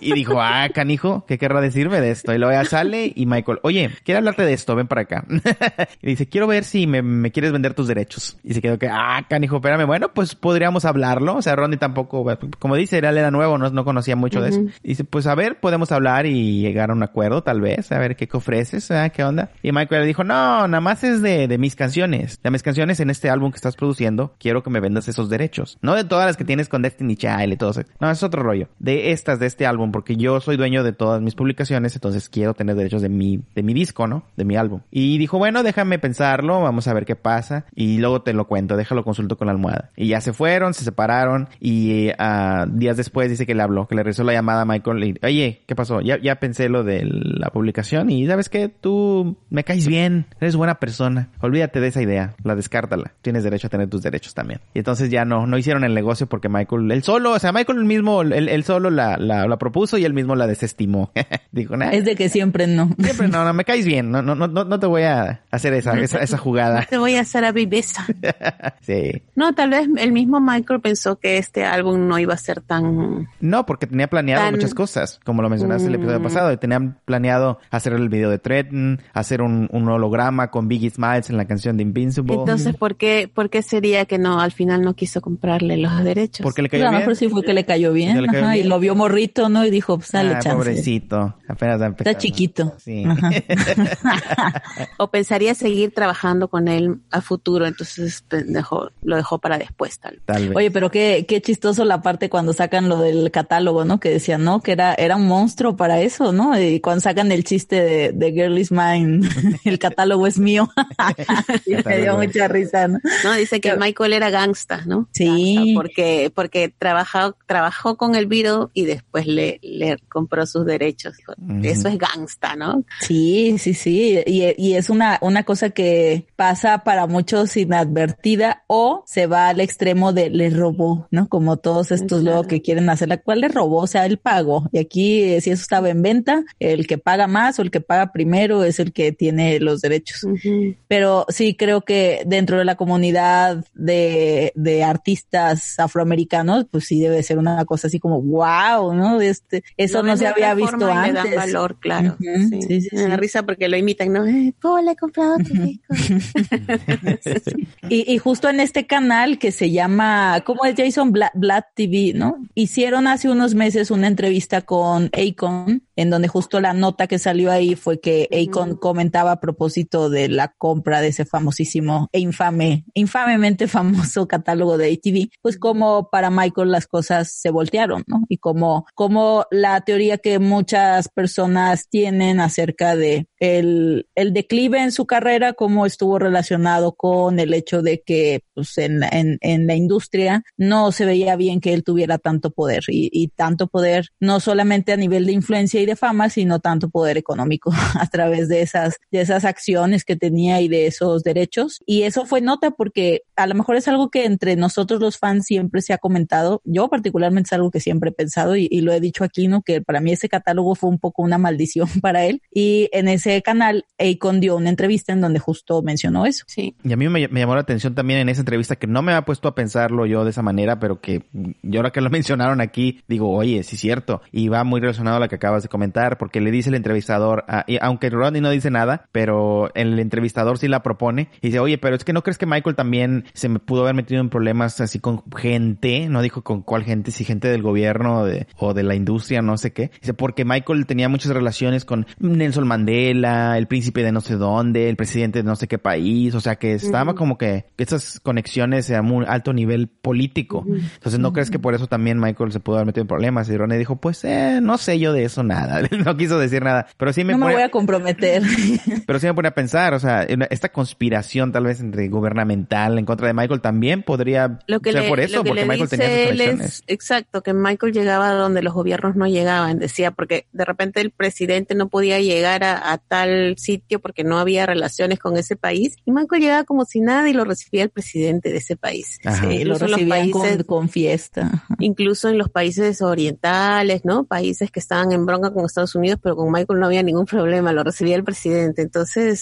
Y dijo, ah, canijo, ¿qué querrá decirme de esto? Y luego ya sale y Michael, oye, quiero hablarte de esto, ven para acá. y dice, quiero ver si me, me quieres vender tus derechos. Y se quedó que, ah, canijo, espérame, bueno, pues podríamos hablarlo. O sea, Rodney tampoco, como dice, él era nuevo, no, no conocía mucho de eso. Y dice, pues a ver, podemos hablar y llegar a un acuerdo, tal vez, a ver qué ofreces, ah, qué onda. Y Michael le dijo, no, nada más es de, mis canciones. De mis canciones en este álbum que estás produciendo, quiero que me vendas esos derechos. No de todas las que tienes con Destiny Child y todo eso. No, es otro rollo. De estas, de este álbum, porque yo soy dueño de todas mis publicaciones, entonces quiero tener derechos de mi, de mi disco, ¿no? De mi álbum. Y dijo, bueno, déjame pensarlo, vamos a ver qué pasa. Y luego te lo cuento, déjalo consulto con la almohada. Y ya se fueron, se separaron y ah, días después dice que le habló, que le regresó la llamada a Michael y, oye, ¿qué pasó? Ya, ya pensé lo de la publicación y sabes que tú me caes bien, eres buena persona. Olvídate de esa idea, la descártala. Tienes derecho a tener tus derechos también. Y entonces ya no, no hicieron el negocio porque Michael, él solo, o sea, Michael mismo, él, él solo la, la, la propuso y él mismo la desestimó. Dijo, nah, Es de que siempre no. siempre no, no, me caes bien, no, no, no, no te voy a hacer esa, esa, esa jugada. Te voy a hacer a viveza. sí. No, tal vez el mismo Michael pensó que este álbum álbum no iba a ser tan... No, porque tenía planeado Tan- muchas cosas, como lo mencionaste el episodio Mm. pasado. Tenían planeado hacer el video de Trenton, hacer un, un holograma con Biggie Smiles en la canción de Invincible. Entonces, ¿por qué, ¿por qué sería que no, al final no quiso comprarle los derechos? porque le Pues cayó lo bien. mejor sí fue que le cayó bien, le cayó ajá, y bien. lo vio morrito, ¿no? Y dijo, pues dale Ah, chance. pobrecito, apenas va a empezar. Está chiquito. Sí. O pensaría seguir trabajando con él a futuro, entonces pues, dejó, lo dejó para después tal vez. Tal vez. Oye, pero qué, qué chistoso la parte cuando sacan lo del catálogo, ¿no? Que decían, ¿no? Que era, era un monstruo para eso, ¿no? Y cuando sacan el chiste de, de Girl is Mine, el catálogo es mío. y me dio mucha risa, ¿no? ¿no? Dice que Pero- Michael era gangsta, ¿no? Sí. Gangsta, porque, porque trabajó, trabajó con el Beatle y después le, le compró sus derechos. Eso es gangsta, ¿no? Sí, sí, sí. Y, y es una, una cosa que pasa para muchos inadvertida o se va al extremo de le robó, ¿no? Como todos estos luego que quieren hacer la cual le robó, o sea, él pagó. Y aquí, eh, si eso estaba en venta, el que paga más o el que paga primero es el que tiene los derechos. Ujú. Pero sí creo que dentro de la comunidad de, de artistas afroamericanos, pues sí debe ser una cosa así como wow, ¿no? Este, eso Lo no se había visto forma y antes. Le dan valor, claro. Ujú, sí. sí, sí, Me da sí. risa porque lo imitan, ¿no? Eh, ¿Cómo le he comprado tu disco? Y, y justo en este canal que se llama, ¿cómo es Jason Black, Black TV, no? Hicieron hace unos meses una entrevista con Akon, en donde justo la nota que salió ahí fue que Akon comentaba a propósito de la compra de ese famosísimo e infame, infamemente famoso catálogo de ATV, pues como para Michael las cosas se voltearon, ¿no? Y como, como la teoría que muchas personas tienen acerca de el, el declive en su carrera, cómo estuvo relacionado con el hecho de que pues, en, en, en la industria no se veía bien que él tuviera tanto poder y, y tanto poder no solamente a nivel de influencia y de fama, sino tanto poder económico a través de esas, de esas acciones que tenía y de esos derechos. Y eso fue nota porque a lo mejor es algo que entre nosotros los fans siempre se ha comentado. Yo particularmente es algo que siempre he pensado y, y lo he dicho aquí, ¿no? Que para mí ese catálogo fue un poco una maldición para él. Y en ese canal, Akon dio una entrevista en donde justo mencionó eso. Sí. Y a mí me, me llamó la atención también en esa entrevista que no me ha puesto a pensarlo yo de esa manera, pero que yo ahora que lo mencionaron aquí, digo, oye, sí es cierto. Y va muy relacionado a lo que acabas de comentar, porque le dice el entrevistador, a- y aunque Rodney no dice nada, pero el entrevistador sí la propone, y dice, oye, pero es que no crees que Michael también se me pudo haber metido en problemas así con gente, no dijo con cuál gente, si gente del gobierno o de, o de la industria, no sé qué. Dice, porque Michael tenía muchas relaciones con Nelson Mandela, el príncipe de no sé dónde, el presidente de no sé qué país, o sea que estaba como que, esas conexiones a muy alto nivel político. Entonces, ¿no crees que por eso también Michael se pudo haber metido en problemas? Y Ronnie dijo, pues, eh, no sé yo de eso nada. no quiso decir nada. Pero sí me, no me pone- voy a comprometer. pero sí me pone a pensar, o sea, en- esta conspiración tal vez entre gubernamental en contra de Michael también podría Lo que ser le, por eso, lo que porque le Michael dice tenía conexiones. es, exacto, que Michael llegaba a donde los gobiernos no llegaban, decía, porque de repente el presidente no podía llegar a, a tal sitio porque no había relaciones con ese país, y Michael llegaba como si nada y lo recibía el presidente de ese país. Sí, lo Incluso en los recibían con, países- con fiesta. incluso en los países orientales, ¿no? Países que estaban en bronca con Estados Unidos, pero con Michael no había ningún problema, lo recibía el presidente. Entonces,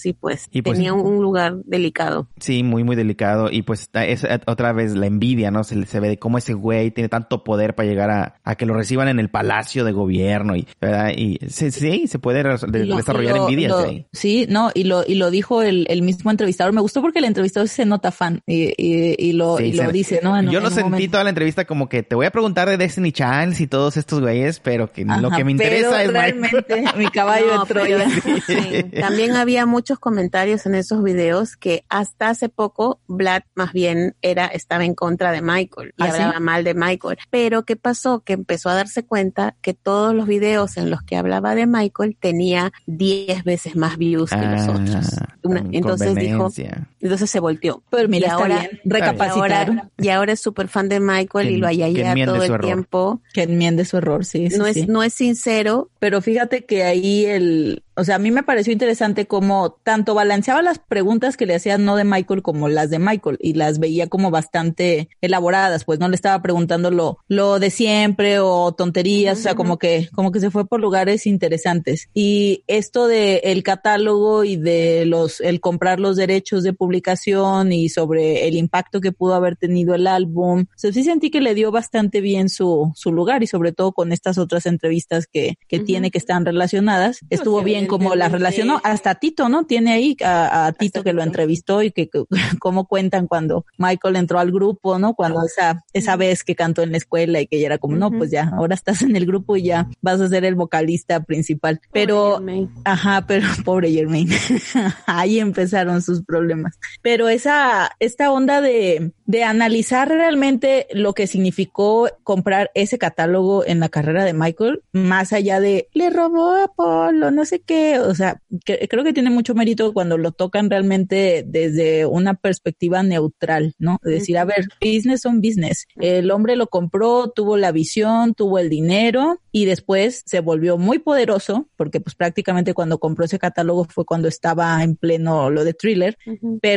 sí, pues, Y pues- tenía un, lugar delicado. Sí, muy, muy delicado. Y pues es eh, otra vez la envidia, ¿no? Se, se ve de cómo ese güey tiene tanto poder para llegar a, a que lo reciban en el palacio de gobierno. Y, ¿verdad? y sí, sí, se puede de- lo- desarrollar lo- envidia. lo- sí. Sí, no, y lo, y lo dijo el, el mismo entrevistador. Me gustó porque el entrevistador se nota fan y, y, y lo, Sí, y lo se- dice, ¿no? En- Yo en lo sentí momento. toda la entrevista como que te voy a preguntar de Destiny Childs y todos estos güeyes, pero que lo que me pero interesa es Michael. realmente mi caballo No, de Troya. pero- sí. También había muchos comentarios en esos videos que hasta hace poco Vlad más bien era estaba en contra de Michael y ¿Ah, sí? hablaba mal de Michael. Pero ¿qué pasó? Que empezó a darse cuenta que todos los videos en los que hablaba de Michael tenía 10 veces más views que los Ah, otros. Una- entonces dijo. Entonces se volteó. Pero mira, Y está ahora- bien. Y Recapacitaron. ahora, y ahora es súper fan de Michael Que- y lo enmiende todo el error. tiempo. Que enmiende su error, sí. sí, No es, sí. no es sincero, Pero fíjate que ahí el, o sea, a mí me pareció interesante cómo tanto balanceaba las preguntas que le hacían no de Michael como las de Michael y las veía como bastante elaboradas, pues no le estaba preguntando lo, lo de siempre o tonterías, o sea, como que, como que se fue por lugares interesantes. Y esto de el catálogo y de los, el comprar los derechos de publicación y sobre el impacto que pudo haber tenido el álbum. O sea, sí sentí que le dio bastante bien su, su lugar y sobre todo con estas otras entrevistas que, que tiene que están relacionadas. Estuvo bien como las relacionó. Hasta Tito, ¿no? Tiene ahí a, a Tito que lo entrevistó y que, que cómo cuentan cuando Michael entró al grupo, ¿no? Cuando esa, esa vez que cantó en la escuela y que ella era como, no, pues ya, ahora estás en el grupo y ya vas a ser el vocalista principal. Pero, ajá, pero pobre Jermaine. ahí empezaron sus problemas. Pero esa, esta onda de, de analizar realmente lo que significó comprar ese catálogo en la carrera de Michael, más allá de le robó a Polo, no sé qué, o sea, que, creo que tiene mucho mérito cuando lo tocan realmente desde una perspectiva neutral, ¿no? Decir, a ver, business son business. El hombre lo compró, tuvo la visión, tuvo el dinero y después se volvió muy poderoso porque pues prácticamente cuando compró ese catálogo fue cuando estaba en pleno lo de thriller,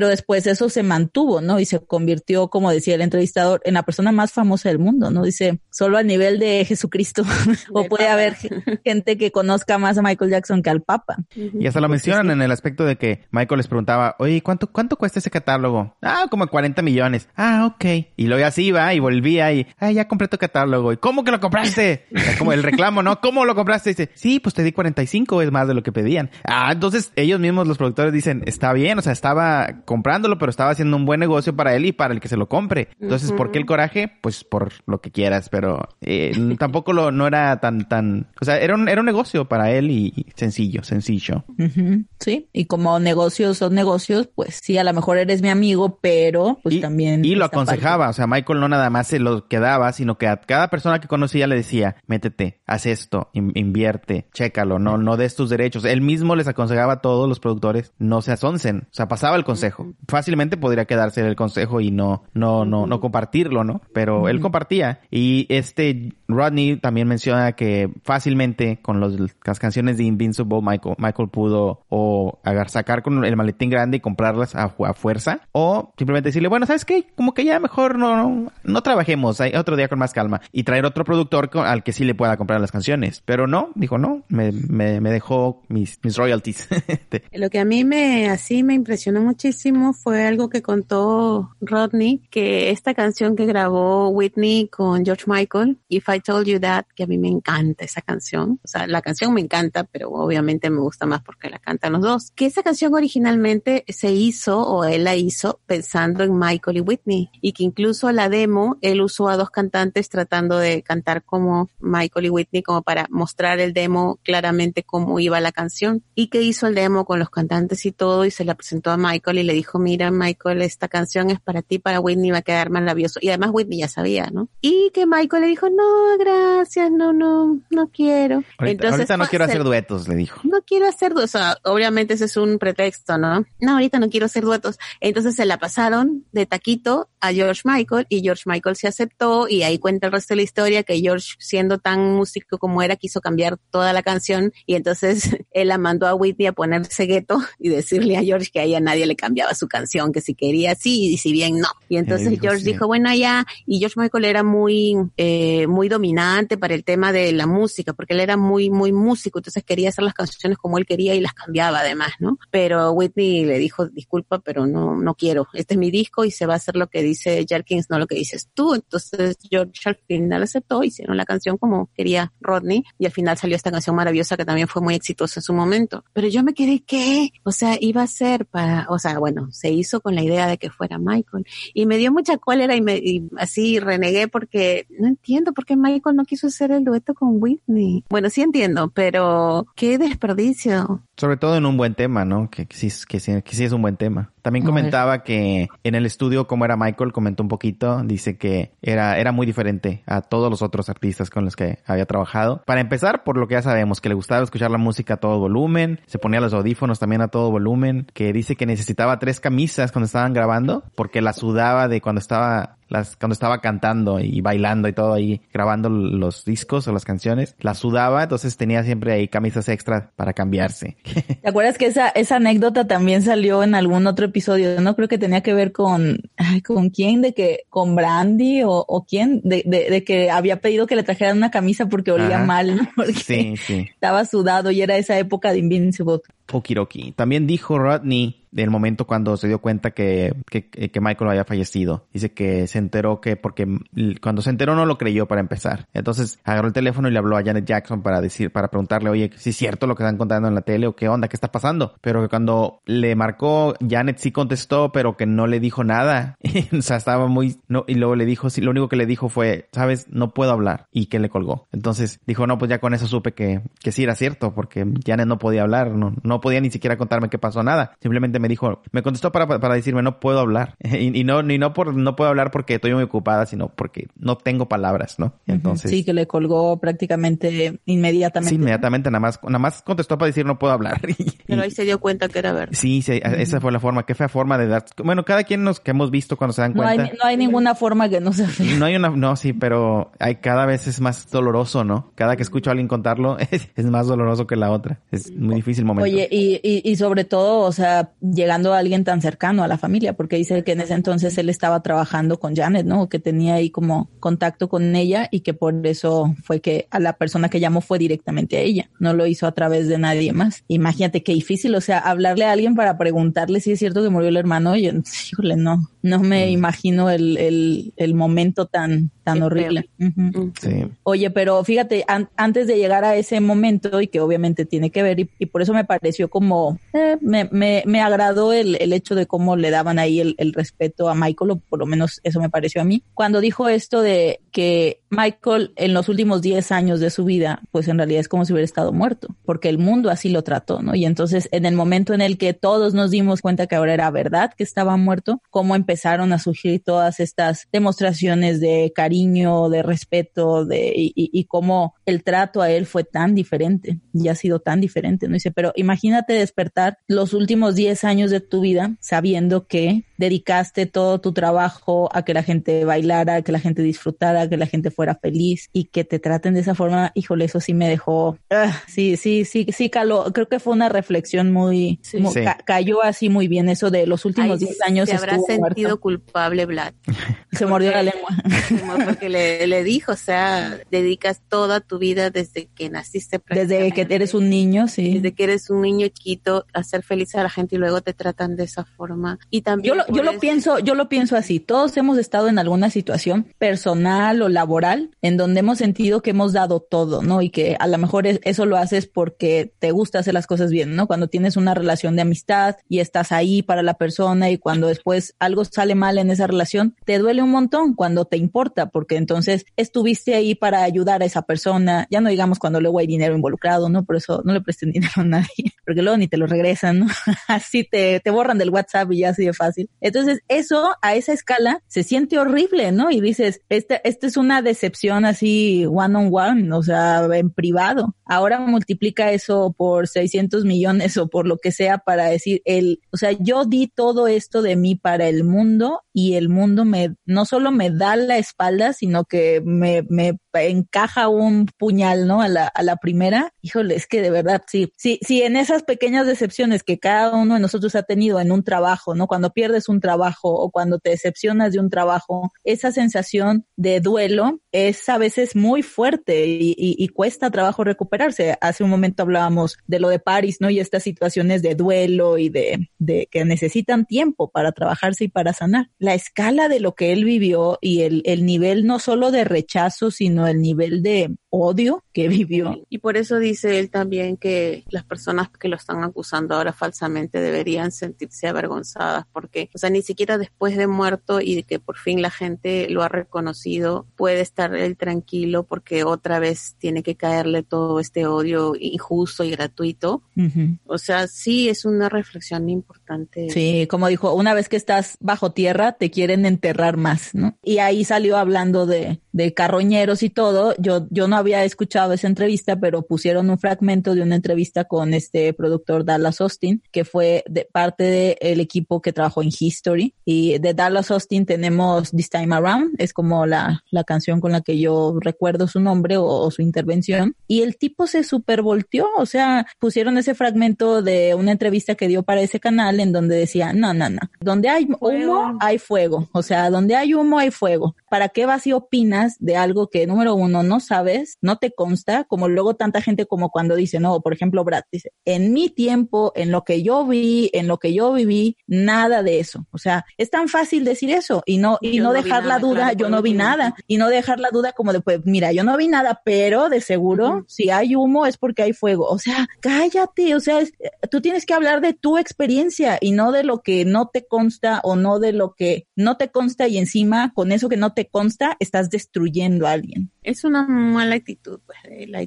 después eso se mantuvo, ¿no? Y se convirtió, como decía el entrevistador, en la persona más famosa del mundo, ¿no? Dice, solo a nivel de Jesucristo o puede haber gente que conozca más a Michael Jackson que al Papa. Y hasta lo mencionan en el aspecto de que Michael les preguntaba, oye, ¿cuánto, cuánto cuesta ese catálogo? Ah, como 40 millones. Ah, ok. Y luego así iba y volvía y, ah, ya compré tu catálogo. ¿Y cómo que lo compraste? como el reclamo, ¿no? ¿Cómo lo compraste? dice, sí, pues te di 45, es más de lo que pedían. Ah, entonces ellos mismos, los productores, dicen, está bien, o sea, estaba comprándolo, pero estaba haciendo un buen negocio para él y para el que se lo compre. Entonces, ¿por qué el coraje? Pues por lo que quieras, pero eh, tampoco lo, no era tan, tan, o sea, era un, era un negocio para él y, sencillo, sencillo. Sí, y como negocios son negocios, pues sí, a lo mejor eres mi amigo, pero pues y, también. y lo parte- aconsejaba, o sea, Michael no nada más se lo quedaba, sino que a cada persona que conocía le decía, métete, haz esto, in- invierte, chécalo, no, no des tus derechos. Él mismo les aconsejaba a todos los productores, no se asoncen, o sea, pasaba el consejo. Fácilmente podría quedarse el consejo y no, no, no, no compartirlo, ¿no? Pero él compartía. Y este Rodney también menciona que fácilmente con los, las canciones de Invincible, Michael, Michael pudo o agar- sacar con el maletín grande y comprarlas a, fu- a fuerza, o simplemente decirle, bueno, ¿sabes qué? Como que ya mejor no, no, no trabajemos, hay otro día con más calma, y traer otro productor con- al que sí le pueda comprar las canciones. Pero no, dijo, no, me, me, me dejó mis, mis royalties. Lo que a mí me así me impresionó muchísimo fue algo que contó Rodney, que esta canción que grabó Whitney con George Michael, If I Told You That, que a mí me encanta esa canción. O sea, la canción me encanta, pero obviamente me gusta más porque la cantan los dos. Que esa canción originalmente se hizo o él la hizo pensando en Michael y Whitney y que incluso la demo él usó a dos cantantes tratando de cantar como Michael y Whitney como para mostrar el demo claramente cómo iba la canción y que hizo el demo con los cantantes y todo y se la presentó a Michael y le dijo mira Michael esta canción es para ti para Whitney va a quedar maravilloso y además Whitney ya sabía ¿no? y que Michael le dijo no gracias no no no quiero ahorita, ahorita no quiero se- hacer duetos, le dijo. no quiero hacer duetos. O sea, obviamente ese es un pretexto, ¿no? No, ahorita no quiero hacer duetos. Entonces se la pasaron de taquito a George Michael y George Michael se aceptó y ahí cuenta el resto de la historia que George, siendo tan músico como era, quiso cambiar toda la canción y entonces él la mandó a Whitney a ponerse gueto y decirle a George que a ella nadie le cambiaba su canción, que si quería sí y si bien no. Y entonces dijo George sí. dijo, bueno, ya, y George Michael era muy, eh, muy dominante para el tema de la música, porque él era muy, muy músico, entonces quería hacer las canciones como él quería y las cambiaba además, ¿no? Pero Whitney le dijo, disculpa, pero no, no quiero, este es mi disco y se va a hacer lo que dice Jerkins, no lo que dices tú. Entonces George al final aceptó, hicieron la canción como quería Rodney y al final salió esta canción maravillosa que también fue muy exitosa en su momento. Pero yo me quedé, ¿qué? O sea, iba a ser para, o sea, bueno, se hizo con la idea de que fuera Michael y me dio mucha cólera y, me, y así renegué porque no entiendo por qué Michael no quiso hacer el dueto con Whitney. Bueno, sí entiendo, pero qué desperdicio. Sobre todo en un buen tema, ¿no? Que, que sí, que, sí, que sí es un buen tema. También comentaba que en el estudio, como era Michael, comentó un poquito, dice que era, era muy diferente a todos los otros artistas con los que había trabajado. Para empezar, por lo que ya sabemos, que le gustaba escuchar la música a todo volumen, se ponía los audífonos también a todo volumen, que dice que necesitaba tres camisas cuando estaban grabando, porque la sudaba de cuando estaba las, cuando estaba cantando y bailando y todo ahí, grabando los discos o las canciones, la sudaba, entonces tenía siempre ahí camisas extra para cambiarse. ¿Te acuerdas que esa, esa anécdota también salió en algún otro episodio? No creo que tenía que ver con, ay, ¿con quién? De que, con Brandy o, o quién, de, de, de que había pedido que le trajeran una camisa porque olía Ajá. mal, ¿no? Porque Sí, sí. estaba sudado y era esa época de Invincible. Okiroki. También dijo Rodney del momento cuando se dio cuenta que, que, que, Michael había fallecido. Dice que se enteró que, porque cuando se enteró no lo creyó para empezar. Entonces agarró el teléfono y le habló a Janet Jackson para decir, para preguntarle, oye, si es cierto lo que están contando en la tele o qué onda, qué está pasando. Pero que cuando le marcó, Janet sí contestó, pero que no le dijo nada. o sea, estaba muy, no, y luego le dijo, sí, lo único que le dijo fue, sabes, no puedo hablar. Y que le colgó. Entonces dijo, no, pues ya con eso supe que, que sí era cierto, porque Janet no podía hablar, no, no podía ni siquiera contarme qué pasó nada. Simplemente me dijo, me contestó para, para decirme no puedo hablar. Y, y, no, ni no por, no puedo hablar porque estoy muy ocupada, sino porque no tengo palabras, ¿no? Entonces. Sí, que le colgó prácticamente inmediatamente. Sí, inmediatamente, nada más, nada más contestó para decir no puedo hablar. Pero ahí se dio cuenta que era verdad. Sí, sí esa fue la forma, qué fea forma de dar. Bueno, cada quien nos que hemos visto cuando se dan cuenta. No hay, no hay ninguna forma que no sea No hay una, no, sí, pero hay cada vez es más doloroso, ¿no? Cada que escucho a alguien contarlo es, es más doloroso que la otra. Es muy difícil momento. Oye, y, y, y sobre todo, o sea, llegando a alguien tan cercano a la familia, porque dice que en ese entonces él estaba trabajando con Janet, ¿no? Que tenía ahí como contacto con ella y que por eso fue que a la persona que llamó fue directamente a ella, no lo hizo a través de nadie más. Imagínate qué difícil, o sea, hablarle a alguien para preguntarle si es cierto que murió el hermano, y híjole, no, no me imagino el, el, el momento tan, tan horrible. Uh -huh. sí. Oye, pero fíjate, an antes de llegar a ese momento, y que obviamente tiene que ver, y, y por eso me como, eh, me, me, me, agradó el, el, hecho de cómo le daban ahí el, el, respeto a Michael, o por lo menos eso me pareció a mí. Cuando dijo esto de que Michael en los últimos 10 años de su vida, pues en realidad es como si hubiera estado muerto, porque el mundo así lo trató, ¿no? Y entonces en el momento en el que todos nos dimos cuenta que ahora era verdad que estaba muerto, cómo empezaron a surgir todas estas demostraciones de cariño, de respeto, de, y, y, y cómo el trato a él fue tan diferente y ha sido tan diferente, ¿no? Dice, pero imagínate despertar los últimos 10 años de tu vida sabiendo que dedicaste todo tu trabajo a que la gente bailara, a que la gente disfrutara, a que la gente fuera feliz y que te traten de esa forma, híjole, eso sí me dejó, uh, sí, sí, sí, sí caló, creo que fue una reflexión muy, sí. muy sí. Ca cayó así muy bien eso de los últimos 10 años. Se habrá sentido muerto. culpable, Vlad. Se mordió la lengua. Porque le, le, dijo, o sea, dedicas toda tu vida desde que naciste. Desde que eres un niño, sí. Desde que eres un niño chiquito, a hacer feliz a la gente y luego te tratan de esa forma. Y también yo lo, yo lo pienso, yo lo pienso así. Todos hemos estado en alguna situación personal o laboral en donde hemos sentido que hemos dado todo, ¿no? Y que a lo mejor eso lo haces porque te gusta hacer las cosas bien, ¿no? Cuando tienes una relación de amistad y estás ahí para la persona y cuando después algo sale mal en esa relación, te duele un montón cuando te importa, porque entonces estuviste ahí para ayudar a esa persona. Ya no digamos cuando luego hay dinero involucrado, ¿no? Por eso no le presten dinero a nadie, porque luego ni te lo regresan, ¿no? así te, te borran del WhatsApp y ya así de fácil. Entonces, eso a esa escala se siente horrible, ¿no? Y dices, esta, esta es una decepción así one on one, o sea, en privado. Ahora multiplica eso por 600 millones o por lo que sea para decir el, o sea, yo di todo esto de mí para el mundo y el mundo me, no solo me da la espalda, sino que me, me encaja un puñal, ¿no? A la, a la primera. Híjole, es que de verdad, sí. Sí, sí, en esas pequeñas decepciones que cada uno de nosotros ha tenido en un trabajo, ¿no? Cuando pierdes un trabajo o cuando te decepcionas de un trabajo, esa sensación de duelo es a veces muy fuerte y, cuesta trabajo recuperarse. Hace un momento hablábamos de lo de Paris, ¿no? Y estas situaciones de duelo y de, de que necesitan tiempo para trabajarse y para sanar. La escala de lo que él vivió y el, el nivel no solo de rechazo, sino el nivel de odio que vivió. Y por eso dice él también que las personas que lo están acusando ahora falsamente deberían sentirse avergonzadas porque, o sea, ni siquiera después de muerto y de que por fin la gente lo ha reconocido, puede estar él tranquilo porque otra vez tiene que caerle todo este odio injusto y gratuito. Uh -huh. O sea, sí es una reflexión importante. Sí, como dijo, una vez que estás bajo tierra, te quieren enterrar más, ¿no? Y ahí salió hablando de, de carroñeros y todo. Yo, yo no había escuchado esa entrevista, pero pusieron un fragmento de una entrevista con este productor Dallas Austin, que fue de parte del de equipo que trabajó en History. Y de Dallas Austin tenemos This Time Around, es como la, la canción con la que yo recuerdo su nombre o, o su intervención. Y el tipo se super volteó, o sea, pusieron ese fragmento de una entrevista que dio para ese canal en donde decía, no, no, no, donde hay humo, hay fuego. O sea, donde hay humo, hay fuego. ¿Para qué vas y opinas opinas de algo que, número uno, no sabes, no te consta, como luego tanta gente como cuando dice, no, por ejemplo, Brad dice, en mi tiempo, en lo que yo vi, en lo que yo viví, nada de eso. O sea, es tan fácil decir eso y no, y Yo no, dejar la duda, claro, yo no vi nada, y no dejar la duda como de, pues, mira, yo no vi nada, pero de seguro, si hay humo es porque hay fuego. O sea, cállate, o sea, es- tú tienes que hablar de tu experiencia y no de lo que no te consta o no de lo que no te consta y encima con eso que no te consta estás destruyendo a alguien. Es una mala actitud, pues,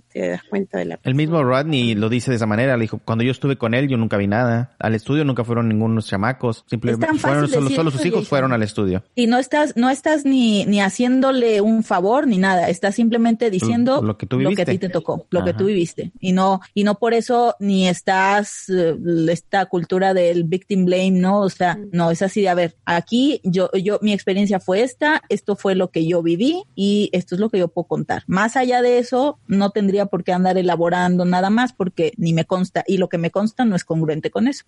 te das cuenta de la El mismo Rodney lo dice de esa manera, le dijo, cuando yo estuve con él yo nunca vi nada, al estudio nunca fueron ningunos chamacos, simplemente fueron solo, sus hijos fueron al estudio. Y no estás, no estás ni, ni haciéndole un favor ni nada, estás simplemente diciendo Lo que tú a viviste. ti te tocó, lo que tú viviste. Y no, y no por eso ni estás, eh, esta cultura del victim blame, ¿no? O sea, no, es así de, a ver, aquí yo, yo, mi experiencia fue esta, esto fue lo que yo viví y esto es lo que yo puedo contar. Más allá de eso, no tendría por qué andar elaborando nada más porque ni me consta y lo que me consta no es congruente con eso.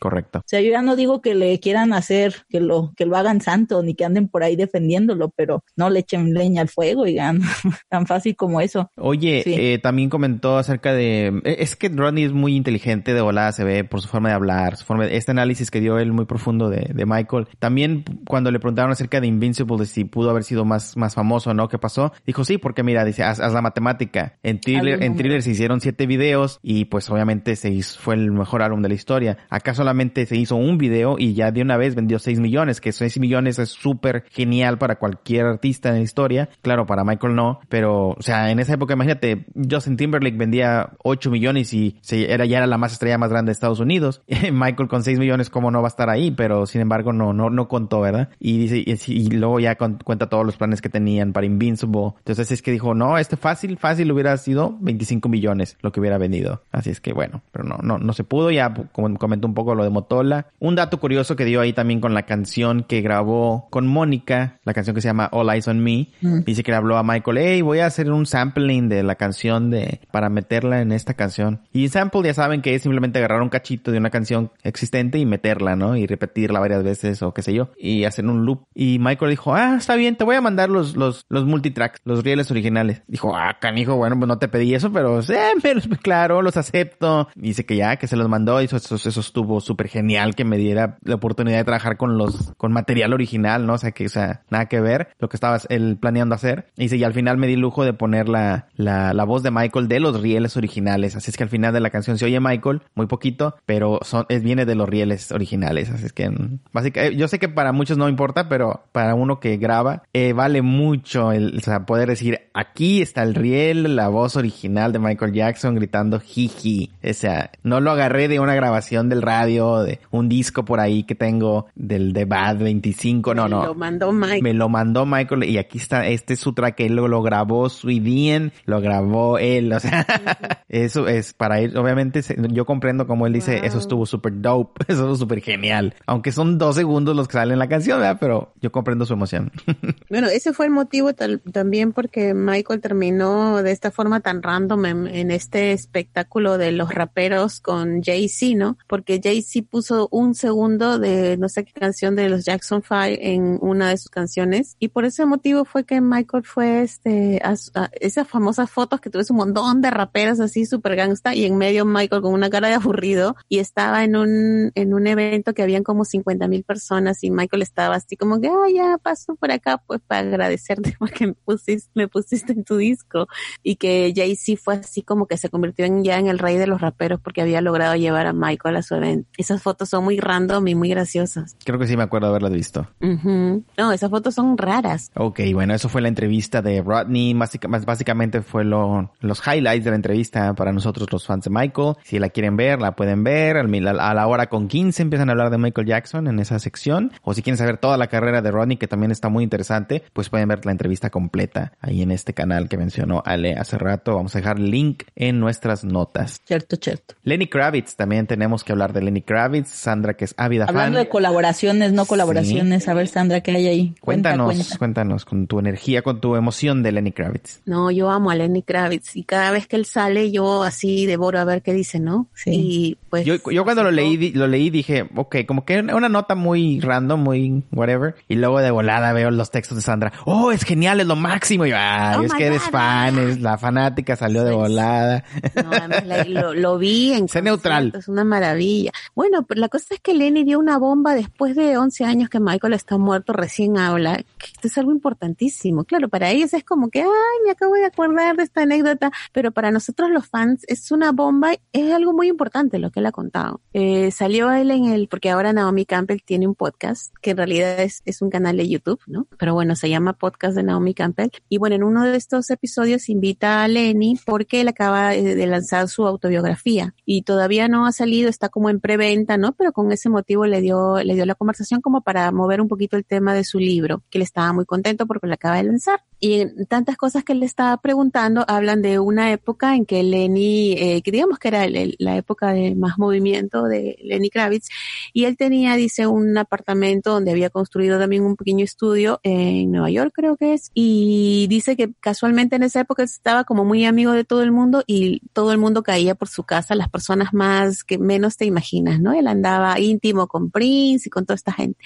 Correcto. O sea, yo ya no digo que le quieran hacer, que lo, que lo hagan santo, ni que anden por ahí defendiéndolo, pero no le echen leña al fuego y gan- tan fácil como eso. Oye, Sí. eh, también comentó acerca de... eh, Es que Rodney es muy inteligente de volada, se ve por su forma de hablar, su forma de- este análisis que dio él muy profundo de, de Michael. También cuando le preguntaron acerca de Invincible, de si pudo haber sido más, más famoso, ¿no? ¿Qué pasó? Dijo, sí, porque mira, dice, haz, haz la matemática. En Thriller, en se hicieron siete videos y pues obviamente se hizo, fue el mejor álbum de la historia. Acá solamente se hizo un video y ya de una vez vendió 6 millones, que 6 millones es súper genial para cualquier artista en la historia. Claro, para Michael no, pero, o sea, en esa época, imagínate, Justin Timberlake vendía 8 millones y se, era, ya era la más estrella más grande de Estados Unidos. Michael con 6 millones, ¿cómo no va a estar ahí? Pero sin embargo, no, no, no contó, ¿verdad? Y dice, y, y luego ya con- cuenta todos los planes que tenían para Invincible. Entonces es que dijo, no, este fácil, fácil hubiera sido 25 millones lo que hubiera vendido. Así es que bueno, pero no, no, no se pudo. Ya como comentó un poco lo de Motola. Un dato curioso que dio ahí también con la canción que grabó con Mónica, la canción que se llama All Eyes on Me. Dice que le habló a Michael, hey, voy a hacer un sampling de la canción de, para meterla en esta canción. Y sample ya saben que es simplemente agarrar un cachito de una canción existente y meterla, ¿no? Y repetirla varias veces o qué sé yo. Y hacer un loop. Y Michael dijo, ah, está bien, te voy a mandar los, los, los multitracks, los originales. Dijo, ah, canijo, bueno, pues no te pedí eso, pero sí, pero, claro, los acepto. Dice que ya, que se los mandó y eso, eso, eso estuvo súper genial que me diera la oportunidad de trabajar con los, con material original, ¿no? O sea, que, o sea, nada que ver lo que estaba él planeando hacer. Y dice, y al final me di lujo de poner la, la, la voz de Michael de los rieles originales. Así es que al final de la canción se oye Michael, muy poquito, pero son, es, viene de los rieles originales. Así es que, mm, básicamente, yo sé que para muchos no importa, pero para uno que graba, eh, vale mucho el, poder decir, aquí está el riel, la voz original de Michael Jackson gritando jiji. O sea, no lo agarré de una grabación del radio, de un disco por ahí que tengo del de Bad 25, no, Me no. Lo mandó Mike. Me lo mandó Michael y aquí está, este es su track, él lo, lo grabó Sweden, lo grabó él, o sea, eso es para él, obviamente yo comprendo como él dice, Wow. eso estuvo súper dope, eso estuvo súper genial, aunque son dos segundos los que salen en la canción, ¿verdad? Pero yo comprendo su emoción. Bueno, ese fue el motivo tal- también porque Michael terminó de esta forma tan random en, en este espectáculo de los raperos con Jay-Z, ¿no? Porque Jay-Z puso un segundo de no sé qué canción de los Jackson Five en una de sus canciones y por ese motivo fue que Michael fue este a, a esas famosas fotos que tuvo un montón de raperos así super gangsta y en medio Michael con una cara de aburrido y estaba en un en un evento que habían como 50 mil personas y Michael estaba así como que ah ya paso por acá pues para agradecerte porque me pusiste, me pusiste en tu disco y que Jay-Z fue así como que se convirtió en ya en el rey de los raperos porque había logrado llevar a Michael a su evento. Esas fotos son muy random y muy graciosas. Creo que sí me acuerdo haberlas visto. No, esas fotos son raras. Ok, bueno, eso fue la entrevista de Rodney. Básica- básicamente fue lo, los highlights de la entrevista para nosotros los fans de Michael. Si la quieren ver, la pueden ver. A la hora con 15 empiezan a hablar de Michael Jackson en esa sección. O si quieren saber toda la carrera de Rodney, que también está muy interesante, pues pueden ver la entrevista completa ahí en este canal que mencionó Ale hace rato. Vamos a dejar link en nuestras notas. Cierto, cierto. Lenny Kravitz, también tenemos que hablar de Lenny Kravitz. Sandra, que es ávida Hablando fan. de colaboraciones, no colaboraciones, a ver Sandra, ¿qué hay ahí? Cuenta, Cuéntanos, cuenta. cuéntanos con tu energía, con tu emoción de Lenny Kravitz. No, yo amo a Lenny Kravitz y cada vez que él sale yo así devoro a ver qué dice, ¿no? Sí. Y pues. Yo, yo cuando lo leí, lo leí dije, ok, como que una nota muy random, muy whatever. Y luego de volada veo los textos de Sandra. Oh, es genial, es lo máximo. Y yo, Oh es que eres God, fan, ah. es la fanática salió de Sí. volada. No, además, la- lo, lo vi en Sé neutral. Es una maravilla. Bueno, pero la cosa es que Lenny dio una bomba después de 11 años que Michael está muerto, recién habla, que esto es algo importantísimo. Claro, para ellos es como que, ay, me acabo de acordar de esta anécdota, pero para nosotros los fans es una bomba, es algo muy importante lo que él ha contado. Eh, salió él en el, porque ahora Naomi Campbell tiene un podcast, que en realidad es, es un canal de YouTube, ¿no? Pero bueno, se llama Podcast de Naomi Campbell. Y bueno, en uno de estos episodios invita a Lenny porque él acaba de lanzar su autobiografía y todavía no ha salido, está como en preventa, ¿no? Pero con ese motivo le dio, le dio la conversación como para mover un poquito el tema de su libro, que él estaba muy contento porque lo acaba de lanzar. Y tantas cosas que le estaba preguntando hablan de una época en que Lenny, eh, que digamos que era la época de más movimiento de Lenny Kravitz, y él tenía, dice, un apartamento donde había construido también un pequeño estudio en Nueva York, creo que es, y dice que casualmente en esa época estaba como muy amigo de todo el mundo y todo el mundo caía por su casa, las personas más que menos te imaginas, ¿no? Él andaba íntimo con Prince y con toda esta gente.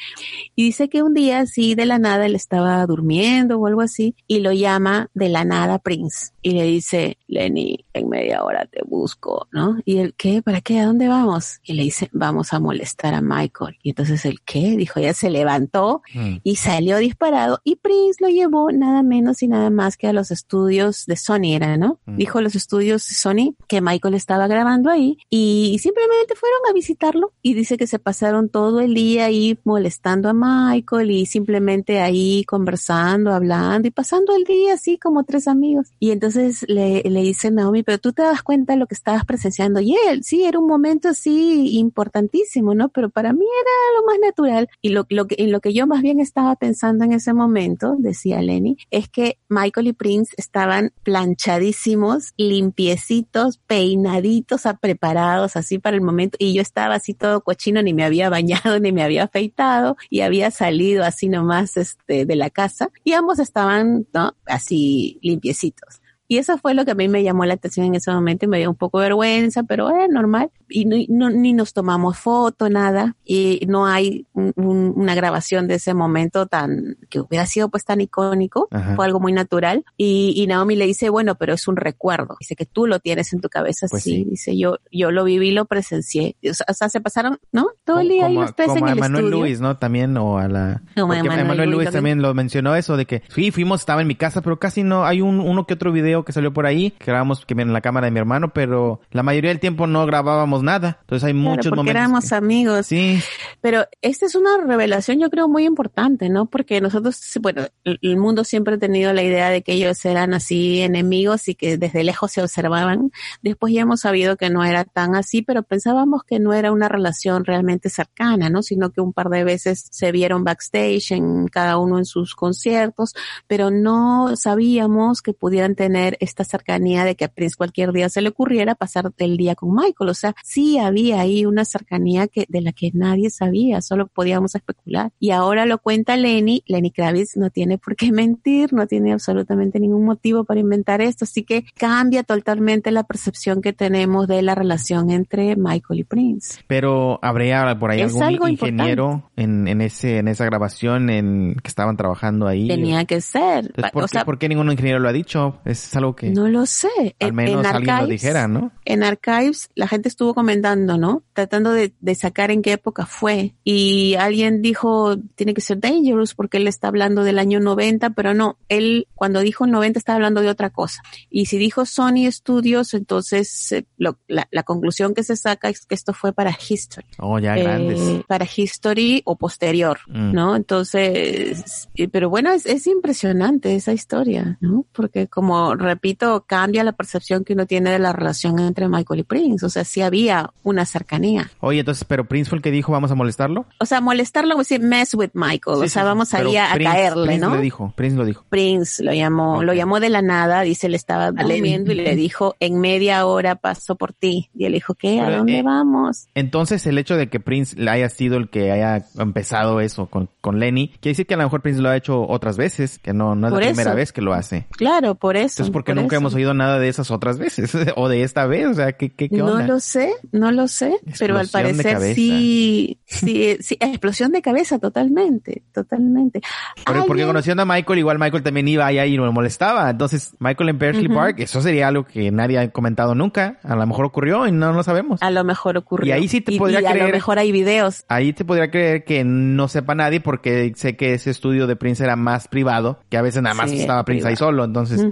Y dice que un día así de la nada él estaba durmiendo o algo así y lo llama de la nada Prince y le dice, Lenny, en media hora te busco, ¿no? Y él, ¿qué? ¿Para qué? ¿A dónde vamos? Y le dice, vamos a molestar a Michael. Y entonces él, ¿qué? Dijo, ya se levantó Mm. y salió disparado y Prince lo llevó nada menos y nada más que a los estudios de Sony era, ¿no? Mm. Dijo los estudios de Sony que Michael estaba grabando ahí y simplemente fueron a visitarlo y dice que se pasaron todo el día ahí molestando a Michael y simplemente ahí conversando, hablando y pasando el día así como tres amigos. Y entonces le, le dice Naomi, pero tú te das cuenta de lo que estabas presenciando y él, sí, era un momento así importantísimo, ¿no? Pero para mí era lo más natural y lo, lo que, en lo que yo más bien estaba pensando en ese momento, decía Lenny, es que Michael y Prince estaban planchadísimos, limpiecitos, peinaditos, preparados así para el momento y yo estaba así todo cochino, ni me había bañado, ni me había afeitado y había salido así nomás este, de la casa y ambos estaban, ¿no? Así limpiecitos. Y eso fue lo que a mí me llamó la atención en ese momento y me dio un poco de vergüenza, pero era normal. Y no, no- ni nos tomamos foto, nada. Y no hay un- un- una grabación de ese momento tan, que hubiera sido pues tan icónico. Ajá. Fue algo muy natural. Y, y Naomi le dice, bueno, pero es un recuerdo. Dice que tú lo tienes en tu cabeza, Pues sí. sí. Dice, yo, yo lo viví, lo presencié. O sea, o sea, se pasaron, ¿no? Todo el día ahí como, los tres como en a el Manuel estudio. Luis, ¿no? También, o a la... Como a Emanuel Luis Luis también lo mencionó eso, de que sí, fuimos, estaba en mi casa, pero casi no, hay un, uno que otro video que salió por ahí, que grabamos que en la cámara de mi hermano, pero la mayoría del tiempo no grabábamos nada. Entonces hay Claro, muchos porque momentos. éramos que- amigos. Sí, Pero esta es una revelación, yo creo, muy importante, ¿no? Porque nosotros, bueno, el mundo siempre ha tenido la idea de que ellos eran así enemigos y que desde lejos se observaban. Después ya hemos sabido que no era tan así, pero pensábamos que no era una relación realmente cercana, ¿no? Sino que un par de veces se vieron backstage en cada uno en sus conciertos, pero no sabíamos que pudieran tener esta cercanía de que a Prince cualquier día se le ocurriera pasar el día con Michael. O sea, sí había ahí una cercanía que, de la que nadie sabía, solo podíamos especular. Y ahora lo cuenta Lenny. Lenny Kravitz no tiene por qué mentir, no tiene absolutamente ningún motivo para inventar esto. Así que cambia totalmente la percepción que tenemos de la relación entre Michael y Prince. pero habría por ahí Es algún ingeniero en, en ese, en esa grabación en que estaban trabajando ahí. Tenía que ser. Entonces, ¿por, o qué, sea, por qué ningún ingeniero lo ha dicho? Es algo que no lo sé. al En- menos en alguien lo Archives- dijera, ¿no? en Archives la gente estuvo comentando, ¿no? Tratando de, de sacar en qué época fue. Y alguien dijo, tiene que ser Dangerous porque él está hablando del año 90, pero no, él cuando dijo 90 estaba hablando de otra cosa. Y si dijo Sony Studios, entonces eh, lo- la, la conclusión que se saca es que esto fue para History. Oh, ya grandes. Eh, para History o posterior, Mm. ¿no? Entonces, pero bueno, es, es impresionante esa historia, ¿no? Porque como repito, cambia la percepción que uno tiene de la relación entre Michael y Prince. O sea, sí había una cercanía. Oye, entonces, pero Prince fue el que dijo, vamos a molestarlo. O sea, molestarlo, como decir, mess with Michael. Sí, o sea, sí, vamos ahí a, a Prince- caerle, Prince ¿no? lo dijo, Prince lo dijo. Prince lo llamó, lo llamó de la nada, dice, le estaba durmiendo y le dijo, en media hora paso por ti. Y él dijo, ¿qué? ¿A dónde eh, vamos? Entonces, el hecho de que Prince le haya sido el que haya empezado eso con, con Lenny, quiere decir que a lo mejor Prince lo ha hecho otras veces, que no, no es Por la primera vez que lo hace. Claro, por eso. Entonces, porque por nunca eso. hemos oído nada de esas otras veces o de esta vez, o sea, ¿qué, qué, qué No lo sé, no lo sé, pero al parecer sí, sí, sí, explosión de cabeza totalmente, totalmente. Pero porque Alguien- conociendo a Michael, igual Michael también iba allá y lo molestaba. Entonces, Michael en Berkeley. Park, eso sería algo que nadie ha comentado nunca. A lo mejor ocurrió y no lo sabemos. a lo mejor ocurrió. Y ahí sí te y, podría y a creer- lo mejor hay videos. Ahí te podría creer que no sepa nadie porque sé que ese estudio de Prince era más privado, que a veces nada más Sí, estaba Prince ahí solo. Entonces,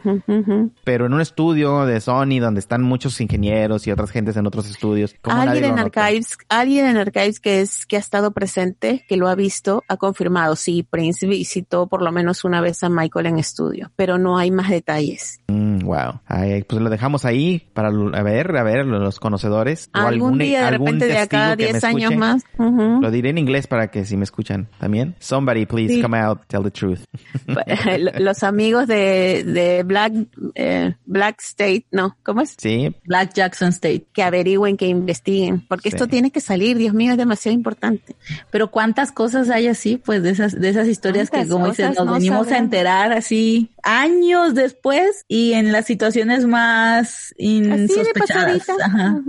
pero en un estudio de Sony donde están muchos ingenieros y otras gentes en otros estudios. ¿cómo nadie Alguien en? Archives, alguien en Archives que es que ha estado presente, que lo ha visto, ha confirmado. Sí, Prince visitó por lo menos una vez a Michael en estudio, pero no hay más detalles. Mm, wow. Ay, pues lo dejamos ahí para a ver, a ver, los conocedores. O algún algún- día, de algún repente, de acá a testigo que me 10 años escuche. más. Lo diré en inglés para que si me escuchan también. Somebody please Sí. come out, tell the truth. Los amigos de, de Black, eh, Black State, no, ¿cómo es? Sí, Black Jackson State. Que averigüen, que investiguen, porque Sí. esto tiene que salir, Dios mío, es demasiado importante. Pero cuántas cosas hay así, pues de esas, de esas historias que ¿Cuántas como dices, nos no venimos a enterar así años después y en las situaciones más Así de insospechadas. Ajá.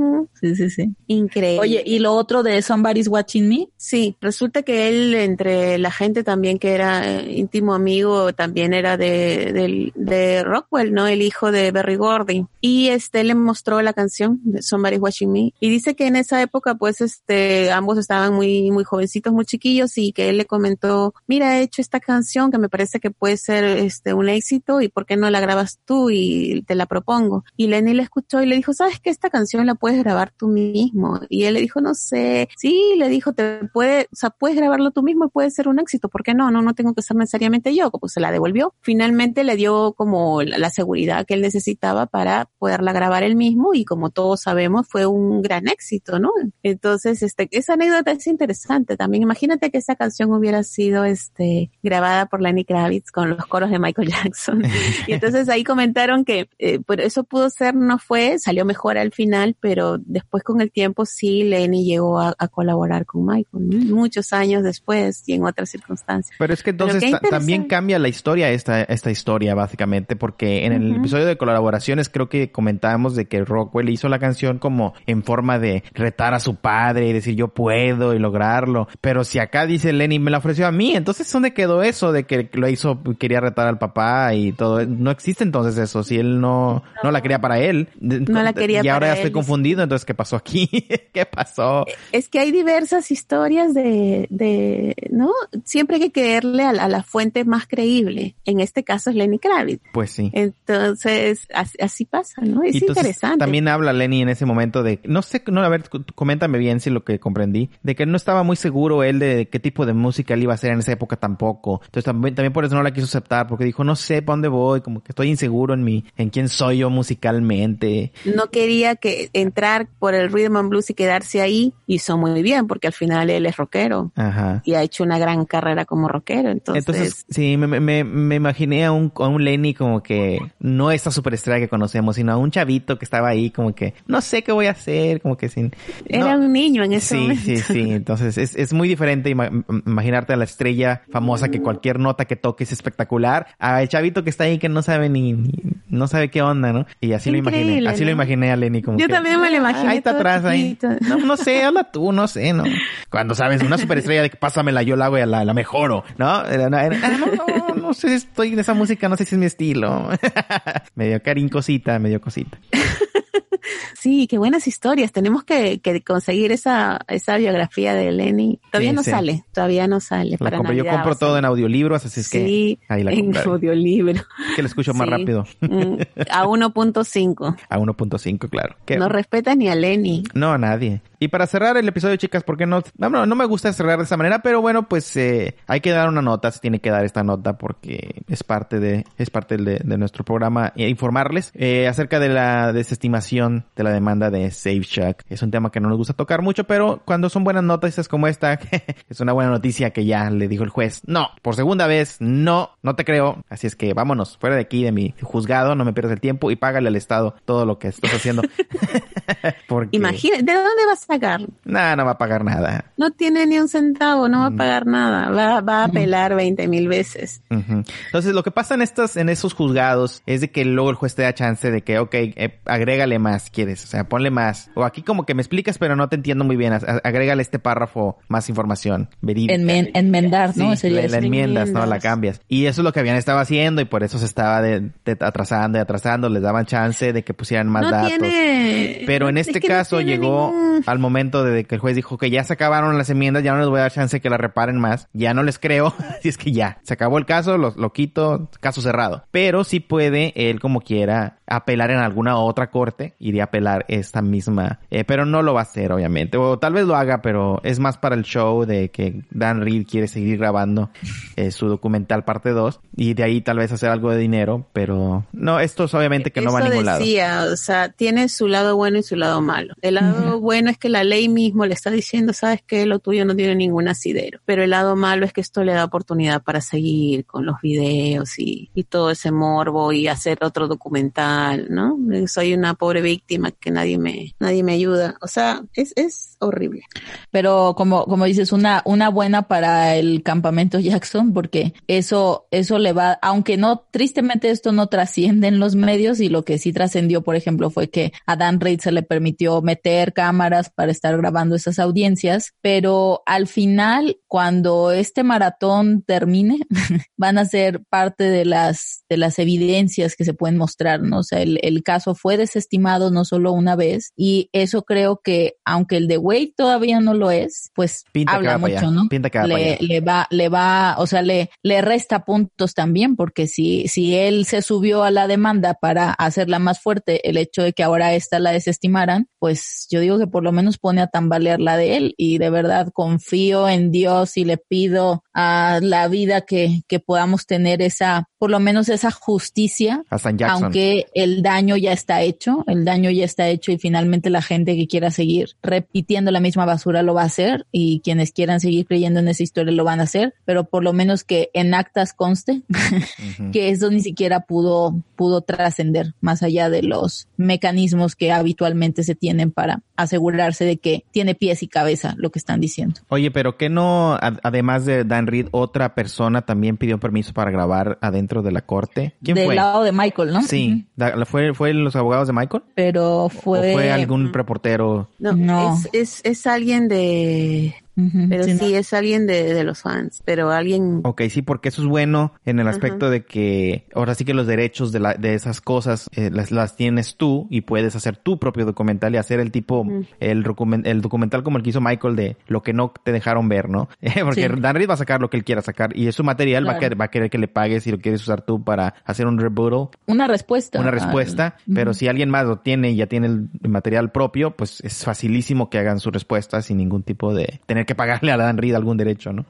Sí, sí, sí. Increíble. Oye, y lo otro de Somebody's Watching Me, Sí, resulta que él, entre la gente también que era eh, íntimo amigo, también era de, del- de Rockwell, ¿no? El hijo de Berry Gordy. Y este le mostró la canción de Somebody's Watching Me. Y dice que en esa época, pues, este, ambos estaban muy, muy jovencitos, muy chiquillos, y que él le comentó, mira, he hecho esta canción que me parece que puede ser, este, un éxito, y por qué no la grabas tú y te la propongo. Y Lenny le escuchó y le dijo, ¿sabes que esta canción la puedes grabar tú mismo? Y él le dijo, no sé, sí, le dijo, te puede, o sea, puedes grabarlo tú mismo y puede ser un éxito, ¿por qué no? No, no tengo que ser necesariamente yo, pues se la devolvió. Finalmente le dio como la, la seguridad que él necesitaba para poderla grabar él mismo y como todos sabemos fue un gran éxito, ¿no? Entonces, este, esa anécdota es interesante también. Imagínate que esa canción hubiera sido, este, grabada por Lenny Kravitz con los coros de Michael Jackson. Y entonces ahí comentaron que eh, pero eso pudo ser, no fue, salió mejor al final, pero después con el tiempo sí Lenny llegó a, a colaborar con Michael, ¿no? muchos años después y en otras circunstancias. Pero es que entonces también cambia la historia esta, esta historia básicamente porque en el Ujú. episodio de colaboraciones creo que comentábamos de que Rockwell hizo la canción como en forma de retar a su padre y decir yo puedo y lograrlo. Pero si acá dice Lenny me la ofreció a mí, entonces ¿dónde quedó eso de que lo hizo, quería retar al papá y todo? No existe entonces eso, si él no, no la quería para él. No la quería Y ahora para ya estoy él, confundido, entonces ¿qué pasó aquí? ¿Qué pasó? Es que hay diversas historias de, de ¿no? Siempre hay que creerle a, la- a la fuente más creíble. En este caso es Lenny Kravitz. Pues sí. Entonces, así, así pasa, ¿no? Es Y entonces interesante. También habla Lenny en ese momento de, no sé, no, a ver, coméntame bien si lo que comprendí, de que no estaba muy seguro él de qué tipo de música él iba a hacer en esa época tampoco. Entonces también, también por eso no la quiso aceptar, porque dijo, no sé para dónde voy, como que estoy inseguro en mi, en quién soy yo musicalmente. no quería que entrar por el rhythm and blues y quedarse ahí. Hizo muy bien porque al final él es rockero Ajá. y ha hecho una gran carrera como rockero. Entonces, Entonces, sí, me, me, me imaginé a un, a un Lenny como que no esta superestrella que conocemos, sino a un chavito que estaba ahí como que no sé qué voy a hacer, como que sin... era no. un niño en ese Sí, momento. sí, sí. Entonces es, es muy diferente ima- im- imaginarte a la estrella famosa que cualquier nota que toque es espectacular, a el chavito que está ahí que no sabe ni, ni- no sabe qué onda, ¿no? Y así lo imaginé, así lo imaginé a Lenny como Yo que, también me lo imaginé. Ahí está atrás, ahí. No, no sé, habla tú, no sé, ¿no? Cuando sabes, una superestrella de que pásamela, yo la hago y la, la mejoro, ¿no? Era- no, era- ah, no, no, no sé, estoy en esa música, no sé si es mi estilo. medio carincosita, medio cosita. Sí, qué buenas historias. Tenemos que, que conseguir esa, esa biografía de Lenny. Todavía Sí, no sí. sale, todavía no sale. La para compré, yo Navidad compro todo en audiolibros, así es que sí, ahí la en audiolibro. que lo escucho más rápido. Mm, A 1.5. A 1.5, claro. No respetas ni a Lenny. No, a nadie. Y para cerrar el episodio, chicas, ¿por qué no? No, no me gusta cerrar de esa manera, pero bueno, pues eh, hay que dar una nota, se tiene que dar esta nota porque es parte de, es parte de, de nuestro programa e informarles eh, acerca de la desestimación de la demanda de Save Shack. Es un tema que no nos gusta tocar mucho, pero cuando son buenas noticias como esta, es una buena noticia que ya le dijo el juez, no, por segunda vez, no, no te creo. Así es que vámonos, fuera de aquí, de mi juzgado, no me pierdas el tiempo y págale al Estado todo lo que estás haciendo. porque... Imagina, ¿de dónde va a sacar. Nah, no va a pagar nada. No tiene ni un centavo, no va a Mm. pagar nada. Va, va a apelar 20 mil veces. Ujú. Entonces, lo que pasa en estas, en esos juzgados es de que luego el juez te da chance de que, ok, eh, agrégale más si quieres, o sea, ponle más. O aquí como que me explicas, pero no te entiendo muy bien. A- agrégale este párrafo más información verídica. Enmen- enmendar, ¿no? Sí, Sería la, la enmiendas, ¿no? La cambias. Y eso es lo que habían estado haciendo y por eso se estaba de- de- atrasando y atrasando. Les daban chance de que pusieran más no datos. tiene. Pero en este es que no caso llegó ningún- al momento de que el juez dijo que ya se acabaron las enmiendas, ya no les voy a dar chance que la reparen más, ya no les creo, así es que ya, se acabó el caso, lo, lo quito, caso cerrado. Pero sí puede él como quiera apelar en alguna otra corte, iría a apelar esta misma, eh, pero no lo va a hacer obviamente, o tal vez lo haga, pero es más para el show de que Dan Reed quiere seguir grabando eh, su documental parte 2 y de ahí tal vez hacer algo de dinero, pero no, esto es obviamente que no va a ningún lado. decía, o sea, tiene su lado bueno y su lado malo. El lado bueno es que la ley mismo le está diciendo, sabes que lo tuyo no tiene ningún asidero. Pero el lado malo es que esto le da oportunidad para seguir con los videos y, y todo ese morbo y hacer otro documental, ¿no? Soy una pobre víctima que nadie me, nadie me ayuda. O sea, es, es horrible. Pero como, como dices, una, una buena para el campamento Jackson, porque eso, eso le va, aunque no, tristemente esto no trasciende en los medios y lo que sí trascendió, por ejemplo, fue que a Dan Reid se le permitió meter cámaras para estar grabando esas audiencias, pero al final, cuando este maratón termine, van a ser parte de las, de las evidencias que se pueden mostrar, ¿no? O sea, el, el caso fue desestimado no solo una vez y eso creo que, aunque el de Wade todavía no lo es, pues Pinta que habla para mucho, ¿no? pinta que le, le va, le va, o sea, le, le resta puntos también, porque si, si él se subió a la demanda para hacerla más fuerte, el hecho de que ahora esta la desestimaran, pues yo digo que por lo menos pone a tambalear la de él. Y de verdad confío en Dios y le pido a la vida que, que podamos tener esa, por lo menos esa justicia aunque el daño ya está hecho, el daño ya está hecho y finalmente la gente que quiera seguir repitiendo la misma basura lo va a hacer y quienes quieran seguir creyendo en esa historia lo van a hacer, pero por lo menos que en actas conste que eso ni siquiera pudo pudo trascender más allá de los mecanismos que habitualmente se tienen para asegurarse de que tiene pies y cabeza lo que están diciendo. Oye, pero que no, además de Dan Reed, otra persona también pidió permiso para grabar adentro de la corte? ¿Quién Del fue? lado de Michael, ¿no? Sí, Da- ¿fue, fue los abogados de Michael? Pero fue, ¿O fue algún reportero? No, No. Es, es, es alguien de, Pero sí, sí, no. es alguien de, de los fans, pero alguien Ok, sí, porque eso es bueno en el aspecto de que ahora sí que los derechos de, la, de esas cosas eh, las, las tienes tú y puedes hacer tu propio documental y hacer el tipo, Mm. el, documen- el documental como el que hizo Michael de lo que no te dejaron ver, ¿no? porque Sí. Dan Reed va a sacar lo que él quiera sacar y es su material, va, a querer, va a querer que le pagues si lo quieres usar tú para hacer un rebuttal Una respuesta. una al- respuesta, pero si alguien más lo tiene y ya tiene el material propio, pues es facilísimo que hagan su respuesta sin ningún tipo de tener que pagarle a Dan Reed algún derecho, ¿no?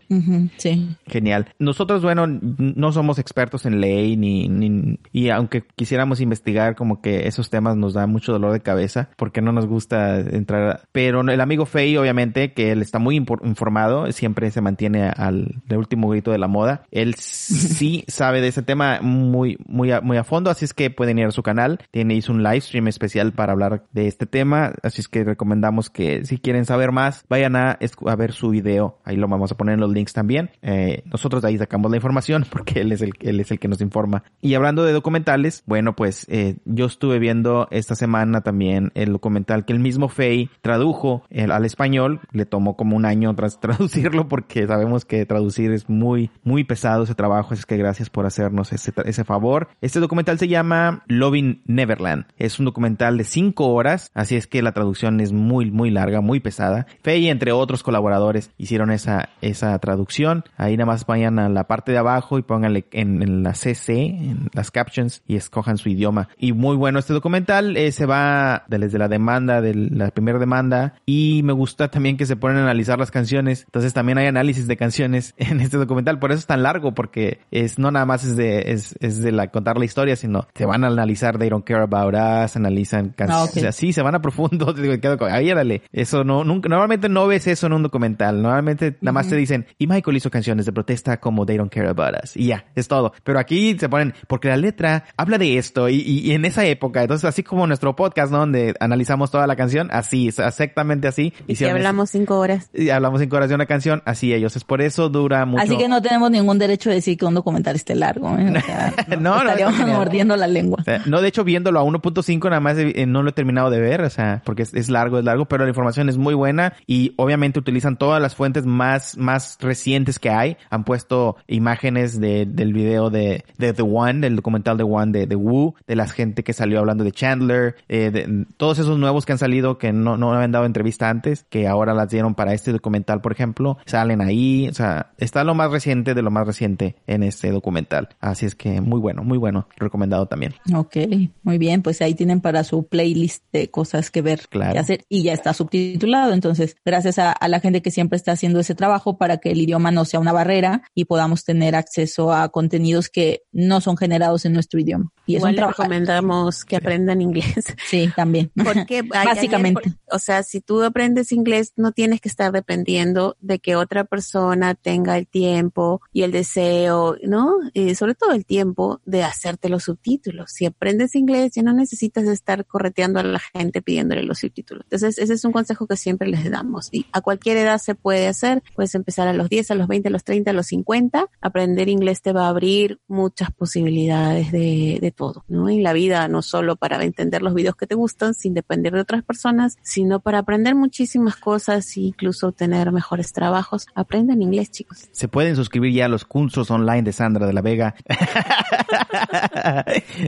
Sí. Genial. Nosotros, bueno, no somos expertos en ley ni, ni y aunque quisiéramos investigar como que esos temas nos da mucho dolor de cabeza porque no nos gusta entrar, pero el amigo Fey obviamente que él está muy informado, siempre se mantiene al último grito de la moda. Él sí sabe de ese tema muy muy a, muy a fondo, así es que pueden ir a su canal. Tiene hizo un live stream especial para hablar de este tema, así es que recomendamos que si quieren saber más, vayan a ver su video. Ahí lo vamos a poner en los links también. Eh, nosotros de ahí sacamos la información porque él es el él es el que nos informa. Y hablando de documentales, bueno, pues eh, yo estuve viendo esta semana también el documental que el mismo Fey tradujo el- al español. Le tomó como un año tras traducirlo porque sabemos que traducir es muy, muy pesado ese trabajo. Así que gracias por hacernos ese, ese favor. Este documental se llama Loving Neverland. Es un documental de cinco horas. Así es que la traducción es muy, muy larga, muy pesada. Fey, entre otros colaboradores, hicieron esa, esa traducción. Ahí nada más vayan a la parte de abajo y pónganle en, en la CC, en las captions, y escojan su idioma. Y muy bueno este documental. eh, se va desde la demanda, de la primera demanda. Y me gusta también que se ponen a analizar las canciones. Entonces también hay análisis de canciones en este documental. Por eso es tan largo, porque es no nada más es de, es, es de la contar la historia, sino se van a analizar They Don't Care About Us, analizan canciones. Ah, ok. O sea, sí, se van a profundo. Digo, ahí, dale. Eso no, nunca, normalmente no ves eso en un documental documental. Normalmente nada más te dicen, y Michael hizo canciones de protesta como They Don't Care About Us. Y ya, es todo. Pero aquí se ponen, porque la letra habla de esto y, y- y en esa época, entonces así como nuestro podcast, ¿no? Donde analizamos toda la canción, así, es exactamente así. Y si hablamos cinco horas. Y hablamos cinco horas de una canción, así ellos. Es por eso dura mucho. Así que no tenemos ningún derecho de decir que un documental esté largo. ¿eh? O sea, No, no, estaríamos mordiendo la lengua. O sea, no, de hecho, viéndolo a 1.5 nada más eh, no lo he terminado de ver, o sea, porque es, es largo, es largo, pero la información es muy buena y obviamente utilizan todas las fuentes más, más recientes que hay. Han puesto imágenes de, del video de, de The One, del documental The One de, de Wu, de la gente que salió hablando de Chandler, eh, de, todos esos nuevos que han salido que no, no habían dado entrevista antes, que ahora las dieron para este documental, por ejemplo, salen ahí, o sea, está lo más reciente de lo más reciente en este documental. Así es que muy bueno, muy bueno, recomendado también. Ok, muy bien, pues ahí tienen para su playlist de cosas que ver, Claro. que hacer y ya está subtitulado. Entonces, gracias a, a la gente que siempre está haciendo ese trabajo para que el idioma no sea una barrera y podamos tener acceso a contenidos que no son generados en nuestro idioma. Y es Igual un les recomendamos que aprendan inglés. Sí, también. Porque Básicamente. o sea, si tú aprendes inglés, no tienes que estar dependiendo de que otra persona tenga el tiempo y el deseo, ¿no? Y sobre todo el tiempo de hacerte los subtítulos. Si aprendes inglés, ya no necesitas estar correteando a la gente pidiéndole los subtítulos. Entonces, ese es un consejo que siempre les damos. Y a cualquier edad se puede hacer. Puedes empezar a los 10, a los 20, a los 30, a los 50. Aprender inglés te va a abrir muchas posibilidades de, de todo, ¿no? En la vida, no solo para entender los videos que te gustan sin depender de otras personas, sino para aprender muchísimas cosas e incluso obtener mejores trabajos. Aprendan inglés, chicos. Se pueden suscribir ya a los cursos online de Sandra de la Vega.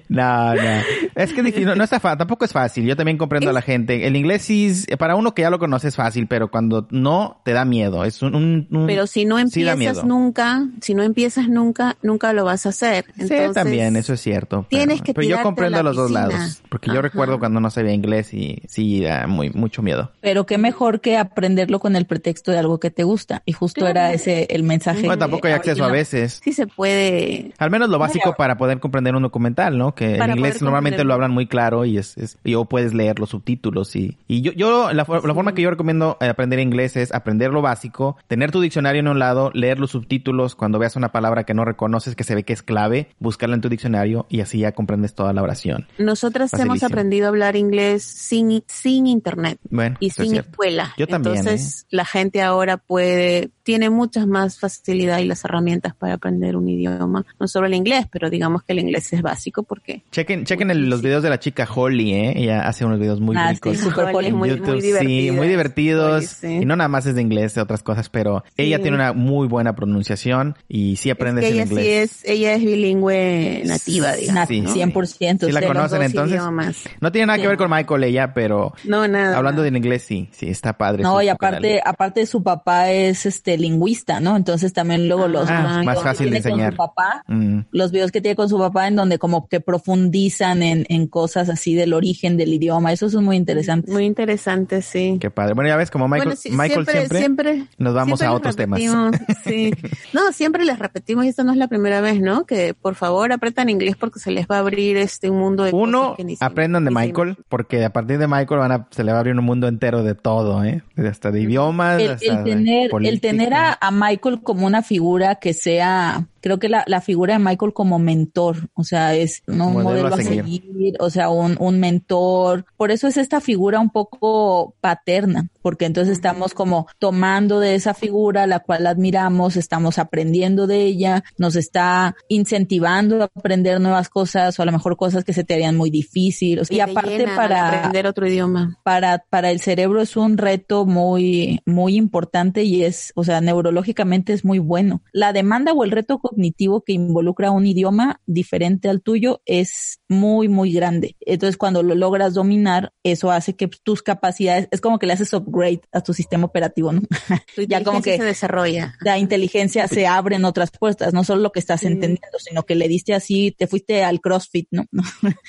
no, no. Es que no, no está fácil, tampoco es fácil. Yo también comprendo a la gente. El inglés sí, es- para uno que ya lo conoce es fácil, pero cuando no, te da miedo. Es un, un- un- Pero si no sí empiezas miedo. nunca, si no empiezas nunca, nunca lo vas a hacer. Sí, también, eso es cierto. Tienes pero, que pero yo a comprendo la los dos lados. Porque yo recuerdo cuando no sabía inglés y sí, da muy, mucho miedo. Pero qué mejor que aprenderlo con el pretexto de algo que te gusta. Y justo Claro. era ese el mensaje. Bueno, tampoco hay acceso a veces. Sí se puede. Al menos lo básico para poder comprender un documental, ¿no? Que Para en inglés normalmente lo hablan muy claro y es, es y o puedes leer los subtítulos y y yo yo la forma que yo recomiendo eh, aprender inglés es aprender lo básico, tener tu diccionario en un lado, leer los subtítulos cuando veas una palabra que no reconoces que se ve que es clave, buscarla en tu diccionario y así ya comprendes toda la oración. Nosotras hemos aprendido a hablar inglés sin, sin internet Bueno, y es sin escuela. Yo también, ¿eh? Entonces, la gente ahora puede, tiene muchas más facilidad y las herramientas para aprender un idioma. No solo el inglés, pero digamos que el inglés es básico porque Chequen, chequen el- los videos de la chica Holly, ¿eh? Ella hace unos videos muy Ah, ricos. sí, súper Holly es muy, YouTube, muy sí, muy divertidos. Holly, sí. Y no nada más es de inglés, de otras cosas, pero ella Sí. tiene una muy buena pronunciación y sí Es aprendes que el ella inglés. sí es, ella es bilingüe nativa, digamos. Sí. ¿no? 100%. Sí la conocen entonces. idiomas. No tiene nada Sí. que ver con Michael ella, pero No, nada. hablando del inglés sí, sí, está padre. No, y aparte, canal. aparte su papá es este lingüista, ¿no? Entonces también luego los Ah, videos más que fácil de tiene con enseñar. su papá, Mm, los videos que tiene con su papá en donde como que profundizan en, en cosas así del origen del idioma, eso es muy interesante. Muy interesante, sí. qué padre. Bueno, ya ves como Michael, Bueno, sí, Michael siempre, siempre, nos vamos siempre a otros temas. Sí. No, siempre les repetimos, y esta no es la primera vez, ¿no? Que por favor apretan inglés porque se les va a abrir este un mundo de Uno, cosas que ni aprendan de ni Michael, porque a partir de Michael van a, se le va a abrir un mundo entero de todo, ¿eh? Hasta de idiomas, el, hasta el de tener, el política. Tener a, a Michael como una figura que sea, creo que la, la figura de Michael como mentor, o sea, es ¿no? un Modelo modelo a seguir. seguir, o sea, un, un mentor. Por eso es esta figura un poco paterna, porque entonces estamos como tomando de esa figura, la cual admiramos, estamos aprendiendo de ella, nos está incentivando a aprender nuevas cosas o a lo mejor cosas que se te harían muy difícil. O sea, y y te aparte para, aprender otro idioma. para, para el cerebro es un reto muy, muy importante y es, o sea, neurológicamente es muy bueno. La demanda o el reto cognitivo que involucra un idioma diferente al tuyo es muy, muy grande. Entonces, cuando lo logras dominar, eso hace que tus capacidades, es como que le haces upgrade a tu sistema operativo, ¿no? Tu ya como que se desarrolla. la inteligencia se abre en otras puertas, no solo lo que estás Mm. entendiendo, sino que le diste así, te fuiste al CrossFit, ¿no?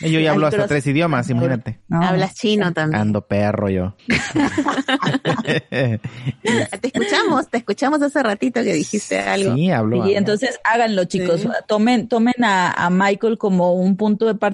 Y Yo ya hablo hasta tres idiomas, imagínate. No. Hablas chino también. Ando perro yo. Te escuchamos, te escuchamos hace ratito que dijiste algo. sí, hablo. Y hablo. entonces Háganlo, chicos. Tomen, tomen a, a, Michael como un punto de partida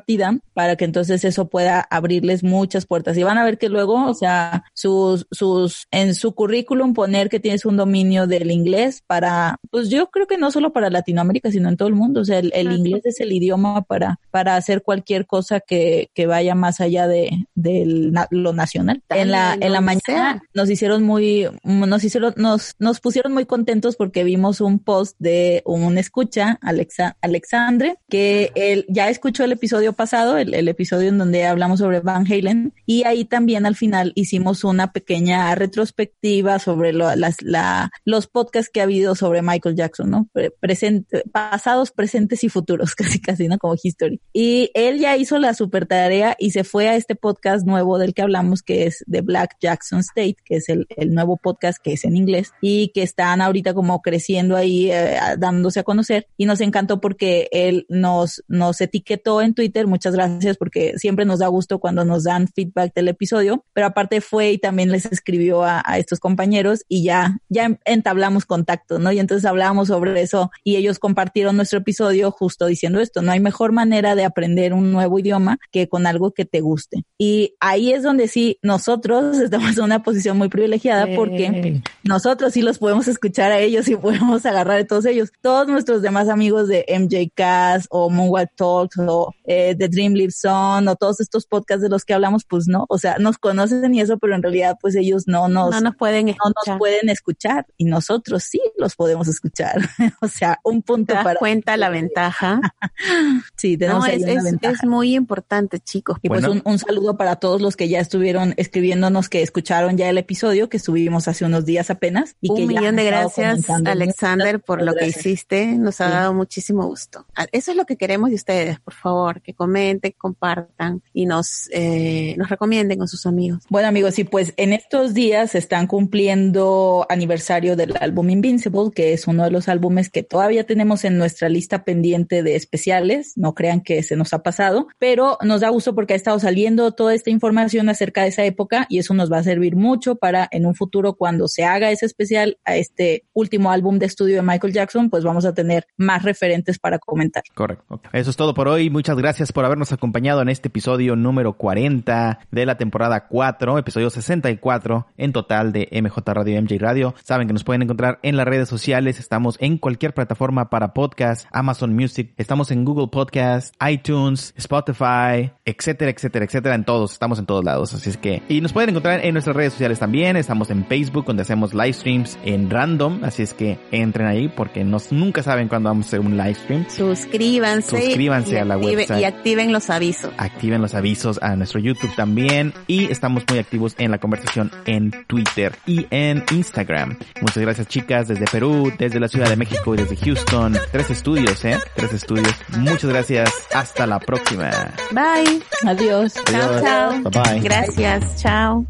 para que entonces eso pueda abrirles muchas puertas. Y van a ver que luego, o sea, sus, sus, en su currículum poner que tienes un dominio del inglés para, pues yo creo que no solo para Latinoamérica, sino en todo el mundo. O sea, el, el inglés es el idioma para, para hacer cualquier cosa que, que vaya más allá de, de lo nacional. En la, en la mañana nos hicieron muy, nos hicieron, nos, nos pusieron muy contentos porque vimos un post de un escucha, Alexa, Alexandre, que él ya escuchó el episodio pasado, el, el episodio en donde hablamos sobre Van Halen, y ahí también al final hicimos una pequeña retrospectiva sobre lo, las, la, los podcasts que ha habido sobre Michael Jackson, ¿no? Presente, pasados, presentes y futuros, casi casi, ¿no? Como history. Y él ya hizo la super tarea y se fue a este podcast nuevo del que hablamos, que es The Black Jackson State, que es el, el nuevo podcast que es en inglés y que están ahorita como creciendo ahí, eh, dándose a conocer. Y nos encantó porque él nos, nos etiquetó en Twitter. Muchas gracias porque siempre nos da gusto cuando nos dan feedback del episodio. Pero aparte fue y también les escribió a, a estos compañeros y ya, ya entablamos contacto, ¿no? Y entonces hablábamos sobre eso y ellos compartieron nuestro episodio justo diciendo esto. No hay mejor manera de aprender un nuevo idioma que con algo que te guste. Y ahí es donde sí nosotros estamos en una posición muy privilegiada porque nosotros sí los podemos escuchar a ellos y podemos agarrar de todos ellos. Todos nuestros demás amigos de MJ Cast o Moonwalk Talks o eh, The Dream Lives On o todos estos podcasts de los que hablamos, pues no, o sea, nos conocen y eso, pero en realidad pues ellos no nos, no nos pueden escuchar. No nos pueden escuchar y nosotros sí los podemos escuchar. o sea, un punto ¿Te das para cuenta la ventaja. sí, tenemos no, ahí es, una es, ventaja. es muy importante, chicos. Y Bueno. pues un, un saludo para todos los que ya estuvieron escribiéndonos, que escucharon ya el episodio que subimos hace unos días apenas. Y que Un millón de gracias. Alexander, por lo que hiciste. Nos ha Sí. dado muchísimo gusto. Ah, Eso es lo que queremos de ustedes, por favor, que comenten, compartan y nos, eh, nos recomienden con sus amigos. Bueno amigos, y pues en estos días se están cumpliendo aniversario del álbum Invincible, que es uno de los álbumes que todavía tenemos en nuestra lista pendiente de especiales. No crean que se nos ha pasado, pero nos da gusto porque ha estado saliendo toda esta información acerca de esa época y eso nos va a servir mucho para en un futuro cuando se haga ese especial a este último álbum de estudio de Michael Jackson, pues vamos a tener más referentes para comentar. Correcto. Eso es todo por hoy. Muchas gracias por habernos acompañado en este episodio número 40 de la temporada 4, episodio 64 en total de MJ Radio y MJ Radio. Saben que nos pueden encontrar en las redes sociales. Estamos en cualquier plataforma para podcast, Amazon Music. Estamos en Google Podcast, iTunes, Spotify, etcétera, etcétera, etcétera. En todos. Estamos en todos lados. Así es que, y nos pueden encontrar en nuestras redes sociales también. Estamos en Facebook donde hacemos live streams en random. Así es que entren ahí porque nos, nunca saben cuándo vamos a hacer un live stream. Suscríbanse. Suscríbanse a la website. Activen los avisos. activen los avisos a nuestro YouTube también y estamos muy activos en la conversación en Twitter y en Instagram. Muchas gracias chicas desde Perú, desde la Ciudad de México y desde Houston. Tres estudios, ¿eh? Tres estudios. Muchas gracias. Hasta la próxima. Bye. Adiós. Chao, Adiós. chao. Bye bye. Gracias. Chao.